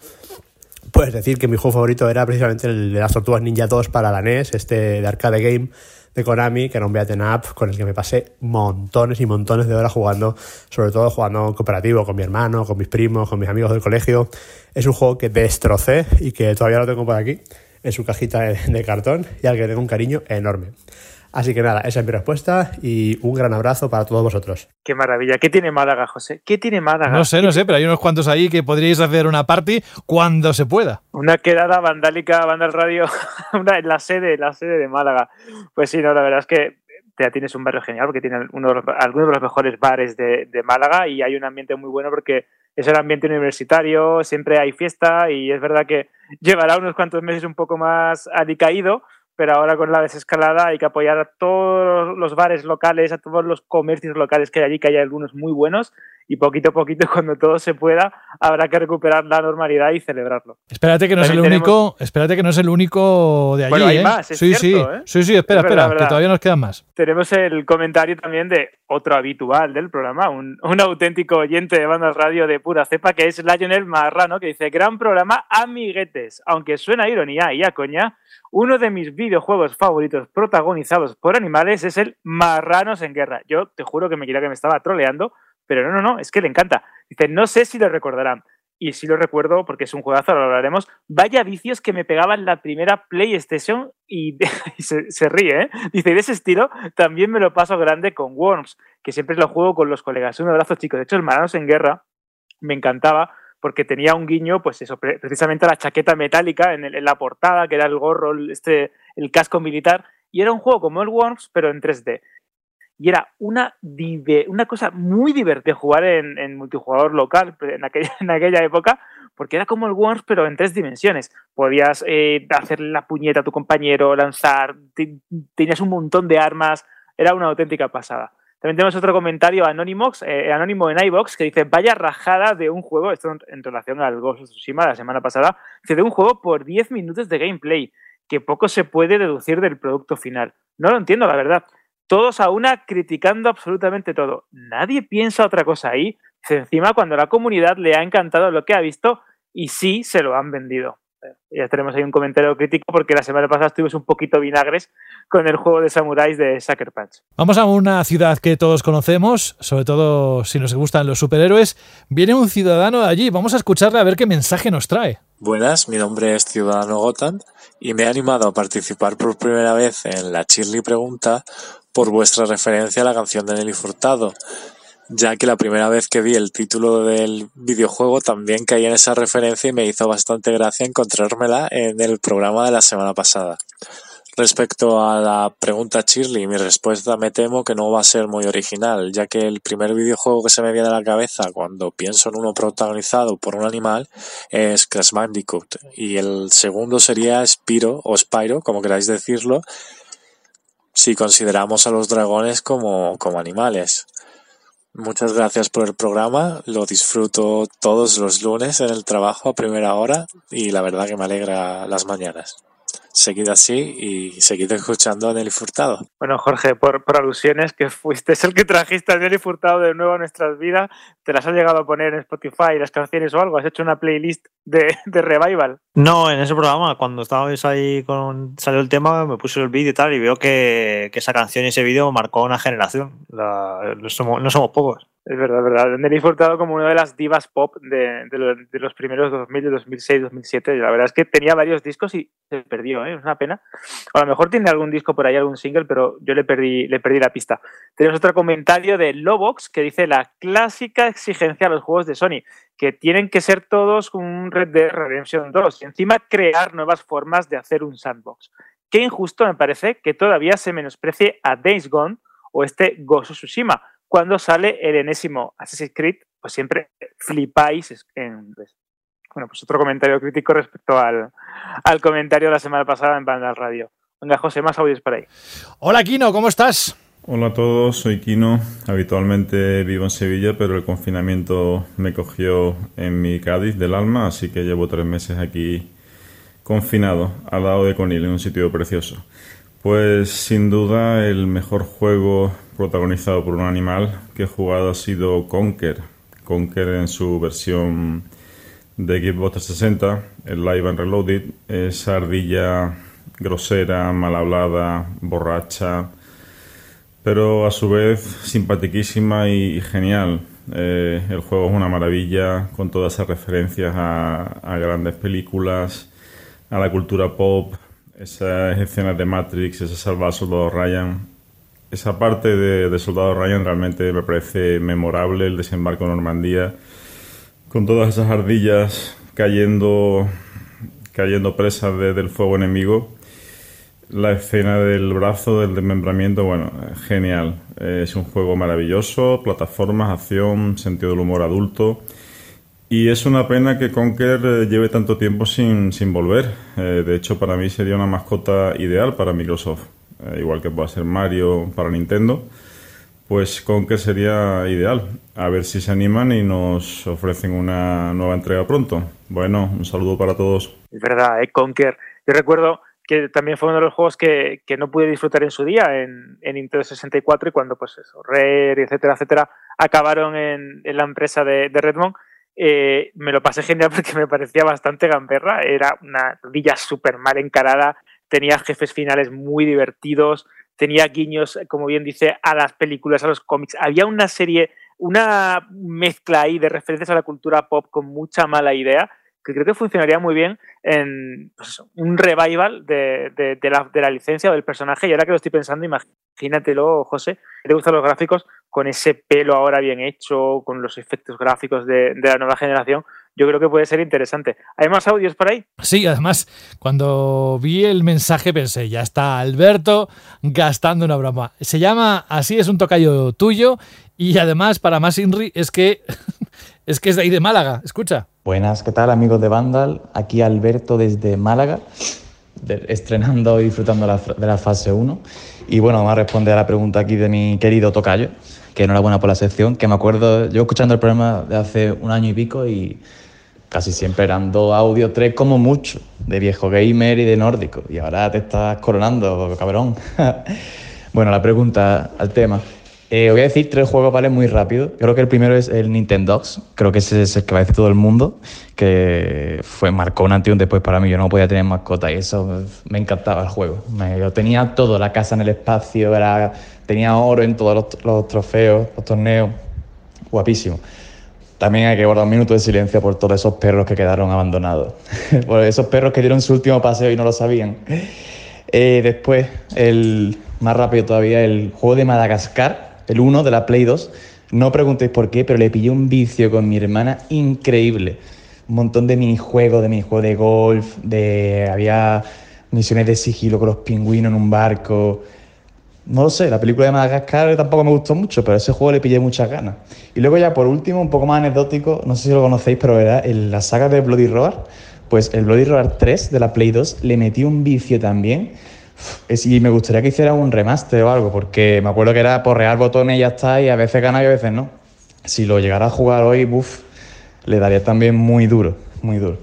Puedes decir que mi juego favorito era precisamente el de las tortugas ninja 2 para la NES, este de arcade game de Konami, que era un beat'em up con el que me pasé montones y montones de horas jugando, sobre todo jugando cooperativo con mi hermano, con mis primos, con mis amigos del colegio. Es un juego que destrocé y que todavía lo tengo por aquí, en su cajita de cartón, y al que tengo un cariño enorme. Así que nada, esa es mi respuesta y un gran abrazo para todos vosotros. Qué maravilla. ¿Qué tiene Málaga, José? ¿Qué tiene Málaga? No sé, no sé, pero hay unos cuantos ahí que podríais hacer una party cuando se pueda. Una quedada vandálica, Vandal Radio, (laughs) en la sede, la sede de Málaga. Pues sí, no, la verdad es que ya tienes un barrio genial porque tiene uno algunos de los mejores bares de, de Málaga y hay un ambiente muy bueno porque es el ambiente universitario, siempre hay fiesta y es verdad que llevará unos cuantos meses un poco más alicaído, pero ahora con la desescalada hay que apoyar a todos los bares locales, a todos los comercios locales que hay allí, que hay algunos muy buenos, y poquito a poquito, (laughs) cuando todo se pueda, habrá que recuperar la normalidad y celebrarlo. Espérate que no es el único, espérate que no es un único de allí. Bueno, hay ¿eh? más, sí, sí, ¿eh? sí, sí, espera, espera, que todavía nos quedan más. Tenemos el comentario también de otro habitual del programa, un, un auténtico oyente de bandas radio de pura cepa, que es Lionel Marrano, que dice, gran programa, amiguetes, aunque suena a ironía y a coña, uno de mis videojuegos favoritos protagonizados por animales es el Marranos en Guerra. Yo te juro que me quería que me estaba troleando, pero no, no, no, es que le encanta. Dice, no sé si lo recordarán. Y sí lo recuerdo porque es un juegazo, lo hablaremos. Vaya vicios que me pegaban la primera PlayStation y, (laughs) se, ríe, ¿eh? Dice, de ese estilo también me lo paso grande con Worms, que siempre lo juego con los colegas. Un abrazo, chicos. De hecho, el Maranos en Guerra me encantaba porque tenía un guiño, pues eso, precisamente la chaqueta metálica en, en, la portada, que era el gorro, este, el casco militar, y era un juego como el Worms, pero en 3D y era una, una cosa muy divertida jugar en, multijugador local en aquella, (laughs) en aquella, época, porque era como el Worms, pero en tres dimensiones. Podías eh, hacer la puñeta a tu compañero, lanzar, tenías un montón de armas, era una auténtica pasada. También tenemos otro comentario Anonymous, eh, anónimo en iBox que dice, vaya rajada de un juego, esto en, relación al Ghost of Tsushima la semana pasada, dice, de un juego por 10 minutos de gameplay que poco se puede deducir del producto final. No lo entiendo, la verdad. Todos a una criticando absolutamente todo. Nadie piensa otra cosa ahí. Encima, cuando la comunidad le ha encantado lo que ha visto y sí se lo han vendido. Ya tenemos ahí un comentario crítico porque la semana pasada estuvimos un poquito vinagres con el juego de samuráis de Sucker Punch. Vamos a una ciudad que todos conocemos, sobre todo si nos gustan los superhéroes. Viene un ciudadano de allí, vamos a escucharle a ver qué mensaje nos trae. Buenas, mi nombre es Ciudadano Gotham y me he animado a participar por primera vez en la Chirly Pregunta por vuestra referencia a la canción de Nelly Furtado ya que la primera vez que vi el título del videojuego también caí en esa referencia y me hizo bastante gracia encontrármela en el programa de la semana pasada. Respecto a la pregunta Shirley, mi respuesta me temo que no va a ser muy original, ya que el primer videojuego que se me viene a la cabeza cuando pienso en uno protagonizado por un animal es Crash Bandicoot, y el segundo sería Spiro o Spyro, como queráis decirlo, si consideramos a los dragones como, como animales. Muchas gracias por el programa, lo disfruto todos los lunes en el trabajo a primera hora y la verdad que me alegra las mañanas seguid así y seguid escuchando a Nelly Furtado. Bueno, Jorge, por, alusiones, que fuiste el que trajiste a Nelly Furtado de nuevo a nuestras vidas, ¿te las has llegado a poner en Spotify, las canciones o algo? ¿Has hecho una playlist de, revival? No, en ese programa, cuando estábamos ahí con salió el tema, me puse el vídeo y tal, y veo que, esa canción y ese vídeo marcó una generación. no somos pocos. Es verdad, es verdad. Nelly Furtado como una de las divas pop de, de, los, primeros 2000, de 2006, 2007. La verdad es que tenía varios discos y se perdió, ¿eh? es una pena. a lo mejor tiene algún disco por ahí, algún single, pero yo le perdí, le perdí la pista. Tenemos otro comentario de Lobox que dice la clásica exigencia a los juegos de Sony, que tienen que ser todos un Red Dead Redemption 2 y encima crear nuevas formas de hacer un sandbox. Qué injusto me parece que todavía se menosprecie a Days Gone o este Ghost Tsushima cuando sale el enésimo Assassin's Creed, pues siempre flipáis en Bueno, pues otro comentario crítico respecto al, comentario de la semana pasada en Banda Radio. Venga, José, más audios por ahí. Hola, Kino, ¿cómo estás? Hola a todos, soy Kino. Habitualmente vivo en Sevilla, pero el confinamiento me cogió en mi Cádiz del alma, así que llevo tres meses aquí confinado, al lado de Conil, en un sitio precioso. Pues sin duda el mejor juego protagonizado por un animal que he jugado ha sido Conker. Conker en su versión de Xbox 360, el Live and Reloaded, es ardilla grosera, mal hablada, borracha, pero a su vez simpaticísima y, genial. Eh, el juego es una maravilla con todas esas referencias a, a grandes películas, a la cultura pop, esas escenas de Matrix, ese al soldado Ryan. Esa parte de, Soldado Ryan realmente me parece memorable, el desembarco en Normandía, con todas esas ardillas cayendo, cayendo presas del fuego enemigo. La escena del brazo, del desmembramiento, bueno, genial. Es un juego maravilloso, plataformas, acción, sentido del humor adulto. Y es una pena que Conker eh, lleve tanto tiempo sin, sin volver. Eh, de hecho, para mí sería una mascota ideal para Microsoft. Eh, igual que pueda ser Mario para Nintendo. Pues Conker sería ideal. A ver si se animan y nos ofrecen una nueva entrega pronto. Bueno, un saludo para todos. Es verdad, ¿eh? Conker. Yo recuerdo que también fue uno de los juegos que, que no pude disfrutar en su día en, en Nintendo 64 y cuando pues eso, Rare, etcétera, etcétera, acabaron en, la empresa de, de Redmond eh, me lo pasé genial porque me parecía bastante gamberra. Era una villa súper mal encarada, tenía jefes finales muy divertidos, tenía guiños, como bien dice, a las películas, a los cómics. Había una serie, una mezcla ahí de referencias a la cultura pop con mucha mala idea que creo que funcionaría muy bien en pues un revival de, de, la, de, la, licencia o del personaje. Y ahora que lo estoy pensando, imagínatelo, José, te gustan los gráficos con ese pelo ahora bien hecho, con los efectos gráficos de, la nueva generación. Yo creo que puede ser interesante. ¿Hay más audios por ahí? Sí, además, cuando vi el mensaje pensé, ya está Alberto gastando una broma. Se llama Así es un tocayo tuyo y además, para más Inri, es que (laughs) es que es de ahí de Málaga. Escucha. Buenas, ¿qué tal amigos de Vandal? Aquí Alberto desde Málaga, estrenando y disfrutando de la fase 1. Y bueno, vamos a responder a la pregunta aquí de mi querido Tocayo, que enhorabuena por la sección, que me acuerdo, yo escuchando el programa de hace un año y pico y casi siempre eran dos audios, tres como mucho, de viejo gamer y de nórdico. Y ahora te estás coronando, cabrón. (laughs) bueno, la pregunta al tema. Eh, os voy a decir tres juegos, ¿vale? Muy rápido. Creo que el primero es el Nintendox. Creo que ese es el que va a decir todo el mundo. Que fue, marcó un antes y un después para mí. Yo no podía tener mascota y eso me encantaba el juego. Me, yo tenía todo, la casa en el espacio, era, tenía oro en todos los, los trofeos, los torneos. Guapísimo. También hay que guardar un minuto de silencio por todos esos perros que quedaron abandonados. (laughs) por esos perros que dieron su último paseo y no lo sabían. Eh, después, el más rápido todavía, el juego de Madagascar el 1 de la Play 2. No preguntéis por qué, pero le pillé un vicio con mi hermana increíble. Un montón de minijuegos, de minijuegos de golf, de había misiones de sigilo con los pingüinos en un barco. No lo sé, la película de Madagascar tampoco me gustó mucho, pero ese juego le pillé muchas ganas. Y luego ya por último, un poco más anecdótico, no sé si lo conocéis, pero era en la saga de Bloody Roar, pues el Bloody Roar 3 de la Play 2 le metí un vicio también y me gustaría que hiciera un remaster o algo, porque me acuerdo que era porrear botones y ya está, y a veces gana y a veces no. Si lo llegara a jugar hoy, buf, le daría también muy duro, muy duro.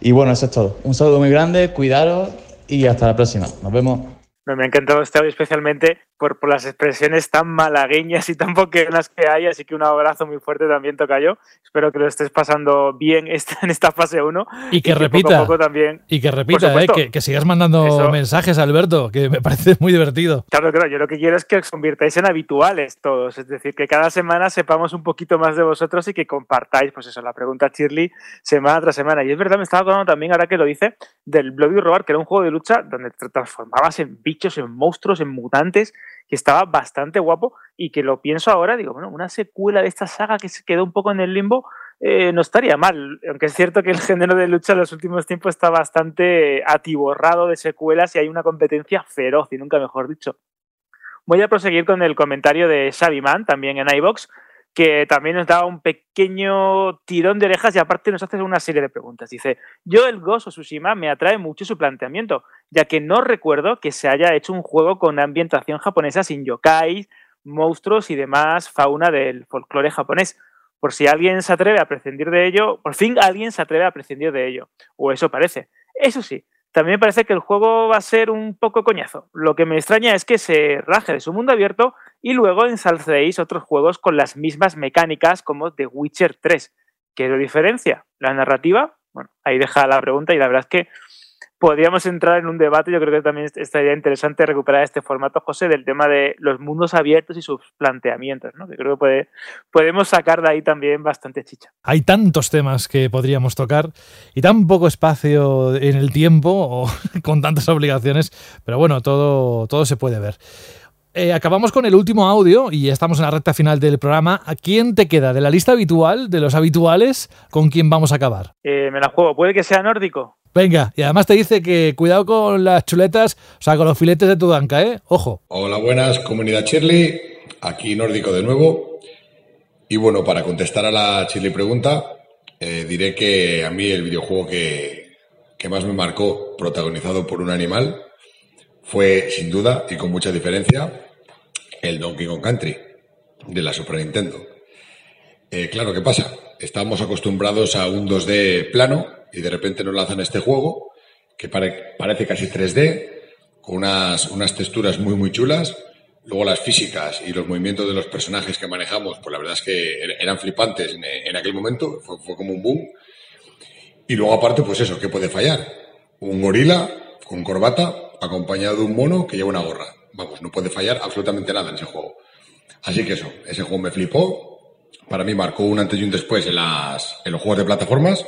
Y bueno, eso es todo. Un saludo muy grande, cuidaros y hasta la próxima. Nos vemos. Me ha encantado este audio especialmente por, por, las expresiones tan malagueñas y tan poquenas que hay, así que un abrazo muy fuerte también toca yo. Espero que lo estés pasando bien en esta fase 1. Y que, repita. también, y que repita, eh, que, que, sigas mandando mensajes, Alberto, que me parece (laughs) muy divertido. Claro, claro, yo lo que quiero es que os convirtáis en habituales todos, es decir, que cada semana sepamos un poquito más de vosotros y que compartáis, pues eso, la pregunta Shirley semana tras semana. Y es verdad, me estaba acordando también, ahora que lo dice, del Bloody Roar, que era un juego de lucha donde te transformabas en bichos, en monstruos, en mutantes, que estaba bastante guapo y que lo pienso ahora, digo, bueno, una secuela de esta saga que se quedó un poco en el limbo, eh, no estaría mal, aunque es cierto que el (laughs) género de lucha en los últimos tiempos está bastante atiborrado de secuelas y hay una competencia feroz, y nunca mejor dicho. Voy a proseguir con el comentario de Xavi también en iBox, que también nos da un pequeño tirón de orejas y aparte nos hace una serie de preguntas. Dice, yo el Ghost of Tsushima me atrae mucho su planteamiento, ya que no recuerdo que se haya hecho un juego con ambientación japonesa sin yokai, monstruos y demás fauna del folclore japonés. Por si alguien se atreve a prescindir de ello, por fin alguien se atreve a prescindir de ello, o eso parece. Eso sí, también parece que el juego va a ser un poco coñazo. Lo que me extraña es que se raje de su mundo abierto y luego ensalcéis otros juegos con las mismas mecánicas como The Witcher 3. ¿Qué lo diferencia? ¿La narrativa? Bueno, ahí deja la pregunta y la verdad es que podríamos entrar en un debate. Yo creo que también estaría interesante recuperar este formato, José, del tema de los mundos abiertos y sus planteamientos, ¿no? que creo que podemos sacar de ahí también bastante chicha. Hay tantos temas que podríamos tocar y tan poco espacio en el tiempo o (laughs) con tantas obligaciones, pero bueno, todo, todo se puede ver. Eh, acabamos con el último audio y estamos en la recta final del programa. ¿A quién te queda? ¿De la lista habitual, de los habituales? ¿Con quién vamos a acabar? Eh, me la juego. ¿Puede que sea nórdico? Venga, y además te dice que cuidado con las chuletas, o sea, con los filetes de tu danca, ¿eh? Ojo. Hola, buenas, comunidad Shirley. Aquí nórdico de nuevo. Y bueno, para contestar a la Shirley pregunta, eh, diré que a mí el videojuego que, que más me marcó, protagonizado por un animal, fue sin duda y con mucha diferencia el Donkey Kong Country de la Super Nintendo. Eh, claro, ¿qué pasa? Estamos acostumbrados a un 2D plano y de repente nos lanzan este juego que parece casi 3D, con unas, unas texturas muy, muy chulas. Luego las físicas y los movimientos de los personajes que manejamos, pues la verdad es que er-, eran flipantes en, aquel momento, fue, fue, como un boom. Y luego aparte, pues eso, ¿qué puede fallar? Un gorila con corbata acompañado de un mono que lleva una gorra. Vamos, no puede fallar absolutamente nada en ese juego. Así que eso, ese juego me flipó. Para mí marcó un antes y un después en, las, en los juegos de plataformas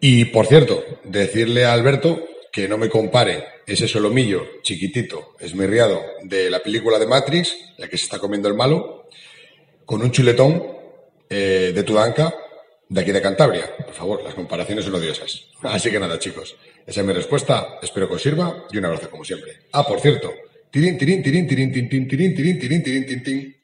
y por cierto, decirle a Alberto que no me compare ese solomillo chiquitito, esmirriado de la película de Matrix, la que se está comiendo el malo, con un chuletón eh, de Tudanca de aquí de Cantabria. Por favor, las comparaciones son odiosas. Así que nada, chicos, esa es mi respuesta. Espero que os sirva y un abrazo como siempre. Ah, por cierto, tirín, tirín, tirín, tirín, tirín, tirín, tirín, tirín, tirín, tirín, tirín.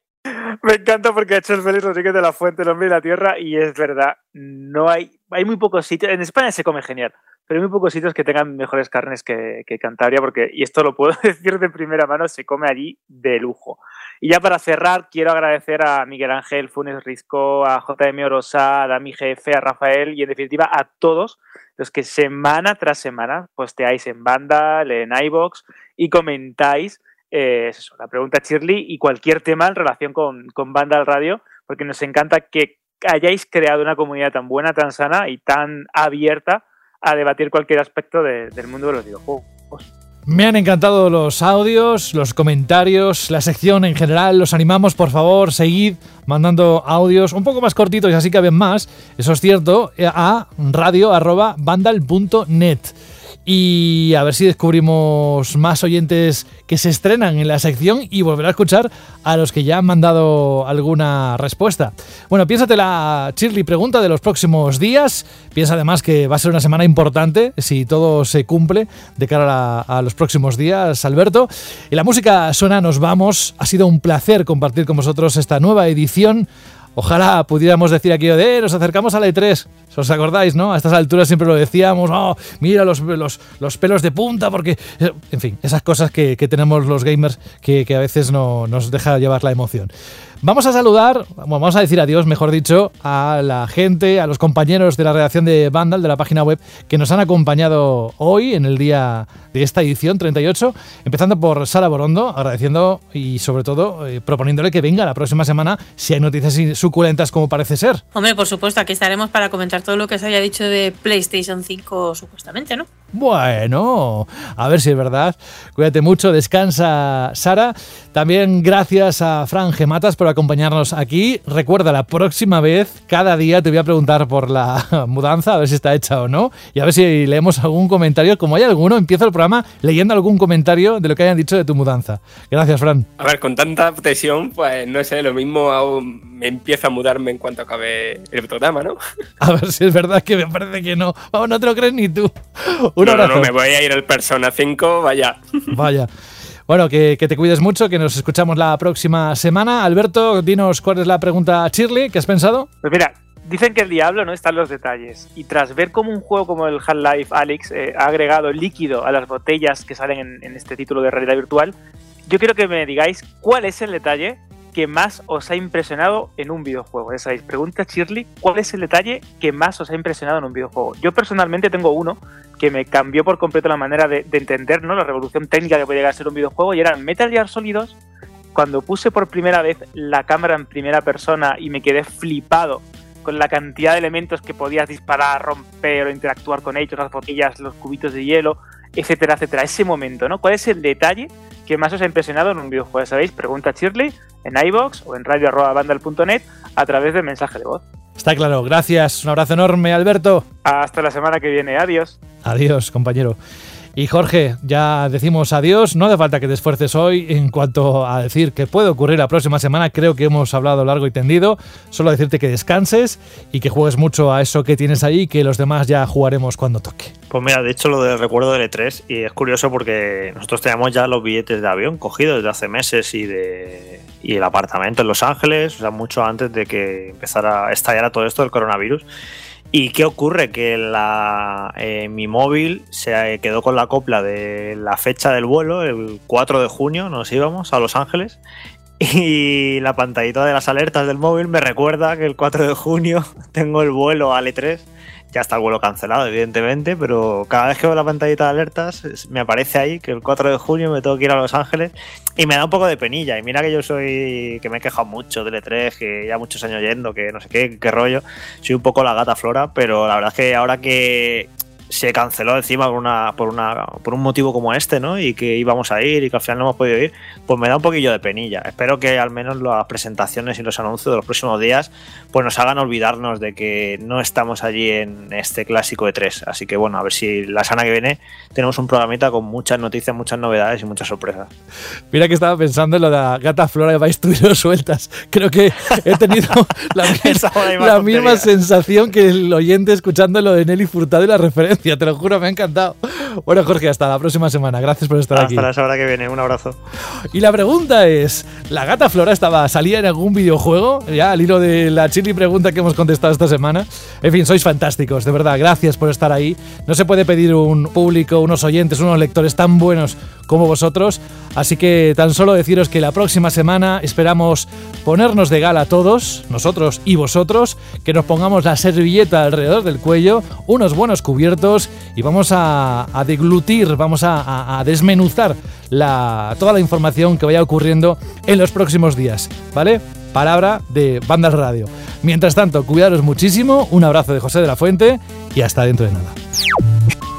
Me encanta porque ha hecho el Félix Rodríguez de la Fuente, el hombre y la tierra, y es verdad, no hay hay muy pocos sitios, en España se come genial, pero hay muy pocos sitios que tengan mejores carnes que, que Cantabria, porque, y esto lo puedo (laughs) decir de primera mano, se come allí de lujo. Y ya para cerrar, quiero agradecer a Miguel Ángel Funes Risco, a JM Orosa, a Dami GF, a Rafael y en definitiva a todos los que semana tras semana posteáis en Vandal, en iBox y comentáis eh, la pregunta Shirley y cualquier tema en relación con, con Vandal Radio, porque nos encanta que hayáis creado una comunidad tan buena, tan sana y tan abierta a debatir cualquier aspecto de- del mundo de los videojuegos. Me han encantado los audios, los comentarios, la sección en general. Los animamos, por favor, seguid mandando audios un poco más cortitos y así caben más. Eso es cierto, a radio.vandal.net. Y a ver si descubrimos más oyentes que se estrenan en la sección y volver a escuchar a los que ya han mandado alguna respuesta. Bueno, piénsate la Shirley pregunta de los próximos días. Piensa además que va a ser una semana importante si todo se cumple de cara a, los próximos días, Alberto. Y la música suena, nos vamos. Ha sido un placer compartir con vosotros esta nueva edición. Ojalá pudiéramos decir aquí de "Eh, nos acercamos a la E3. ¿Os acordáis, no? A estas alturas siempre lo decíamos, oh, mira los, los, los pelos de punta, porque. eh, En fin, esas cosas que, que tenemos los gamers que, que a veces no, nos deja llevar la emoción. Vamos a saludar, vamos a decir adiós, mejor dicho, a la gente, a los compañeros de la redacción de Vandal, de la página web, que nos han acompañado hoy en el día de esta edición 38, empezando por Sara Borondo, agradeciendo y sobre todo eh, proponiéndole que venga la próxima semana si hay noticias suculentas como parece ser. Hombre, por supuesto, aquí estaremos para comentar todo lo que se haya dicho de PlayStation 5, supuestamente, ¿no? Bueno, a ver si es verdad. Cuídate mucho, descansa Sara. También gracias a Fran Gematas por acompañarnos aquí. Recuerda, la próxima vez, cada día te voy a preguntar por la (laughs) mudanza, a ver si está hecha o no. Y a ver si leemos algún comentario. Como hay alguno, empiezo el programa leyendo algún comentario de lo que hayan dicho de tu mudanza. Gracias, Fran. A ver, con tanta presión, pues no sé, lo mismo aún me empiezo a mudarme en cuanto acabe el programa, ¿no? (laughs) A ver si es verdad que me parece que no. Vamos, no te lo crees ni tú. Un no, no, abrazo. no, me voy a ir al Persona 5, vaya. (laughs) Vaya. Bueno, que, que te cuides mucho, que nos escuchamos la próxima semana. Alberto, dinos cuál es la pregunta a Shirley, ¿qué has pensado? Pues mira, dicen que el diablo no está en los detalles. Y tras ver cómo un juego como el Half-Life Alyx eh, ha agregado líquido a las botellas que salen en, en este título de realidad virtual, yo quiero que me digáis cuál es el detalle que más os ha impresionado en un videojuego. Ya sabéis, pregunta Shirley, ¿cuál es el detalle que más os ha impresionado en un videojuego? Yo personalmente tengo uno que me cambió por completo la manera de, de entender ¿no? la revolución técnica que puede llegar a ser un videojuego y era Metal Gear Solid 2 cuando puse por primera vez la cámara en primera persona y me quedé flipado con la cantidad de elementos que podías disparar, romper o interactuar con ellos, las botellas, los cubitos de hielo, etcétera, etcétera. Ese momento, ¿no? ¿Cuál es el detalle que más os ha impresionado en un videojuego? Ya sabéis, pregunta a Shirley en iBox o en radio.bandal.net a través de mensaje de voz. Está claro, gracias. Un abrazo enorme, Alberto. Hasta la semana que viene. Adiós. Adiós, compañero. Y Jorge, ya decimos adiós. No hace falta que te esfuerces hoy en cuanto a decir que puede ocurrir la próxima semana. Creo que hemos hablado largo y tendido. Solo decirte que descanses y que juegues mucho a eso que tienes ahí que los demás ya jugaremos cuando toque. Pues mira, de hecho lo del recuerdo del E3 y es curioso porque nosotros teníamos ya los billetes de avión cogidos desde hace meses y de y el apartamento en Los Ángeles, o sea, mucho antes de que empezara a estallar todo esto del coronavirus. ¿Y qué ocurre? Que eh, mi móvil se quedó con la copla de la fecha del vuelo, el 4 de junio nos íbamos a Los Ángeles y la pantallita de las alertas del móvil me recuerda que el 4 de junio (laughs) tengo el vuelo al E3. Ya está el vuelo cancelado, evidentemente, pero cada vez que veo la pantallita de alertas me aparece ahí que el 4 de junio me tengo que ir a Los Ángeles y me da un poco de penilla. Y mira que yo soy, que me he quejado mucho del E3, que ya muchos años yendo, que no sé qué, qué rollo. Soy un poco la gata flora, pero la verdad es que ahora que se canceló encima por una, por una por un motivo como este, ¿no? Y que íbamos a ir y que al final no hemos podido ir, pues me da un poquillo de penilla. Espero que al menos las presentaciones y los anuncios de los próximos días pues nos hagan olvidarnos de que no estamos allí en este clásico de tres. Así que bueno, a ver si la semana que viene tenemos un programita con muchas noticias, muchas novedades y muchas sorpresas. Mira que estaba pensando en lo de la gata flora y vais tú y lo sueltas. Creo que he tenido (laughs) la, misma, la misma sensación que el oyente escuchando lo de Nelly Furtado y la referencia. Te lo juro, me ha encantado. Bueno, Jorge, hasta la próxima semana. Gracias por estar aquí. Hasta la semana que viene, un abrazo. Y la pregunta es, ¿la gata Flora estaba salía en algún videojuego? Ya al hilo de la chili pregunta que hemos contestado esta semana. En fin, sois fantásticos, de verdad, gracias por estar ahí. No se puede pedir un público, unos oyentes, unos lectores tan buenos como vosotros, así que tan solo deciros que la próxima semana esperamos ponernos de gala todos, nosotros y vosotros, que nos pongamos la servilleta alrededor del cuello, unos buenos cubiertos y vamos a, deglutir, vamos a desmenuzar la, toda la información que vaya ocurriendo en los próximos días, ¿vale? Palabra de Bandas Radio. Mientras tanto, cuidaros muchísimo, un abrazo de José de la Fuente y hasta dentro de nada.